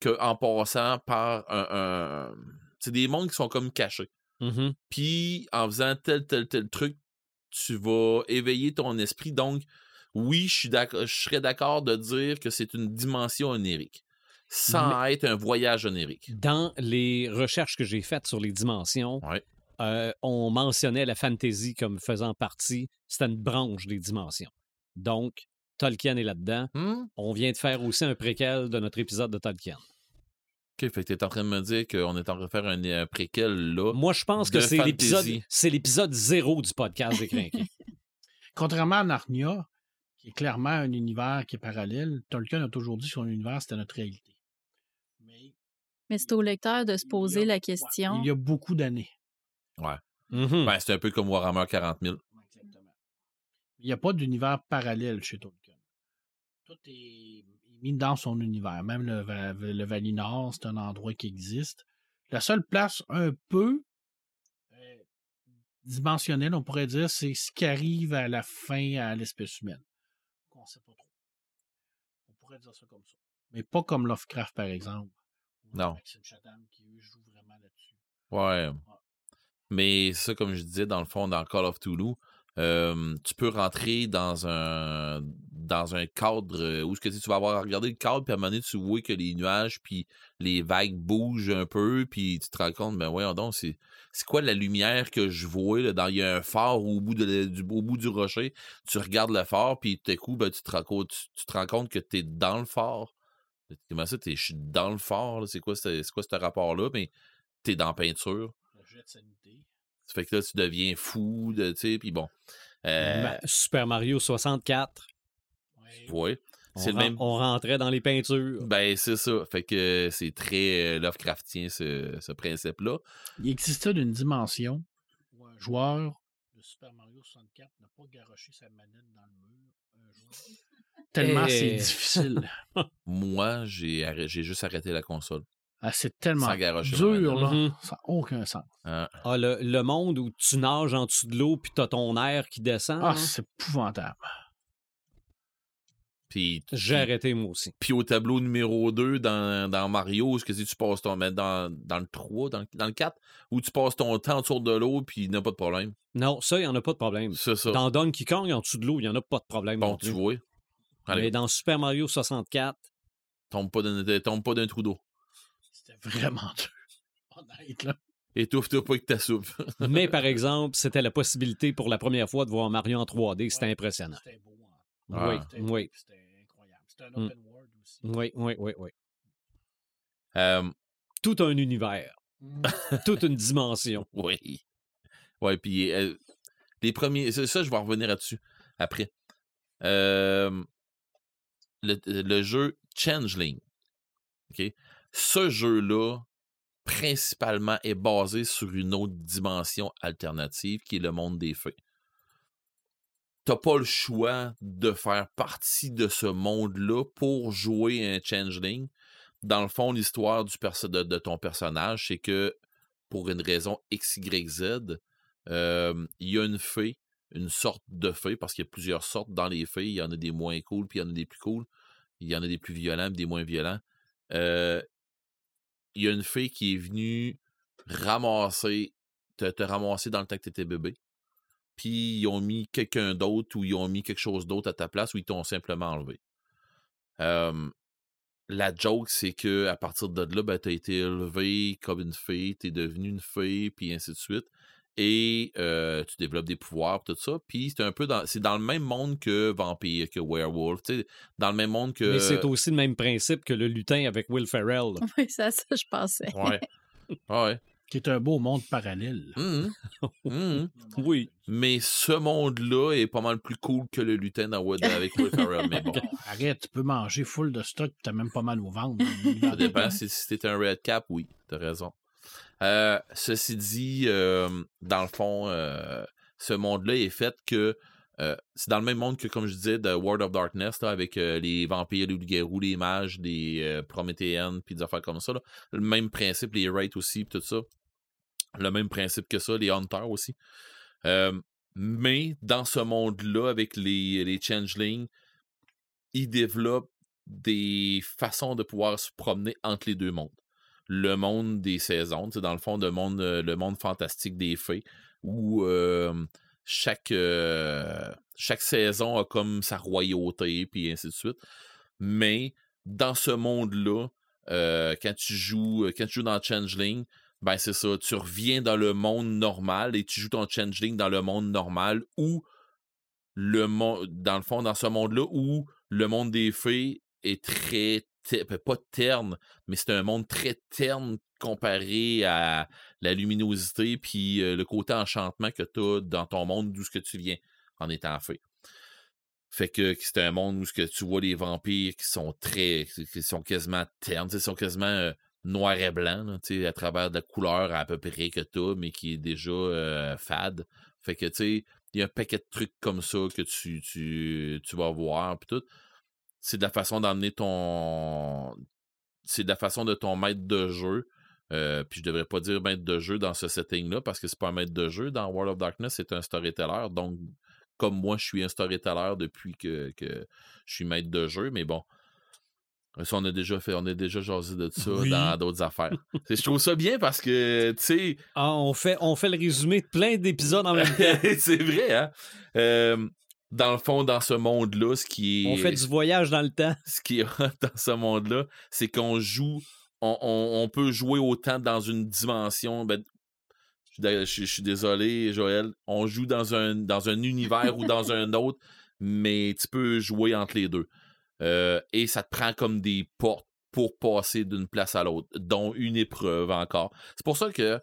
qu'en passant par un. un- C'est des mondes qui sont comme cachés. Mhm. Puis en faisant tel, tel, tel truc, tu vas éveiller ton esprit. Donc, oui, je suis d'accord- je serais d'accord de dire que c'est une dimension onérique, sans être un voyage onérique. Dans les recherches que j'ai faites sur les dimensions, Ouais. euh, on mentionnait la fantasy comme faisant partie, c'était une branche des dimensions. Donc, Tolkien est là-dedans. Hmm? On vient de faire aussi un préquel de notre épisode de Tolkien. Ok, fait que t'es en train de me dire qu'on est en train de faire un, un préquel là. Moi, je pense que c'est l'épisode, c'est l'épisode zéro du podcast des Crinqués. Contrairement à Narnia, qui est clairement un univers qui est parallèle, Tolkien a toujours dit que son univers, c'était notre réalité. Mais Mais c'est au lecteur de se poser a- la ouais, question. il y a beaucoup d'années. Mhm. Ben, c'est un peu comme Warhammer 40 000. Exactement. Il n'y a pas d'univers parallèle chez Tolkien. Tout est mis dans son univers. Même le, le Valinor, c'est un endroit qui existe. La seule place un peu euh, dimensionnelle, on pourrait dire, c'est ce qui arrive à la fin à l'espèce humaine. On ne sait pas trop. On pourrait dire ça comme ça. Mais pas comme Lovecraft, par exemple. Non. Maxime Chatham, qui eux, joue vraiment là-dessus. Ouais. Mais ça, comme je disais, dans le fond, dans Call of Toulouse, euh, tu peux rentrer dans un dans un cadre euh, où ce que tu sais, tu vas avoir regardé le cadre, puis à un moment donné, tu vois que les nuages, puis les vagues bougent un peu, puis tu te rends compte, ben ouais, donc, c'est c'est quoi la lumière que je vois? Là, dans, il y a un phare au bout, de, du, au bout du rocher, tu regardes le phare, puis tout à coup, ben, tu, te rends compte, tu, tu te rends compte que tu es dans le phare. Comment ça, t'es- je suis dans le phare? là? C'est quoi, ce- c'est quoi ce rapport-là? Mais tu es dans la peinture. Le jet de sanité. Ça fait que là, tu deviens fou, de- tu sais, puis bon. Euh, Super Mario 64, Ouais. ouais. on, C'est le ren- même. on rentrait dans les peintures. Ben, c'est ça. Fait que c'est très euh, Lovecraftien, ce, ce principe-là. Il existait d'une dimension où un joueur de Super Mario 64 n'a pas garoché sa manette dans le mur un jour. Tellement Eh. c'est difficile. Moi, j'ai arrêt- j'ai juste arrêté la console. Ah, c'est tellement dur, là. Mhm. Ça n'a aucun sens. Hein. Ah, le, le monde où tu nages en dessous de l'eau puis t'as ton air qui descend. Ah, c'est épouvantable. Puis, J'ai puis- arrêté moi aussi. puis au tableau numéro 2 dans, dans Mario, est-ce que si tu passes ton. mais Dans, dans le 3, dans, le- dans le 4, où tu passes ton temps autour de l'eau, puis il n'y a pas de problème? Non, ça, il n'y en a pas de problème. C'est ça. Dans Donkey Kong, en dessous de l'eau, il n'y en a pas de problème. bon, non tu plus. vois. Allez, Mais dans Super Mario 64, tombe pas d'un tombe pas d'un trou d'eau. C'était vraiment dur. Honnête, là. Étouffe-toi pas avec ta soupe. mais par exemple, c'était la possibilité pour la première fois de voir Mario en 3D. C'était Ouais. impressionnant. C'était beau. Oui, C'était oui, C'était incroyable. C'était un Mm. open world aussi. oui, oui, oui, oui. Tout un univers, Mm. toute une dimension. oui. Ouais, puis euh, les premiers. Ça, ça, je vais revenir là-dessus après. Euh, le, le jeu Changeling. Ce jeu-là, principalement, est basé sur une autre dimension alternative qui est le monde des fées. T'as pas le choix de faire partie de ce monde-là pour jouer un Changeling. Dans le fond, l'histoire du de, ton personnage, c'est que pour une raison X, Y, Z, euh, il y a une fée, une sorte de fée, parce qu'il y a plusieurs sortes dans les fées. Il y en a des moins cool, puis il y en a des plus cool. Il y en a des plus violents, puis des moins violents. Euh, il y a une fée qui est venue ramasser, te, te ramasser dans le temps que tu étais bébé. Puis ils ont mis quelqu'un d'autre ou ils ont mis quelque chose d'autre à ta place ou ils t'ont simplement enlevé. Euh, la joke, c'est que à partir de là, ben, tu as été élevé comme une fée, tu es devenu une fée, puis ainsi de suite. Et euh, tu développes des pouvoirs, tout ça. Puis c'est un peu dans, c'est dans le même monde que Vampire, que Werewolf. Dans le même monde que. Mais c'est aussi le même principe que le lutin avec Will Ferrell. Oui, ça que je pensais. Ouais. ouais. Qui est un beau monde parallèle. Mhm. Mhm. Oui. Mais ce monde-là est pas mal plus cool que le lutin dans Wood avec Will Ferrell. Mais bon, Arrête, tu peux manger full de stock, t'as même pas mal au ventre. ça dépend. Si, si t'es un Red Cap, oui, t'as raison. Euh, ceci dit, euh, dans le fond, euh, ce monde-là est fait que euh, c'est dans le même monde que, comme je disais, de World of Darkness, là, avec euh, les vampires, les loups-garous, les mages, les euh, prométhéennes, puis des affaires comme ça. là. Le même principe, les raids aussi, puis tout ça. Le même principe que ça, les hunters aussi. Euh, mais dans ce monde-là, avec les, changelings, ils développent des façons de pouvoir se promener entre les deux mondes. Le monde des saisons, c'est dans le fond le monde, euh, le monde fantastique des fées, où euh, chaque, saison a comme sa royauté, puis ainsi de suite. Mais dans ce monde-là, quand tu joues, quand tu joues dans Changeling, ben c'est ça, tu reviens dans le monde normal et tu joues ton Changeling dans le monde normal où le monde, dans le fond, dans ce monde-là où le monde des fées est très, ben, pas terne, mais c'est un monde très terne comparé à la luminosité puis euh, le côté enchantement que tu as dans ton monde d'où ce que tu viens en étant fée. Fait que c'est un monde où ce que tu vois les vampires qui sont très, qui sont quasiment ternes, sais, sont quasiment euh, noir et blanc, à travers de la couleur à peu près que tu mais qui est déjà fade. Fait que, tu sais, il y a un paquet de trucs comme ça que tu, tu, tu vas voir, puis tout. C'est de la façon d'emmener ton... C'est de la façon de ton maître de jeu. Euh, puis je devrais pas dire maître de jeu dans ce setting-là, parce que c'est pas un maître de jeu. Dans World of Darkness, c'est un storyteller. Donc, comme moi, je suis un storyteller depuis que, que je suis maître de jeu, mais bon. Ça, on a déjà fait, on a déjà jasé de ça Oui. dans d'autres affaires. Je trouve ça bien parce que, tu sais, Ah, on, fait, on fait le résumé de plein d'épisodes en même temps. c'est vrai, hein? Euh, dans le fond, dans ce monde-là, ce qui est. On fait du voyage dans le temps. Ce qui est dans ce monde-là, c'est qu'on joue. On, on- on peut jouer autant dans une dimension. ben, je, suis dé- je- je suis désolé, Joël. On joue dans un, dans un univers ou dans un autre, mais tu peux jouer entre les deux. Euh, et ça te prend comme des portes pour passer d'une place à l'autre, dont une épreuve encore. C'est pour ça que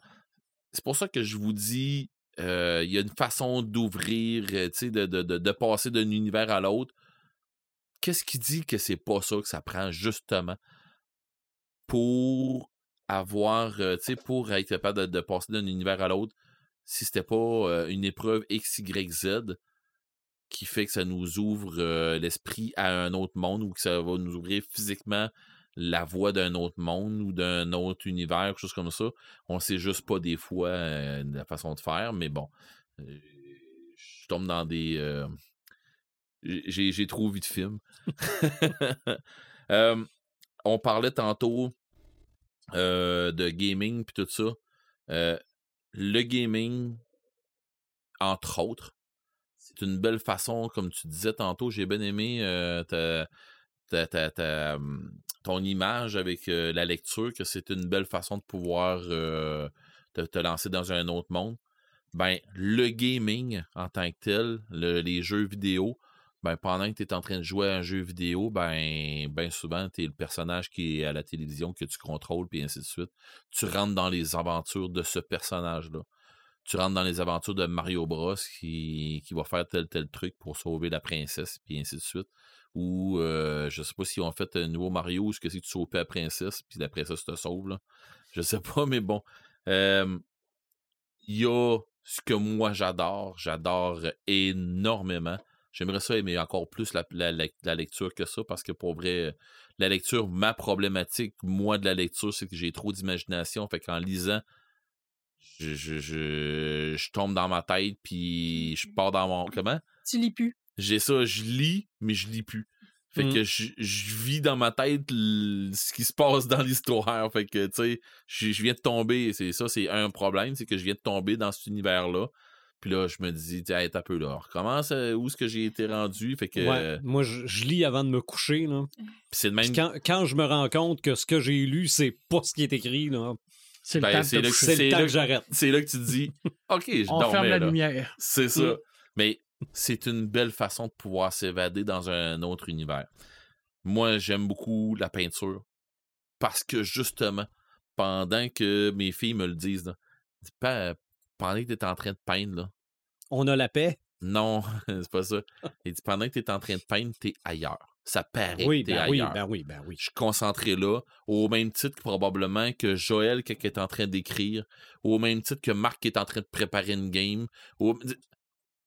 c'est pour ça que je vous dis, euh, il y a une façon d'ouvrir, euh, de, de, de, de passer d'un univers à l'autre. Qu'est-ce qui dit que c'est pas ça que ça prend justement pour avoir, pour être capable de, passer d'un univers à l'autre, si c'était pas une épreuve X, Y, Z? Qui fait que ça nous ouvre euh, l'esprit à un autre monde ou que ça va nous ouvrir physiquement la voie d'un autre monde ou d'un autre univers, quelque chose comme ça. On sait juste pas des fois euh, la façon de faire, mais bon. euh, je tombe dans des. j'ai trop vu de films. On parlait tantôt de gaming puis tout ça. Le gaming, entre autres, c'est une belle façon, comme tu disais tantôt, j'ai bien aimé euh, ta- ta- ta- ton image avec euh, la lecture, que c'est une belle façon de pouvoir euh, te, lancer dans un autre monde. Ben, le gaming en tant que tel, le- les jeux vidéo, ben, pendant que tu es en train de jouer à un jeu vidéo, ben, ben souvent, tu es le personnage qui est à la télévision que tu contrôles, puis ainsi de suite. Tu rentres dans les aventures de ce personnage-là. Tu rentres dans les aventures de Mario Bros qui, qui va faire tel tel truc pour sauver la princesse, puis ainsi de suite. Ou euh, je sais pas si on fait un nouveau Mario ou ce que c'est tu sauves la princesse, puis la princesse te sauve. Là. Je sais pas, mais bon. Il y a ce que moi j'adore. J'adore énormément. J'aimerais ça aimer encore plus la- la lecture que ça, parce que pour vrai, la lecture, ma problématique, moi, de la lecture, c'est que j'ai trop d'imagination. Fait qu'en lisant, je, je, je, je tombe dans ma tête, puis je pars dans mon. Comment? Tu lis plus. J'ai ça, je lis, mais je lis plus. Fait Mm. que je, je vis dans ma tête l- ce qui se passe dans l'histoire. Fait que, tu sais, je, je viens de tomber. C'est ça, c'est un problème, c'est que je viens de tomber dans cet univers-là. Puis là, je me dis, tiens, hey, t'as un peu là. Recommence euh, où est-ce que j'ai été rendu? Fait que. Ouais, moi, je, je lis avant de me coucher. Là. puis c'est de même. quand, quand je me rends compte que ce que j'ai lu, c'est pas ce qui est écrit, là, C'est le Ben, le- coucher. c'est c'est le temps là- que j'arrête. C'est là que tu te dis, OK, je On ferme la là. lumière. C'est ça. Mm. Mais c'est une belle façon de pouvoir s'évader dans un autre univers. Moi, j'aime beaucoup la peinture parce que justement, pendant que mes filles me le disent, là, dis pas pendant que tu es en train de peindre, là, On a la paix. non, c'est pas ça. Il dit pendant que tu es en train de peindre, tu es ailleurs. Ça paraît Oui, que ben oui, ben oui, ben oui. Je suis concentré là, au même titre que probablement que Joël qui est en train d'écrire, au même titre que Marc qui est en train de préparer une game. au-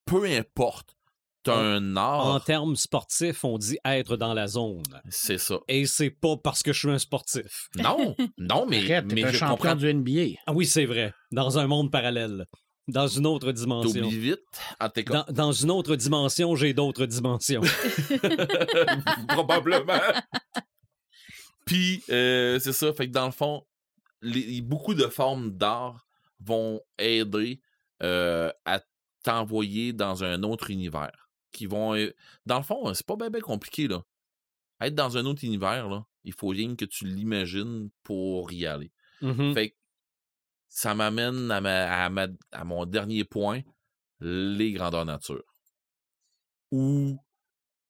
Peu importe, t'as En- un En art, termes sportifs, on dit être dans la zone. c'est ça. Et c'est pas parce que je suis un sportif. Non, non, mais, Arrête, t'es mais un je champion comprends. du NBA. Ah oui, c'est vrai. Dans un monde parallèle. Dans une autre dimension. T'oublies vite. En tout cas, Dans, dans une autre dimension, j'ai d'autres dimensions. probablement. Puis, euh, c'est ça. Fait que dans le fond, les- beaucoup de formes d'art vont aider euh, à t'envoyer dans un autre univers. Qui vont. euh, Dans le fond, c'est pas bien ben compliqué, là. Être dans un autre univers, là, il faut rien que tu l'imagines pour y aller. Mhm. Fait que ça m'amène à, ma- à, ma- à mon dernier point, les grandeurs nature. Ou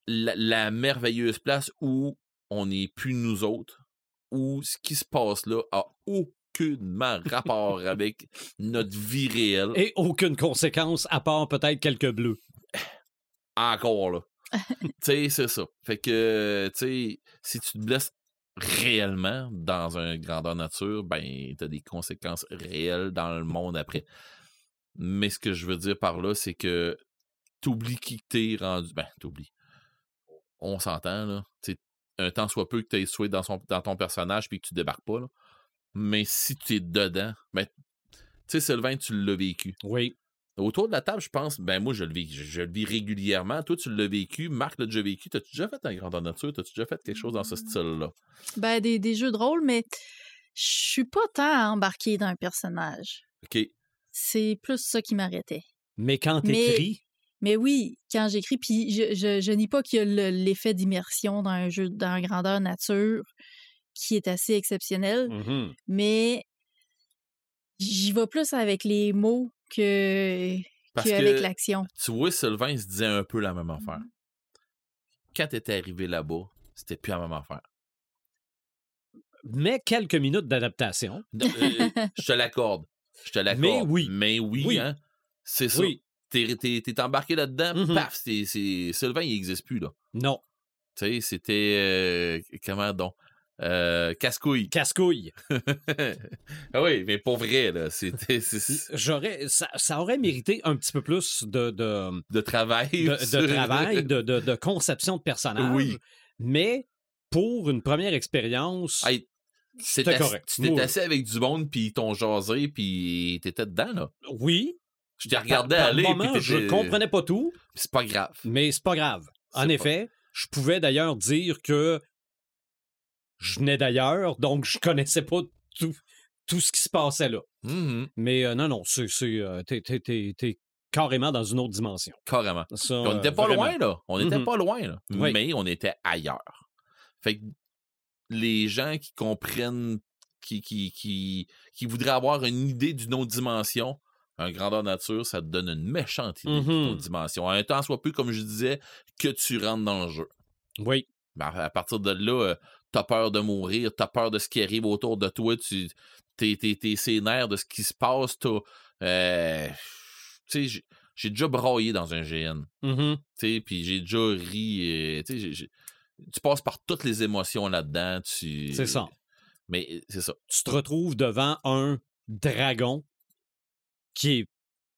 la, la merveilleuse place où on n'est plus nous autres, où ce qui se passe là a aucunement rapport avec notre vie réelle. Et aucune conséquence, à part peut-être quelques bleus. Encore là. tu sais, c'est ça. Fait que, tu sais, si tu te blesses réellement dans un grandeur nature, ben, t'as des conséquences réelles dans le monde après. Mais ce que je veux dire par là, c'est que t'oublies qui t'es rendu. Ben, t'oublies. On s'entend, là. Tu sais, un temps soit peu que t'aies souhaité dans ton personnage puis que tu débarques pas, là. Mais si tu es dedans, ben, tu sais, Sylvain, tu l'as vécu. Oui. Autour de la table, je pense, ben moi, je le vis, je, je le vis régulièrement. Toi, tu l'as vécu. Marc l'a déjà vécu. T'as-tu déjà fait un grandeur nature? T'as-tu déjà fait quelque chose dans ce style-là? Ben, des, des jeux de rôle, mais je suis pas tant embarquée dans un personnage. OK. C'est plus ça qui m'arrêtait. Mais quand t'écris, Mais oui, quand j'écris, puis je, je, je nie pas qu'il y a le- l'effet d'immersion dans un jeu, dans un grandeur nature qui est assez exceptionnel, mhm, mais j'y vais plus avec les mots que, Parce que avec l'action. tu vois, Sylvain, il se disait un peu la même affaire. Mhm. Quand t'étais arrivé là-bas, c'était plus la même affaire. mais quelques minutes d'adaptation. Non, euh, je te l'accorde. Je te l'accorde. Mais oui. Mais oui, Oui. hein. C'est ça. Oui, T'es, t'es- t'es embarqué là-dedans, Mhm. paf, c'est, c'est- Sylvain, il n'existe plus, là. non. Tu sais, c'était. euh, comment donc? Euh, casse-couille. Casse-couille. ah oui, mais pour vrai, là, c'était J'aurais, ça, ça aurait mérité un petit peu plus de, de, de travail. de, travail, de, de- conception de personnage. Oui. Mais pour une première expérience, Hey, c'était correct. Tu t'es assis avec du monde, puis ils t'ont jasé, puis t'étais dedans, là. oui. Je t'ai Par, regardé par aller, moment, puis je comprenais pas tout, c'est pas grave. mais c'est pas grave. En pas- effet, je pouvais d'ailleurs dire que je venais d'ailleurs, donc je connaissais pas tout, tout ce qui se passait là. Mhm, Mais euh, non, non, c'est, c'est, euh, t'es, carrément dans une autre dimension. Carrément. Ça, on n'était euh, pas loin, là. On n'était pas loin, là. Mais on était ailleurs. Fait que les gens qui comprennent, qui, qui, qui, qui voudraient avoir une idée d'une autre dimension, un grandeur nature, ça te donne une méchante idée d'une Mhm. autre dimension. Un temps soit peu, comme je disais, que tu rentres dans le jeu. Oui. Ben, à partir de là, euh, t'as peur de mourir, t'as peur de ce qui arrive autour de toi, tu t'es, t'es, t'es sénère de ce qui se passe, t'as. euh, tu sais, j'ai- déjà braillé dans un GN. Mhm. Tu sais, puis j'ai déjà ri. euh, tu sais, tu passes par toutes les émotions là-dedans. Tu... C'est ça. Mais euh, c'est ça. Tu te retrouves devant un dragon qui est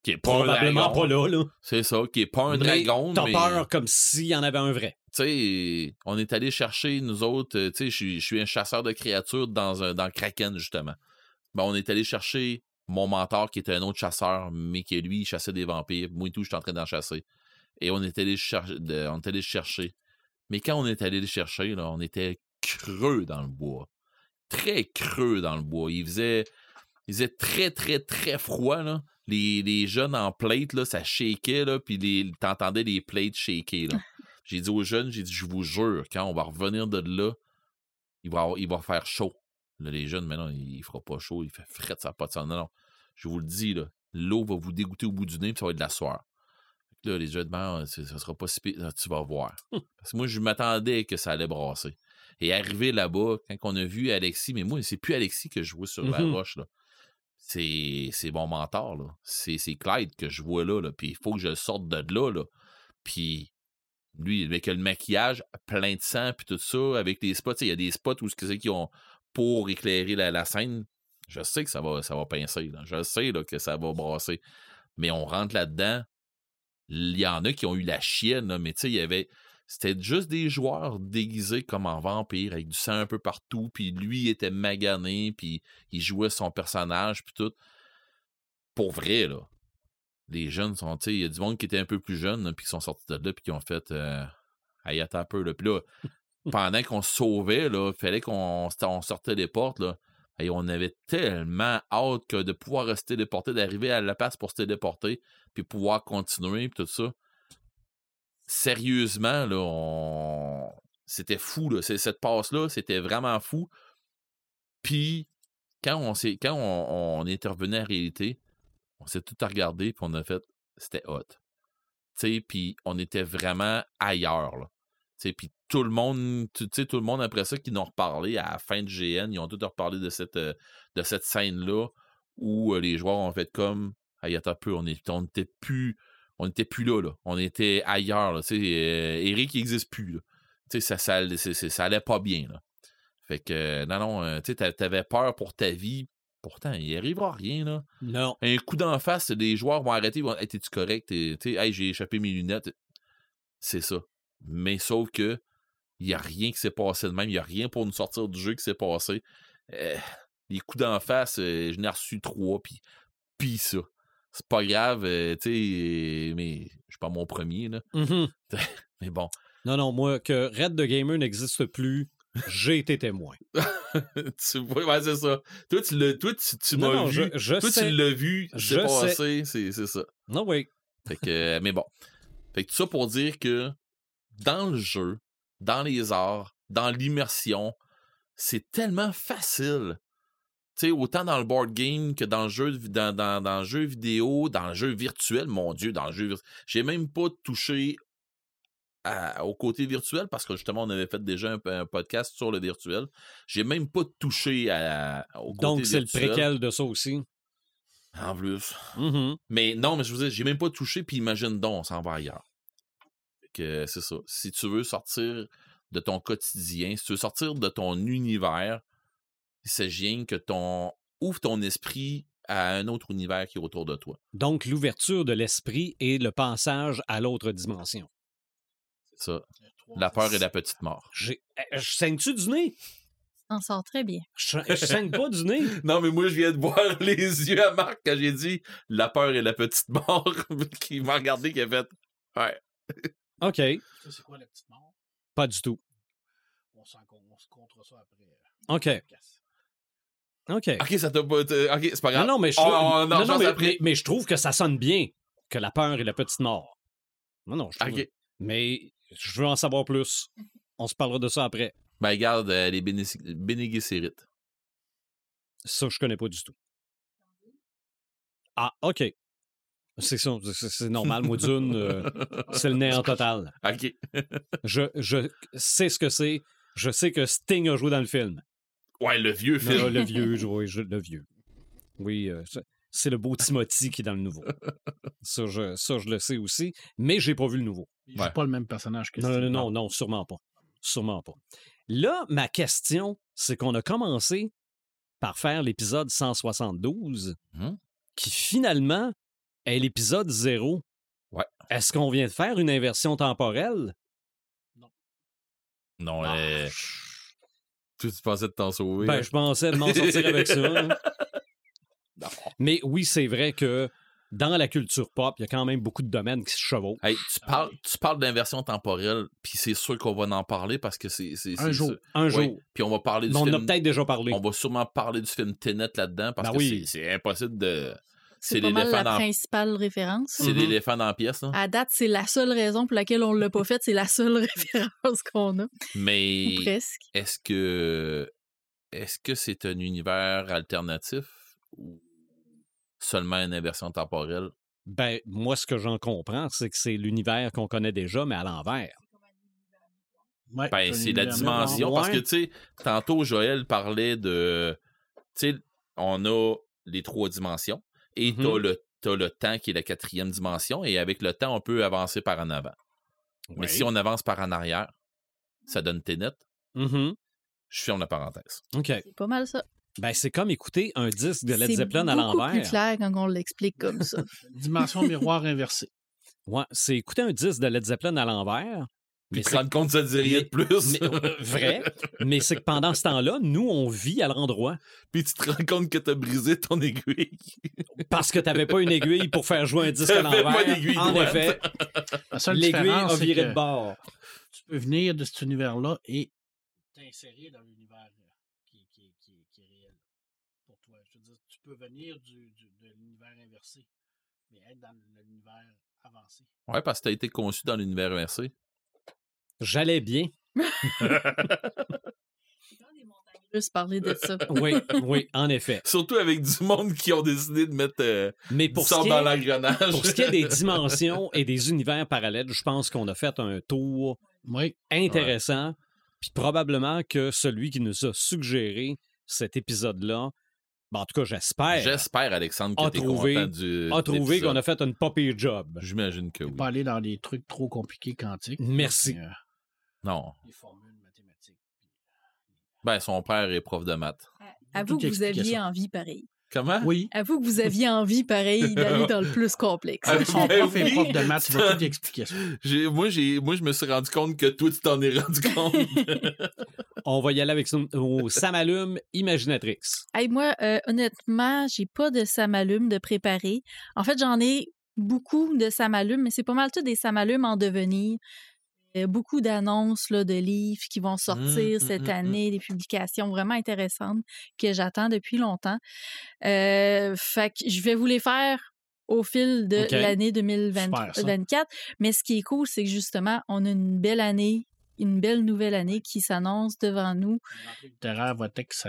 Qui est pas un probablement dragon. pas là, là. C'est ça, qui est pas un Mais dragon. T'as mais, peur comme s'il y en avait un vrai. Tu sais, on est allé chercher, nous autres. euh, Tu sais, je suis- un chasseur de créatures dans, un, dans Kraken, justement. Ben, on est allé chercher mon mentor, qui était un autre chasseur, mais qui, lui, il chassait des vampires. Moi et tout, j'étais en train d'en chasser. Et on est allé chercher. on est allé le chercher. Mais quand on est allé le chercher, là, on était creux dans le bois. Très creux dans le bois. Il faisait, il faisait très, très, très froid, là. Les, les jeunes en plate, là, ça shakeait, là, puis les, t'entendais les plates shaker, là. J'ai dit aux jeunes, j'ai dit, je vous jure, quand on va revenir de là, il va, avoir- il va faire chaud. Là, les jeunes, mais non, il fera pas chaud, il fait fret, ça n'a pas de sens. Non, non. Je vous le dis, là, l'eau va vous dégoûter au bout du nez, puis ça va être de la sueur. Là, les jeunes, ben, c'est- ça sera pas si pire. Là, tu vas voir. Parce que moi, je m'attendais que ça allait brasser. Et arrivé là-bas, quand on a vu Alexis, mais moi, c'est plus Alexis que je vois sur la Mhm. roche, là. C'est, mon mentor. C'est, Clyde que je vois là, là. Puis il faut que je sorte de là, là. Puis lui, avec le maquillage plein de sang, puis tout ça, avec les spots, il y a des spots où c'est qu'ils ont pour éclairer la, la scène. Je sais que ça va, ça va pincer. Je sais là, que ça va brasser. Mais on rentre là-dedans. Il y en a qui ont eu la chienne, mais tu sais, il y avait. C'était juste des joueurs déguisés comme en vampire, avec du sang un peu partout, puis lui était magané, puis il jouait son personnage, puis tout. Pour vrai, là. Les jeunes sont, tu sais, il y a du monde qui était un peu plus jeune, puis qui sont sortis de là, puis qui ont fait. Euh, un peu, là. Puis là, pendant qu'on se sauvait, là, fallait qu'on on sortait les portes, là. Et on avait tellement hâte de pouvoir rester déporté, d'arriver à la place pour se téléporter, puis pouvoir continuer, puis tout ça. Sérieusement, là, on... c'était fou, là. Cette passe-là, c'était vraiment fou. Puis, quand on s'est, quand on, est revenu en réalité, on s'est tout regardé, puis on a fait, c'était hot. Puis on était vraiment ailleurs, puis tout le monde, tout le monde après ça qui nous ont reparlé à la fin de GN, ils ont tous reparlé de cette, euh, de cette scène-là où euh, les joueurs ont fait comme, hey, attends un peu, est- on n'était plus, on était plus là, là. On était ailleurs, là. Euh, Eric, n'existe plus, là. Tu sais, ça, ça, ça allait pas bien, là. Fait que, euh, non, non, euh, tu t'avais peur pour ta vie. Pourtant, il arrivera rien, là. Non. Un coup d'en face, les joueurs vont arrêter, ils vont Hey, t'es-tu correct? T'es- hey, j'ai échappé mes lunettes. C'est ça. Mais sauf que il n'y a rien qui s'est passé de même. Il n'y a rien pour nous sortir du jeu qui s'est passé. Euh, les coups d'en face, euh, je n'ai reçu trois, puis pis ça. C'est pas grave, euh, tu sais, euh, mais je suis pas mon premier, là. Mhm. Mais bon, Non, non, moi, que Red the Gamer n'existe plus, j'ai été témoin. tu vois, ouais, c'est ça. Toi, tu l'as, toi, tu, tu m'as vu. je, je toi, sais. tu l'as vu, Je passé, c'est, ça. Non, oui. Fait que, mais bon. Fait que tout ça pour dire que dans le jeu, dans les arts, dans l'immersion, c'est tellement facile. Autant dans le board game que dans le jeu, dans, dans, dans le jeu vidéo, dans le jeu virtuel, mon Dieu, dans le jeu virtuel. J'ai même pas touché à- au côté virtuel parce que justement, on avait fait déjà un, un podcast sur le virtuel. J'ai même pas touché à, au côté Donc, c'est le virtuel. préquel de ça aussi. En plus. Mhm. Mais non, mais je vous dis, j'ai même pas touché, puis imagine donc, on s'en va ailleurs. Que c'est ça. Si tu veux sortir de ton quotidien, si tu veux sortir de ton univers, il s'agit rien que ton. ouvre ton esprit à un autre univers qui est autour de toi. Donc, l'ouverture de l'esprit et le passage à l'autre dimension. C'est ça. La peur et la petite mort. J'ai- eh, Je saigne-tu du nez? On sort très bien. Je, je saigne pas du nez. Non, mais moi, je viens de voir les yeux à Marc quand j'ai dit la peur et la petite mort, qui m'a regardé, qui a fait Ouais. OK. Ça, c'est quoi la petite mort? Pas du tout. On, on se contre ça après. OK. OK. Ok, ça t'a pas. Ok, c'est pas Non, grave. non, mais je Oh, trouve, oh, non, non, non, mais, après. mais- mais je trouve que ça sonne bien que la peur et la petite mort. Non, non, je trouve. Ok. Mais je veux en savoir plus. On se parlera de ça après. Ben, regarde, euh, les Béné-. Ça, je connais pas du tout. Ah, OK. C'est ça, c'est c'est normal. Moi, Dune, euh, c'est le néant total. Ok. Je, je sais ce que c'est. Je sais que Sting a joué dans le film. Ouais, le vieux Non, film. le vieux, oui, je- le vieux. Oui, euh, c'est- le beau Timothy qui est dans le nouveau. Ça, je, ça, je le sais aussi, mais j'ai pas vu le nouveau. Il joue Ouais. pas le même personnage que Non, non, non, non, sûrement pas. Sûrement pas. Là, ma question, c'est qu'on a commencé par faire l'épisode 172, Mhm. qui finalement est l'épisode 0. Ouais. Est-ce qu'on vient de faire une inversion temporelle? Non, Ah, euh, tu tu pensais de t'en sauver. Ben, là? je pensais de m'en sortir avec ça. hein. Non. Mais oui, c'est vrai que dans la culture pop, il y a quand même beaucoup de domaines qui se chevauchent. Hey, tu parles, tu parles d'inversion temporelle, puis c'est sûr qu'on va en parler parce que c'est. c'est- Un jour. Un Ouais, jour. Puis on va parler du Mais on a film. peut-être déjà parlé. On va sûrement parler du film Tenet là-dedans parce Ben que oui. c'est impossible de. C'est pas mal l'éléphant la dans. principale référence. C'est Mhm. l'éléphant dans la pièce, là. À date, c'est la seule raison pour laquelle on l'a pas fait. C'est la seule référence qu'on a. Mais est-ce que. Est-ce que c'est un univers alternatif ou seulement une inversion temporelle? Ben, moi, ce que j'en comprends, c'est que c'est l'univers qu'on connaît déjà, mais à l'envers. Ouais, Ben, c'est la dimension. Parce que, tu sais, tantôt, Joël parlait de. Tu sais, on a les trois dimensions et Mhm. t'as le, t'as le temps qui est la quatrième dimension et avec le temps, on peut avancer par en avant. Mais si on avance par en arrière, ça donne Ténet. Mhm. Je ferme la parenthèse. OK. C'est pas mal ça. Ben, c'est comme écouter un disque de Led C'est Zeppelin à beaucoup plus l'envers. clair quand on l'explique comme ça. Dimension miroir inversée. Ouais, c'est écouter un disque de Led Zeppelin à l'envers. Puis Mais te c'est rendre compte que ça dit rien de plus. mais, euh, vrai, mais c'est que pendant ce temps-là, nous, on vit à l'endroit Puis tu te rends compte que t'as brisé ton aiguille. parce que t'avais pas une aiguille pour faire jouer un disque à l'envers. d'aiguille En droite. effet, l'aiguille a viré de bord. tu peux venir de cet univers-là et t'insérer dans l'univers qui, qui- qui- qui est réel pour toi. Je veux dire, tu peux venir du, du- de l'univers inversé, mais être dans l'univers avancé. Ouais, parce que t'as été conçu dans l'univers inversé. J'allais bien. Juste parler de ça. Oui, oui, en effet. Surtout avec du monde qui ont décidé de mettre euh, Mais pour ce, dans est, l'engrenage. pour ce qui est des dimensions et des univers parallèles, je pense qu'on a fait un tour Oui, intéressant. Puis probablement que celui qui nous a suggéré cet épisode-là, ben, en tout cas, j'espère, J'espère, Alexandre, que A trouvé- content du. a trouvé qu'on a fait une poppy job. J'imagine que oui. pas aller dans des trucs trop compliqués quantiques. Merci. euh, Non. les formules mathématiques. Ben, son père est prof de maths. Avoue que vous aviez envie pareil. Comment? Oui. Avoue que vous aviez envie pareil d'aller dans le plus complexe. Ah, Son ben prof est prof de maths, il va tout expliquer ça. Moi, moi, je me suis rendu compte que toi, tu t'en es rendu compte. On va y aller avec son- au Samalume Imaginatrix. Hey, moi, euh, honnêtement, j'ai pas de samalume de préparer. En fait, j'en ai beaucoup de samalumes, mais c'est pas mal tout des samalumes en devenir. Beaucoup d'annonces de livres qui vont sortir mm, cette mm, mm. année, des publications vraiment intéressantes que j'attends depuis longtemps. Euh, fait que je vais vous les faire au fil de l'année Super, ça. 2024. Mais ce qui est cool, c'est que justement, on a une belle année, une belle nouvelle année qui s'annonce devant nous.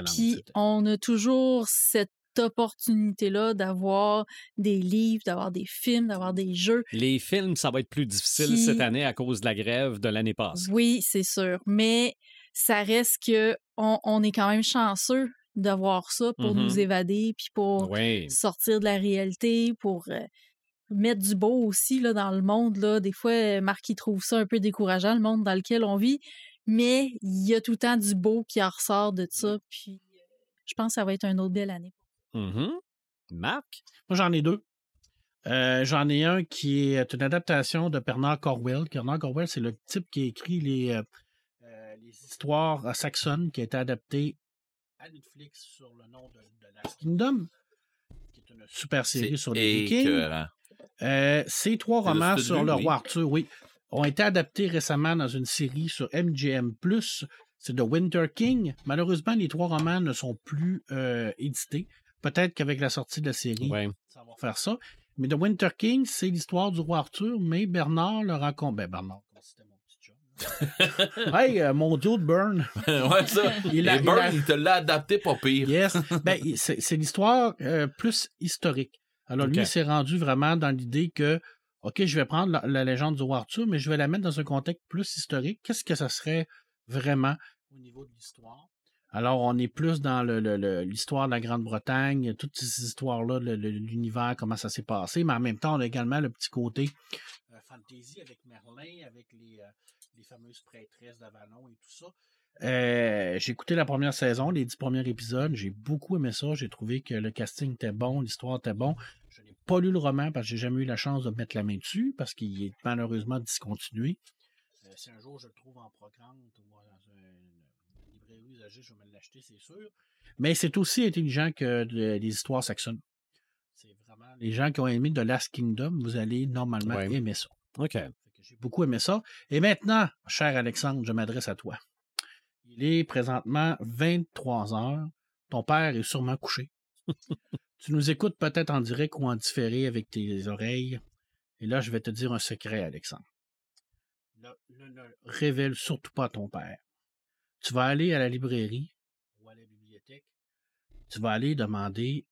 Puis on a toujours cette opportunité-là d'avoir des livres, d'avoir des films, d'avoir des jeux. Les films, ça va être plus difficile Qui- cette année à cause de la grève de l'année passée. Oui, c'est sûr. Mais ça reste que on, on est quand même chanceux d'avoir ça pour Mhm. nous évader, puis pour Oui. sortir de la réalité, pour euh, mettre du beau aussi là, dans le monde. Là. Des fois, Marc, il trouve ça un peu décourageant, le monde dans lequel on vit. Mais il y a tout le temps du beau qui en ressort de ça. Puis euh, je pense que ça va être une autre belle année. Mhm. Marc? Moi, j'en ai deux. Euh, j'en ai un qui est une adaptation de Bernard Cornwell. Bernard Cornwell, c'est le type qui a écrit les, euh, euh, les histoires euh, saxonnes qui a été adaptées à Netflix sur le nom de, de Last Kingdom, qui est une super série sur les Vikings. Euh, c'est trois romans sur le roi Arthur, oui. ont été adaptés récemment dans une série sur MGM+. C'est The Winter King. Malheureusement, les trois romans ne sont plus euh, édités. Peut-être qu'avec la sortie de la série, Ouais. ça va faire ça. Mais The Winter King, c'est l'histoire du roi Arthur, mais Bernard le rencontre. Ben, Bernard, c'était mon petit chum. hey, euh, mon dude Burn. ouais, ça. Il a- Et Burn, il a- il te l'a adapté pas pire. Yes. Ben, c'est l'histoire euh, plus historique. Alors, lui, il s'est rendu vraiment dans l'idée que, OK, je vais prendre la, la légende du roi Arthur, mais je vais la mettre dans un contexte plus historique. Qu'est-ce que ça serait vraiment au niveau de l'histoire? Alors, on est plus dans le- le- l'histoire de la Grande-Bretagne, toutes ces histoires-là, l'univers, comment ça s'est passé, mais en même temps, on a également le petit côté euh, fantasy avec Merlin, avec les, euh, les fameuses prêtresses d'Avalon et tout ça. Euh, j'ai écouté la première saison, les dix premiers épisodes. J'ai beaucoup aimé ça. J'ai trouvé que le casting était bon, l'histoire était bon. Je n'ai pas lu le roman parce que j'ai jamais eu la chance de mettre la main dessus parce qu'il est malheureusement discontinué. Si un jour je le trouve en programme ou dans une, une librairie usagée, je vais me l'acheter, c'est sûr. Mais c'est aussi intelligent que de- les histoires saxonnes. C'est vraiment les gens qui ont aimé The Last Kingdom, vous allez normalement Ouais. aimer ça. OK. J'ai beaucoup aimé ça. Et maintenant, cher Alexandre, je m'adresse à toi. Il est présentement 23 heures. Ton père est sûrement couché. tu nous écoutes peut-être en direct ou en différé avec tes oreilles. Et là, je vais te dire un secret, Alexandre. Ne, ne- ne révèle surtout pas à ton père. Tu vas aller à la librairie ou à la bibliothèque. Tu vas aller demander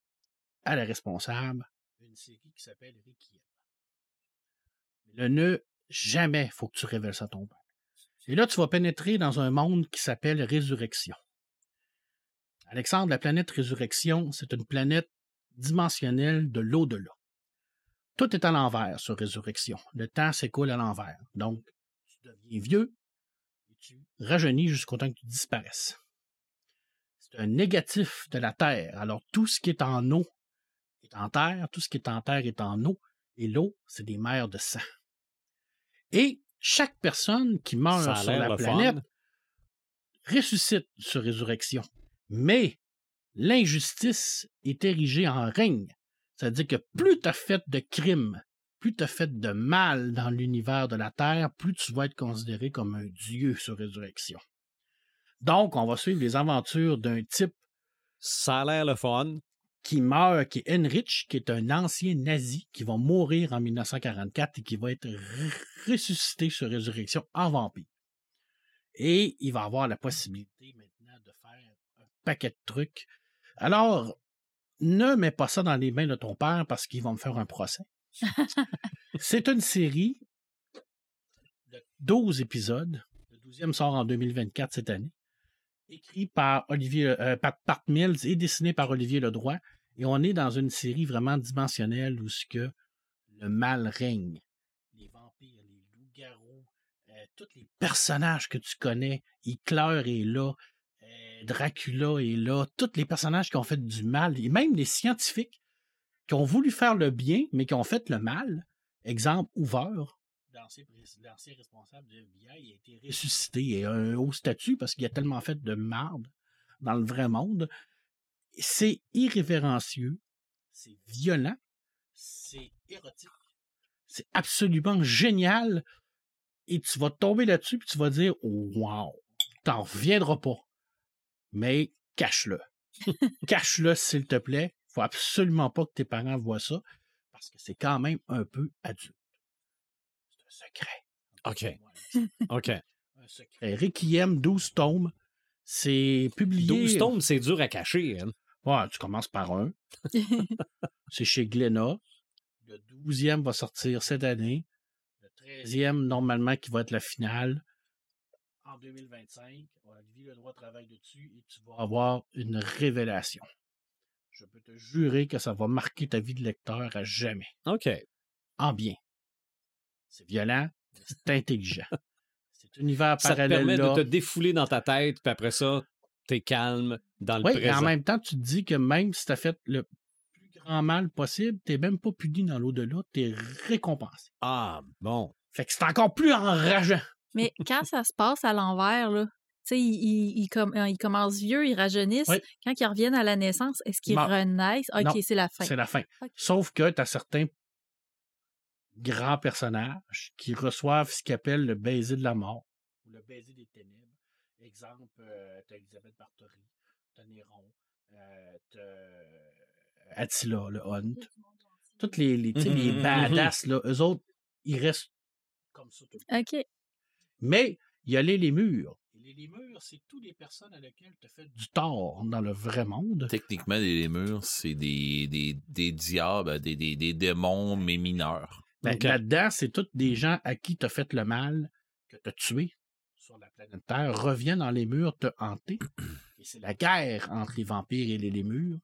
à la responsable une série qui s'appelle Requiem. Le ne jamais faut que tu révèles ça à ton père. Et là, tu vas pénétrer dans un monde qui s'appelle Résurrection. Alexandre, la planète Résurrection, c'est une planète dimensionnelle de l'au-delà. Tout est à l'envers sur Résurrection. Le temps s'écoule à l'envers. Donc, tu deviens vieux tu rajeunis jusqu'au temps que tu disparaisses. C'est un négatif de la Terre. Alors, tout ce qui est en eau est en terre, tout ce qui est en terre est en eau, et l'eau, c'est des mers de sang. Et chaque personne qui meurt sur la planète fun. ressuscite sur résurrection. Mais l'injustice est érigée en règne. C'est-à-dire que plus tu as fait de crimes, plus tu as fait de mal dans l'univers de la Terre, plus tu vas être considéré comme un dieu sur résurrection. Donc, on va suivre les aventures d'un type Ça a l'air le fun. qui meurt, qui est Heinrich, qui est un ancien nazi, qui va mourir en 1944 et qui va être ressuscité sur résurrection en vampire. Et il va avoir la possibilité maintenant de faire un paquet de trucs. Alors, ne mets pas ça dans les mains de ton père parce qu'il va me faire un procès. C'est une série de 12 épisodes. Le 12e sort en 2024 cette année. Écrit par Olivier euh, par Pat Mills et dessiné par Olivier Ledroit. Et on est dans une série vraiment dimensionnelle où ce que le mal règne. Les vampires, les loups-garous, euh, tous les personnages que tu connais. Hitler est là, euh, Dracula est là, tous les personnages qui ont fait du mal, et même les scientifiques qui ont voulu faire le bien, mais qui ont fait le mal. Exemple, Hoover, l'ancien responsable du FBI, a été ressuscité et a un haut statut parce qu'il a tellement fait de marde dans le vrai monde. C'est irrévérencieux, c'est violent, c'est érotique, c'est absolument génial. Et tu vas tomber là-dessus et tu vas dire Wow, t'en reviendras pas. Mais cache-le. cache-le, s'il te plaît. Faut absolument pas que tes parents voient ça parce que c'est quand même un peu adulte. C'est un secret. OK. OK. Un secret. Requiem, 12 tomes. C'est publié. 12 tomes, c'est dur à cacher. hein. Ouais, tu commences par un. C'est chez Glénat. Le 12e va sortir cette année. Le 13e, normalement, qui va être la finale en 2025. Olivier le droit travaille dessus et tu vas avoir une révélation. Je peux te jurer que ça va marquer ta vie de lecteur à jamais. OK. En bien. C'est violent, c'est intelligent. Cet univers Ça te permet de te défouler dans ta tête, puis après ça, t'es calme dans le Oui, et en même temps, tu te dis que même si tu as fait le plus grand mal possible, tu même pas puni dans l'au-delà, tu es récompensé. Ah, bon. Fait que c'est encore plus enrageant. Mais quand ça se passe à l'envers, là, tu sais, ils, ils, ils com- euh, ils commencent vieux, ils rajeunissent. Oui. Quand ils reviennent à la naissance, est-ce qu'ils renaissent? OK, c'est la fin. C'est la fin. Sauf que tu as certains grands personnages qui reçoivent ce qu'ils appellent le baiser de la mort ou le baiser des ténèbres. Exemple, euh, t'as Elisabeth Bartory, t'as Néron, euh, t'as Attila, le Hunt. Toutes les, les, tu les Mhm, mhm, badass, là, eux autres, ils restent comme ça tout le temps. OK. Mais il y a les lémures. Les lémures, c'est toutes les personnes à lesquelles tu fait du tort dans le vrai monde. Techniquement, les lémurs, c'est des, des, des diables, des, des, des démons, mais mineurs. Ben. Là-dedans, c'est tous des gens à qui tu as fait le mal, que tu as tué sur la planète Terre, reviennent dans les murs te hanter. Et c'est la guerre entre les vampires et les lémures,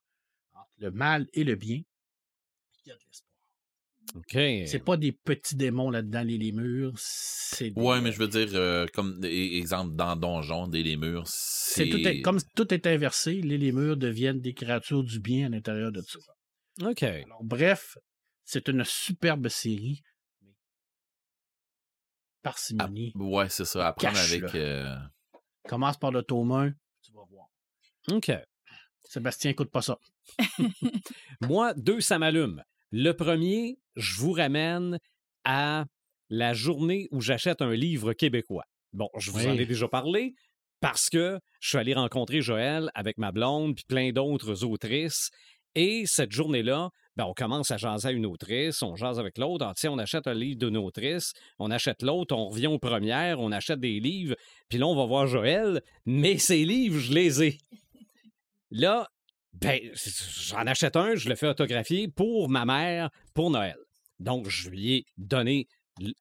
entre le mal et le bien. Il y a de l'espoir. OK. C'est pas des petits démons là-dedans, les lémures. Des- Ouais, mais je veux dire, euh, comme e- exemple dans Donjon, des lémures, c'est c'est. tout est- comme tout est inversé, les lémures deviennent des créatures du bien à l'intérieur de tout ça. OK. Alors, bref, c'est une superbe série. Parcimonie. Ouais, c'est ça. Apprendre avec. euh, Commence par le tome 1, tu vas voir. OK. Sébastien, écoute pas ça. Moi, deux, ça m'allume. Le premier, je vous ramène à la journée où j'achète un livre québécois. Bon, je vous en ai déjà parlé parce que je suis allé rencontrer Joël avec ma blonde puis plein d'autres autrices. Et cette journée-là, ben, on commence à jaser à une autrice, on jase avec l'autre. Ah, tiens, on achète un livre d'une autrice, on achète l'autre, on revient aux premières, on achète des livres. Puis là, on va voir Joël, mais ces livres, je les ai. Là, ben, j'en achète un, je le fais autographier pour ma mère pour Noël. Donc, je lui ai donné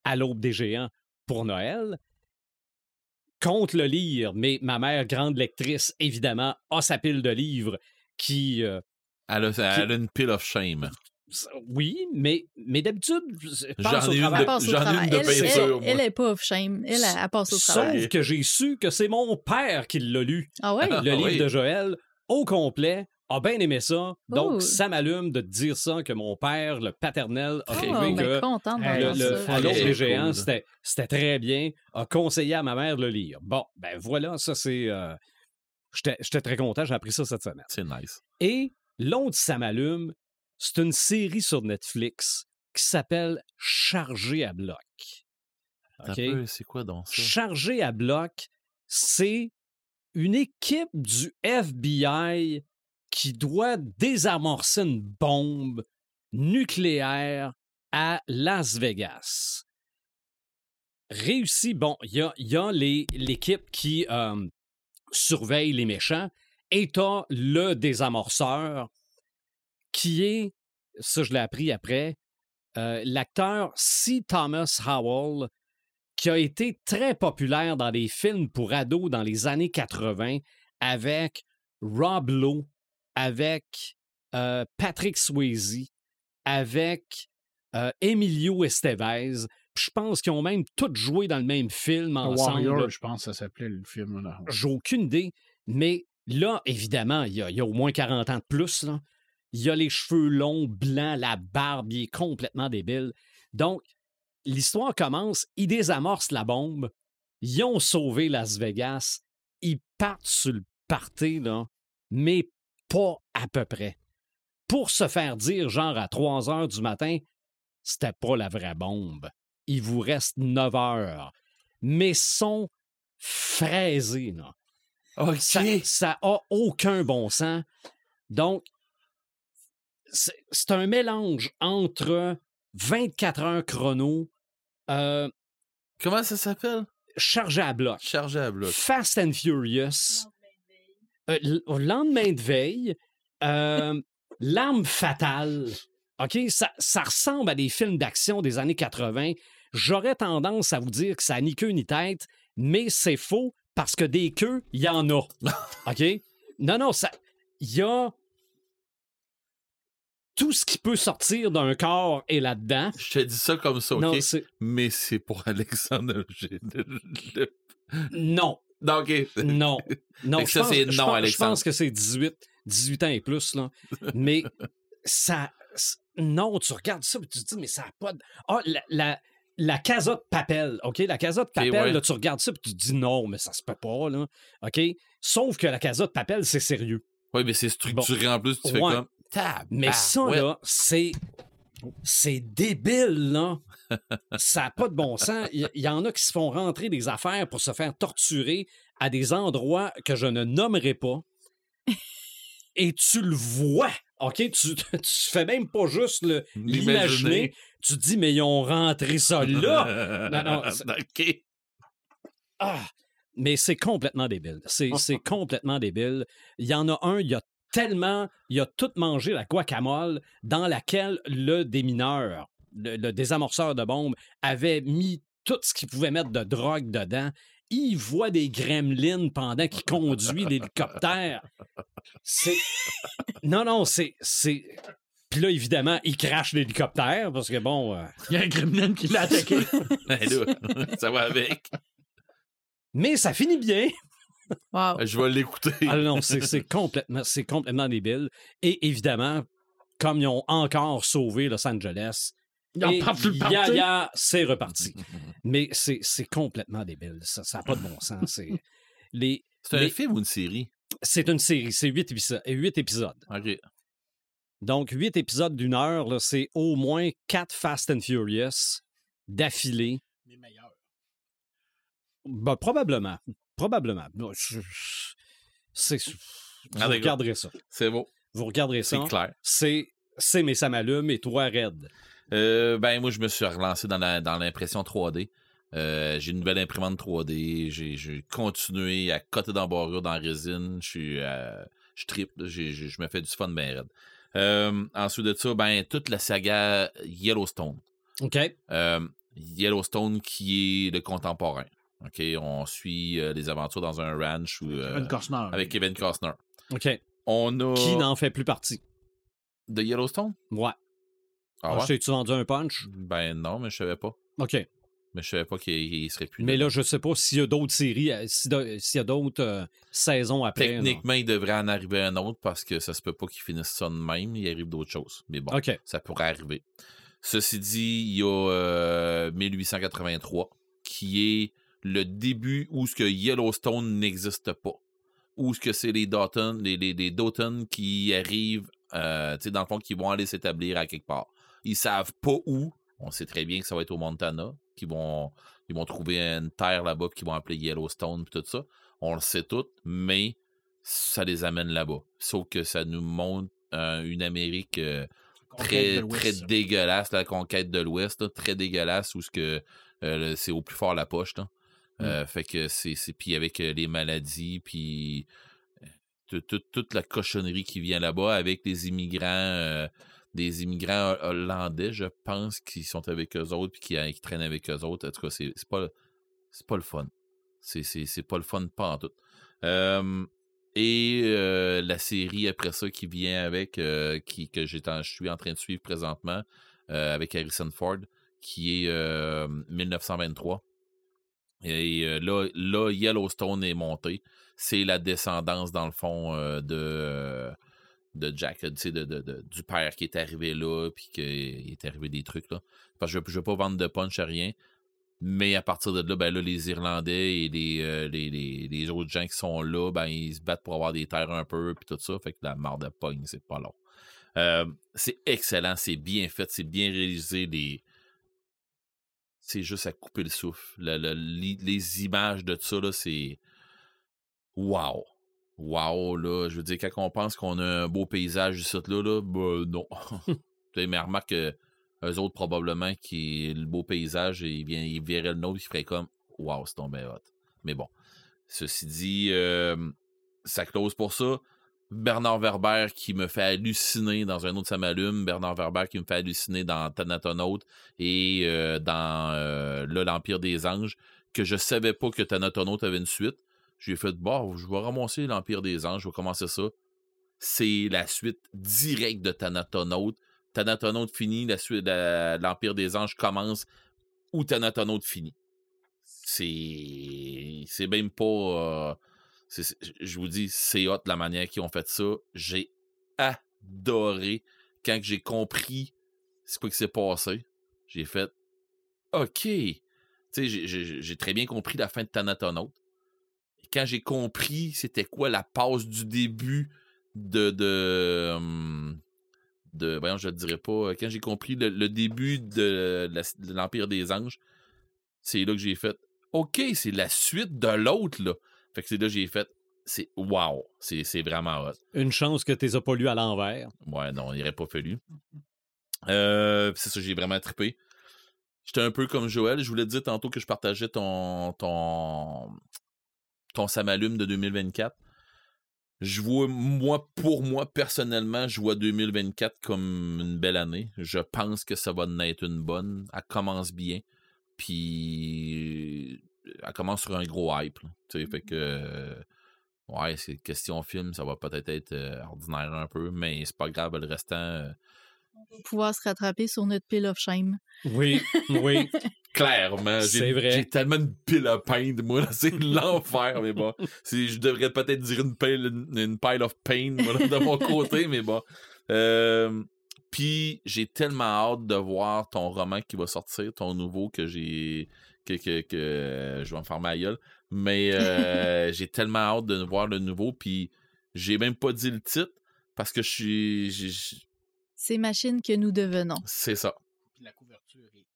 à l'aube des géants pour Noël. Compte le lire, mais ma mère, grande lectrice, évidemment, a sa pile de livres qui. euh, Elle a, elle a une pile of shame. oui, mais, mais d'habitude, je J'en passe au ai une de- passe au j'en ai travail. une de elle, elle- elle est pas off shame. Elle, elle, passe au travail. Sauf que j'ai su que c'est mon père qui l'a lu. Ah ouais? Ah, le livre oui. de Joël au complet, a bien aimé ça. Donc, ça m'allume de te dire ça, que mon père, le paternel, a Oh, trouvé ben, que contente Hey, le, le- ça. à l'autre Ok, des géants, c'était, c'était très bien, a conseillé à ma mère de le lire. Bon, ben voilà, ça c'est... euh, j'étais, j'étais très content, j'ai appris ça cette semaine. C'est nice. Et l'autre, ça m'allume, c'est une série sur Netflix qui s'appelle Chargé à bloc. Attends OK? un peu, C'est quoi donc ça? Chargé à bloc, c'est une équipe du FBI qui doit désamorcer une bombe nucléaire à Las Vegas. Réussi, bon, il y a, l'équipe qui euh, surveille les méchants et t'as le désamorceur qui est, ça je l'ai appris après, euh, l'acteur C. Thomas Howell, qui a été très populaire dans les films pour ados dans les années 80 avec Rob Lowe, avec euh, Patrick Swayze, avec euh, Emilio Estevez. Je pense qu'ils ont même tous joué dans le même film ensemble. Warrior, je pense que ça s'appelait le film. Là. J'ai aucune idée. Mais là, évidemment, il y a, il y a au moins 40 ans de plus. là. Il y a les cheveux longs, blancs, la barbe, il est complètement débile. Donc, l'histoire commence, ils désamorcent la bombe, ils ont sauvé Las Vegas, ils partent sur le party, là, mais pas à peu près. Pour se faire dire, genre à 3 heures du matin, c'était pas la vraie bombe. Il vous reste 9 heures. Mais sont fraisés, là. OK. Ça, ça a aucun bon sens. Donc, c'est c'est un mélange entre 24 heures chrono, euh, Comment ça s'appelle? chargé à bloc, Chargé à bloc. Fast and Furious, euh, au lendemain de veille, euh, l'arme fatale. OK? Ça, ça ressemble à des films d'action des années 80. J'aurais tendance à vous dire que ça n'a ni queue ni tête, mais c'est faux parce que des queues, il y en a. OK? Non, non, ça. Il y a. Tout ce qui peut sortir d'un corps est là-dedans. Je te dis ça comme ça, OK? Non. Mais c'est pour Alexandre. Le- Non. Non, OK. Non. Je ça, pense- c'est je non, pense- Je Alexandre. pense que c'est 18, 18 ans et plus, là. Mais ça. Non, tu regardes ça et tu te dis, mais ça n'a pas de. Ah, la, la, la Casa de Papel, OK? La Casa de Papel, ouais. là, tu regardes ça et tu te dis, non, mais ça se peut pas, là. OK? Sauf que la Casa de Papel, c'est sérieux. Oui, mais c'est structuré en plus. Tu fais comme. Tab. Mais ça, là, c'est. C'est débile, là. Ça n'a pas de bon sens. Il y, y en a qui se font rentrer des affaires pour se faire torturer à des endroits que je ne nommerai pas. Et tu le vois. OK? Tu, tu fais même pas juste l'imaginer. Tu te dis, mais ils ont rentré ça là. Non, non, c'est- OK. Ah! Mais c'est complètement débile. C'est c'est complètement débile. Il y en a un, il y a tellement. Il a tout mangé la guacamole dans laquelle le démineur, le, le désamorceur de bombes, avait mis tout ce qu'il pouvait mettre de drogue dedans. Il voit des gremlins pendant qu'il conduit l'hélicoptère. C'est. Non, non, c'est. c'est... Puis là, évidemment, il crache l'hélicoptère parce que bon. euh, Il y a un gremlin qui l'a attaqué. Ben là, ça va avec. Mais ça finit bien. Wow. Je vais l'écouter. Ah non, c'est complètement, c'est complètement débile. Et évidemment, comme ils ont encore sauvé Los Angeles, Il en et parle sur le ya, party. ya, c'est reparti. Mais c'est c'est complètement débile. Ça n'a pas de bon sens. C'est les- un les- film ou une série? c'est une série, c'est huit épisodes. huit épisodes. OK. Donc, huit épisodes d'une heure, c'est au moins quatre Fast and Furious d'affilée. Les meilleurs. Ben, probablement. Probablement. C'est. Vous Ah, regarderez ça. C'est beau. Vous regarderez ça. C'est clair. c'est c'est mais ça m'allume et toi Red. Euh, ben, moi, je me suis relancé dans la- dans l'impression 3D. Euh, j'ai une nouvelle imprimante 3D. J'ai j'ai continué à coter d'embarrure dans la résine. Je suis euh, je tripe. Je me fais du fun ben raide. Euh, ensuite de ça, ben, toute la saga Yellowstone. OK. Euh, Yellowstone qui est le contemporain. OK, on suit euh, les aventures dans un ranch où, euh, Kevin Costner. avec Kevin Costner. OK. On a Qui n'en fait plus partie? de Yellowstone? Ouais. Ah Ah, ouais? je t'ai-tu vendu un punch? Ben non, mais je savais pas. OK. Mais je savais pas qu'il il serait plus. Mais là, je sais pas s'il y a d'autres séries, euh, s'il y a d'autres euh, saisons après. Techniquement, il devrait en arriver un autre parce que ça se peut pas qu'ils finissent ça de même. Il arrive d'autres choses. Mais bon, ça pourrait arriver. Ceci dit, il y a euh, 1883 qui est le début où ce que Yellowstone n'existe pas. Où ce que c'est les Dalton, les, les, les Dalton qui arrivent, euh, tu sais, dans le fond, qui vont aller s'établir à quelque part. Ils savent pas où. On sait très bien que ça va être au Montana, qu'ils vont, ils vont trouver une terre là-bas, qu'ils vont appeler Yellowstone, puis tout ça. On le sait tout, mais ça les amène là-bas. Sauf que ça nous montre euh, une Amérique euh, très, très dégueulasse, la conquête de l'Ouest, très dégueulasse, où ce que euh, c'est au plus fort la poche. Là. Euh, fait que c'est. Puis avec les maladies, puis tout- tout- toute la cochonnerie qui vient là-bas avec les immigrants, des immigrants ho- hollandais, je pense, qui sont avec eux autres, puis qui, traînent avec eux autres. En tout cas, c'est pas, pas le fun. C'est- pas le fun, pas en tout. Et la série après ça qui vient avec, qui, que je suis en train de suivre présentement, avec Harrison Ford, qui est euh, 1923. Et euh, là, là, Yellowstone est monté. C'est la descendance, dans le fond, euh, de, euh, de Jack, de, de- de- du père qui est arrivé là, puis qu'il est arrivé des trucs. Là. Parce que je ne vais pas vendre de punch à rien. Mais à partir de là, ben là, les Irlandais et les, les, les- autres gens qui sont là, ben ils se battent pour avoir des terres un peu, puis tout ça. Fait que la marde de pogne, c'est pas long. C'est excellent, c'est bien fait, c'est bien réalisé. Les... C'est juste à couper le souffle. Le- le- les, images de ça, là, c'est. Wow! Wow, là. Je veux dire, quand on pense qu'on a un beau paysage ici, là, là ben non. Tu sais, mais remarque que eux autres, probablement, qui le beau paysage, ils, vient, ils verraient le nôtre, ils feraient comme Wow, c'est tombé hot. Mais bon. Ceci dit, euh, ça close pour ça. Bernard Werber qui me fait halluciner dans un autre ça m'allume. Bernard Werber qui me fait halluciner dans Thanatonaut et euh, dans euh, l'Empire des Anges, que je savais pas que Thanatonaut avait une suite. J'ai fait, bon, je vais ramasser l'Empire des Anges, je vais commencer ça. C'est la suite directe de Thanatonaut. Thanatonaut finit, la suite, la- l'Empire des Anges commence où Thanatonaut finit. C'est. C'est même pas. euh, je vous dis, c'est hot la manière qu'ils ont fait ça. J'ai adoré quand j'ai compris ce qui s'est passé. J'ai fait OK. J'ai- très bien compris la fin de Thanatonaut. Quand j'ai compris c'était quoi la passe du début de, de, hum, de voyons, je le dirais pas, quand j'ai compris le, le début de l'Empire des Anges, c'est là que j'ai fait OK, c'est la suite de l'autre, là. Fait que c'est là que j'ai fait c'est wow, c'est vraiment hot. Une chance que tu les as pas lus à l'envers. Ouais, non, il aurait pas fallu. Euh, c'est ça, j'ai vraiment trippé. J'étais un peu comme Joël. Je voulais te dire tantôt que je partageais ton ton ton Samalume de 2024. Je vois, moi, pour moi, personnellement, je vois 2024 comme une belle année. Je pense que ça va naître une bonne. Elle commence bien. Puis elle commence sur un gros hype. là. Tu sais, fait que euh, ouais, c'est question film, ça va peut-être être euh, ordinaire un peu, mais c'est pas grave, le restant. euh, Pouvoir se rattraper sur notre pile of shame. Oui, oui. clairement, j'ai- C'est vrai. J'ai tellement de pile à peindre, moi, là, c'est l'enfer, mais bon. Je devrais peut-être dire une pile, une, une pile of pain, moi, là, de mon côté, mais bon. Euh, Puis j'ai tellement hâte de voir ton roman qui va sortir, ton nouveau que j'ai. Que, que, que euh, je vais me faire ma gueule. Mais euh, j'ai tellement hâte de voir le nouveau. Puis j'ai même pas dit le titre parce que je suis. j'ai- Ces machines que nous devenons. C'est ça. Puis la couverture est.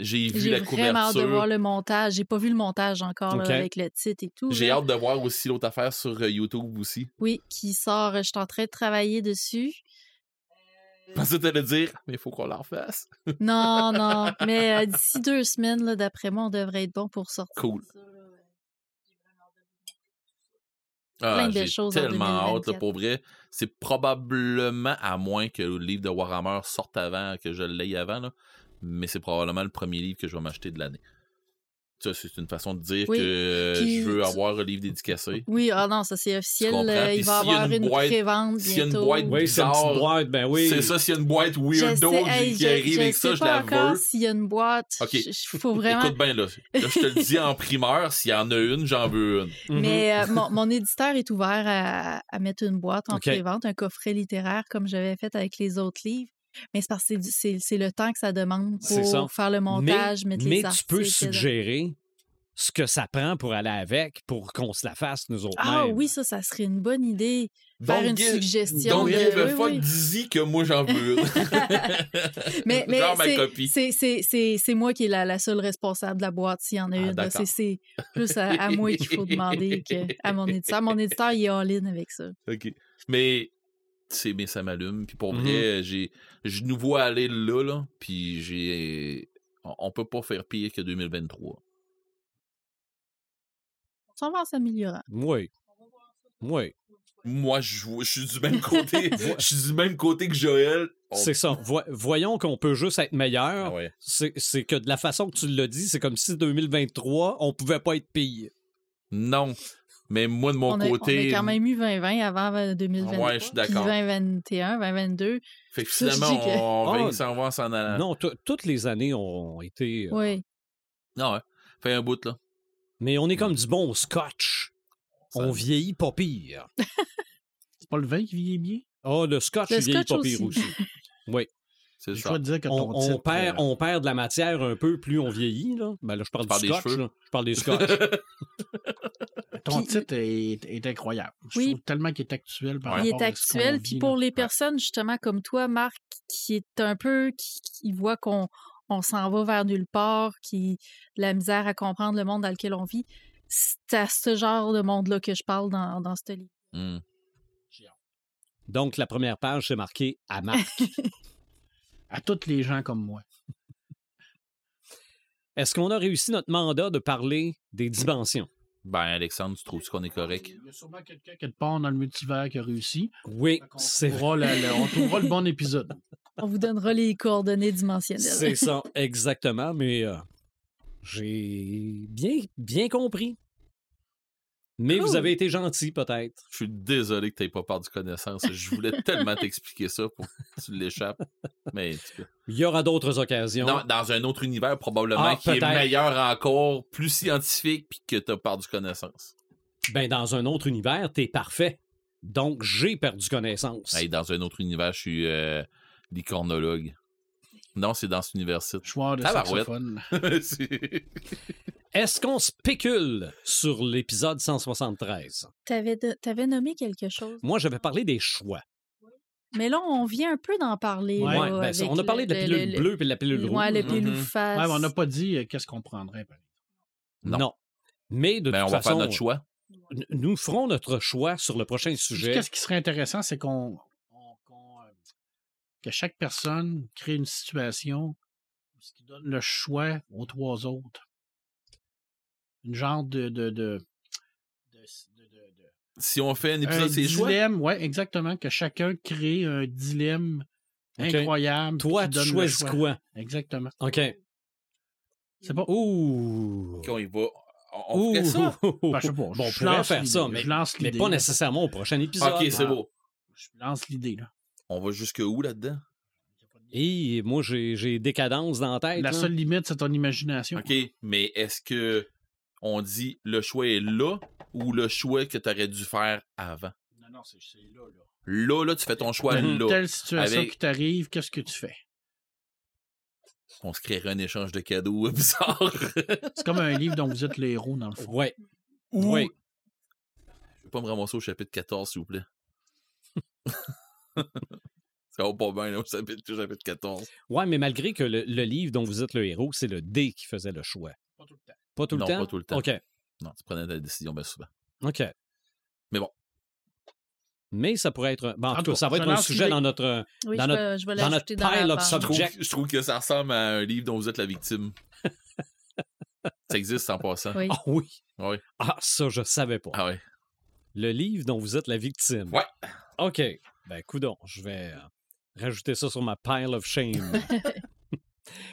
J'ai vu J'ai la vraiment hâte de couverture. voir le montage. J'ai pas vu le montage encore là, avec le titre et tout. J'ai hâte de voir aussi l'autre affaire sur euh, YouTube aussi. Oui, qui sort. Je suis en train de travailler dessus. Je pensais que t'allais dire, mais il faut qu'on la refasse. Non, non. Mais euh, d'ici deux semaines, là, d'après moi, on devrait être bon pour sortir. Cool. ça, là, ouais. Ah, Plein de choses en tellement hâte, là, 2024. pour vrai. C'est probablement, à moins que le livre de Warhammer sorte avant, que je l'aie avant, là, mais c'est probablement le premier livre que je vais m'acheter de l'année. Ça, c'est une façon de dire Oui, que euh, puis je veux tu- avoir un livre dédicacé. Oui, ah non, ça c'est officiel. euh, Puis il va y avoir une une, boîte- prévente s'il y a une bientôt. boîte Oui, c'est une Bizarre. boîte, ben oui. C'est ça, s'il y a une boîte Je weirdo sais, qui- hey, qui je- arrive je avec ça, sais je pas la encore veux. s'il y a une boîte. Ok. Il faut vraiment. Écoute bien, là. Là, je te le dis en primeur, s'il y en a une, j'en veux une. Mhm. Mais euh, mon, mon éditeur est ouvert à, à mettre une boîte en Ok. pré-vente, un coffret littéraire comme j'avais fait avec les autres livres. Mais c'est parce que c'est le temps que ça demande C'est pour ça. faire le montage, mais mettre mais les tu peux suggérer ce que ça prend pour aller avec, pour qu'on se la fasse, nous autres. Ah mêmes. oui, ça, ça serait une bonne idée. Faire une suggestion Don't de- give a oui, fuck, oui. dis-y que moi j'en veux une. Mais, mais Genre ma c'est- copie. c'est- c'est- c'est c'est moi qui est la, la seule responsable de la boîte s'il y en a Ah, une. C'est c'est plus à, à moi qu'il faut demander qu'à mon éditeur. Mon éditeur, il est all-in avec ça. OK. Mais c'est mais ça m'allume puis pour Mhm. vrai, j'ai je nous vois aller là là, puis j'ai on, peut pas faire pire que 2023. On s'en va en s'améliorant. Oui. Oui. Moi je je suis du même côté, je suis du même côté que Joël. On- C'est ça. Vo- voyons qu'on peut juste être meilleur. Ah ouais. C'est que de la façon que tu l'as dit, c'est comme si 2023, on pouvait pas être pire. Non. Mais moi de mon on, a, côté on a quand même eu 2020 avant euh, 2023. Ouais, je suis d'accord. Puis 2021, 2022. fait que ça, finalement dis que- on va Ah, s'en va en s'en allant. Non, tout- toutes les années ont été. euh, Oui. Non, ouais. Fait un bout là. Mais on est comme du bon scotch. Ça- On vieillit pas pire. C'est pas le vin qui vieillit bien? Ah, le scotch, Le il vieillit scotch pas pire aussi. aussi. Oui. C'est Je ça. dire que On, ton on titre, perd, euh, on perd de la matière un peu plus on vieillit. Là. Ben là, je parle Tu du des scotch. cheveux? là. Je parle des scotch. Ton titre est, est incroyable. Je Oui. trouve tellement qu'il est actuel par. Il rapport est à ce qu'on actuel. Puis là. pour les personnes, justement, comme toi, Marc, qui est un peu. qui, qui voit qu'on on s'en va vers nulle part, qui a la misère à comprendre le monde dans lequel on vit, c'est à ce genre de monde-là que je parle dans, dans ce livre. Hmm. Donc, la première page, c'est marqué à Marc. À tous les gens comme moi. Est-ce qu'on a réussi notre mandat de parler des dimensions? Ben Alexandre, tu trouves qu'on est correct? Il y a sûrement quelqu'un quelque part dans le multivers qui a réussi. Oui, On c'est vrai. on trouvera le bon épisode. On vous donnera les coordonnées dimensionnelles. C'est ça, exactement, mais euh, j'ai bien, bien compris. Mais vous avez été gentil, peut-être. Je suis désolé que tu n'aies pas perdu connaissance. Je voulais tellement t'expliquer ça pour que tu l'échappes. Mais en tout cas. Il y aura d'autres occasions. Non, dans un autre univers, probablement, Ah, qui est meilleur encore, plus scientifique, puis que tu as perdu connaissance. Ben, dans un autre univers, t'es parfait. Donc, j'ai perdu connaissance. Hey, dans un autre univers, je suis euh, licornologue. Non, c'est dans cet univers-ci. Joueur de saxophone. Est-ce qu'on spécule sur l'épisode 173? T'avais, de- t'avais nommé quelque chose. Moi, j'avais parlé des choix. Mais là, on vient un peu d'en parler. Ouais, là, Ouais, ben, avec on a parlé de la le- pilule le- bleue et de la pilule le- rouge. Ouais, Mhm. pilule face. Ouais, mais on n'a pas dit euh, qu'est-ce qu'on prendrait. Non. Non. Mais de Ben, toute on va façon, faire notre choix. nous ferons notre choix sur le prochain sujet. Qu'est-ce qui serait intéressant, c'est qu'on. on- qu'on, euh, que chaque personne crée une situation ce qui donne le choix aux trois autres. Une genre de. de, de, de- de- de- de- Si on fait un épisode, c'est choix. dilemme, ouais, exactement, que chacun crée un dilemme incroyable. Toi, tu choisis choix. quoi? Exactement. OK. C'est pas. Ouh. On y va. On, on ferait ça? Ben, je sais pas, Bon, on je pourrait lance faire ça, mais, je lance mais pas là. nécessairement au prochain épisode. OK, c'est Ah. beau. Je lance l'idée, là. On va jusque où là-dedans? Et moi, j'ai j'ai décadence dans la tête. La là. seule limite, c'est ton imagination. OK, mais est-ce que on dit le choix est là ou le choix que tu aurais dû faire avant? Non, non, c'est là, là. Là, là, tu fais ton choix Une là. telle situation Avec- qui t'arrive, qu'est-ce que tu fais? On se créerait un échange de cadeaux bizarre. C'est comme un livre dont vous êtes les héros, dans le fond. Ouais. Ou- Oui. Je vais pas me ramasser au chapitre 14, s'il vous plaît. Ça va pas bien, là, au chapitre, au chapitre 14. Ouais, mais malgré que le, le livre dont vous êtes le héros, c'est le D qui faisait le choix. Pas tout le temps. Pas tout le Non, temps? pas tout le temps. OK. Non, tu prenais ta décision bien souvent. OK. Mais bon. Mais ça pourrait être. Bon, en, En tout cas, ça va être un sujet dans notre. Oui, Dans je, notre- vais, je vais dans l'ajouter notre dans la pile of. Je je trouve que ça ressemble à un livre dont vous êtes la victime. ça existe en passant. Oui. Ah oui. Oui. Ah, ça, je savais pas. Ah ouais. Le livre dont vous êtes la victime. Ouais. OK. Ben, coudon, je vais euh, rajouter ça sur ma pile of shame.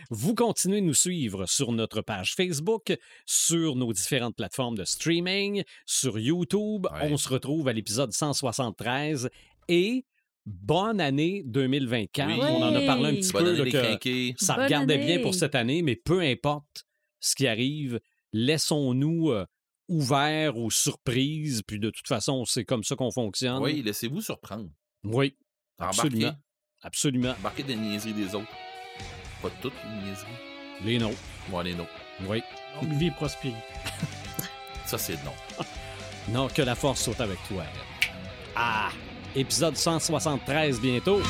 Vous continuez de nous suivre sur notre page Facebook, sur nos différentes plateformes de streaming, sur YouTube. Ouais. On se retrouve à l'épisode 173 et bonne année 2024. Oui. On en a parlé un petit Bonne peu année les ça Bonne regardait bien pour cette année, mais peu importe ce qui arrive, laissons-nous euh, ouverts aux surprises. Puis de toute façon, c'est comme ça qu'on fonctionne. Oui, laissez-vous surprendre. Oui, Embarquez. absolument. Absolument. Embarquez des niaiseries des autres. Pas toutes les niaiseries. Les nôtres. Moi, les nôtres. Oui. Longue vie prospérité. Ça, c'est non. Non, que la force soit avec toi. Ah! Épisode 173 bientôt.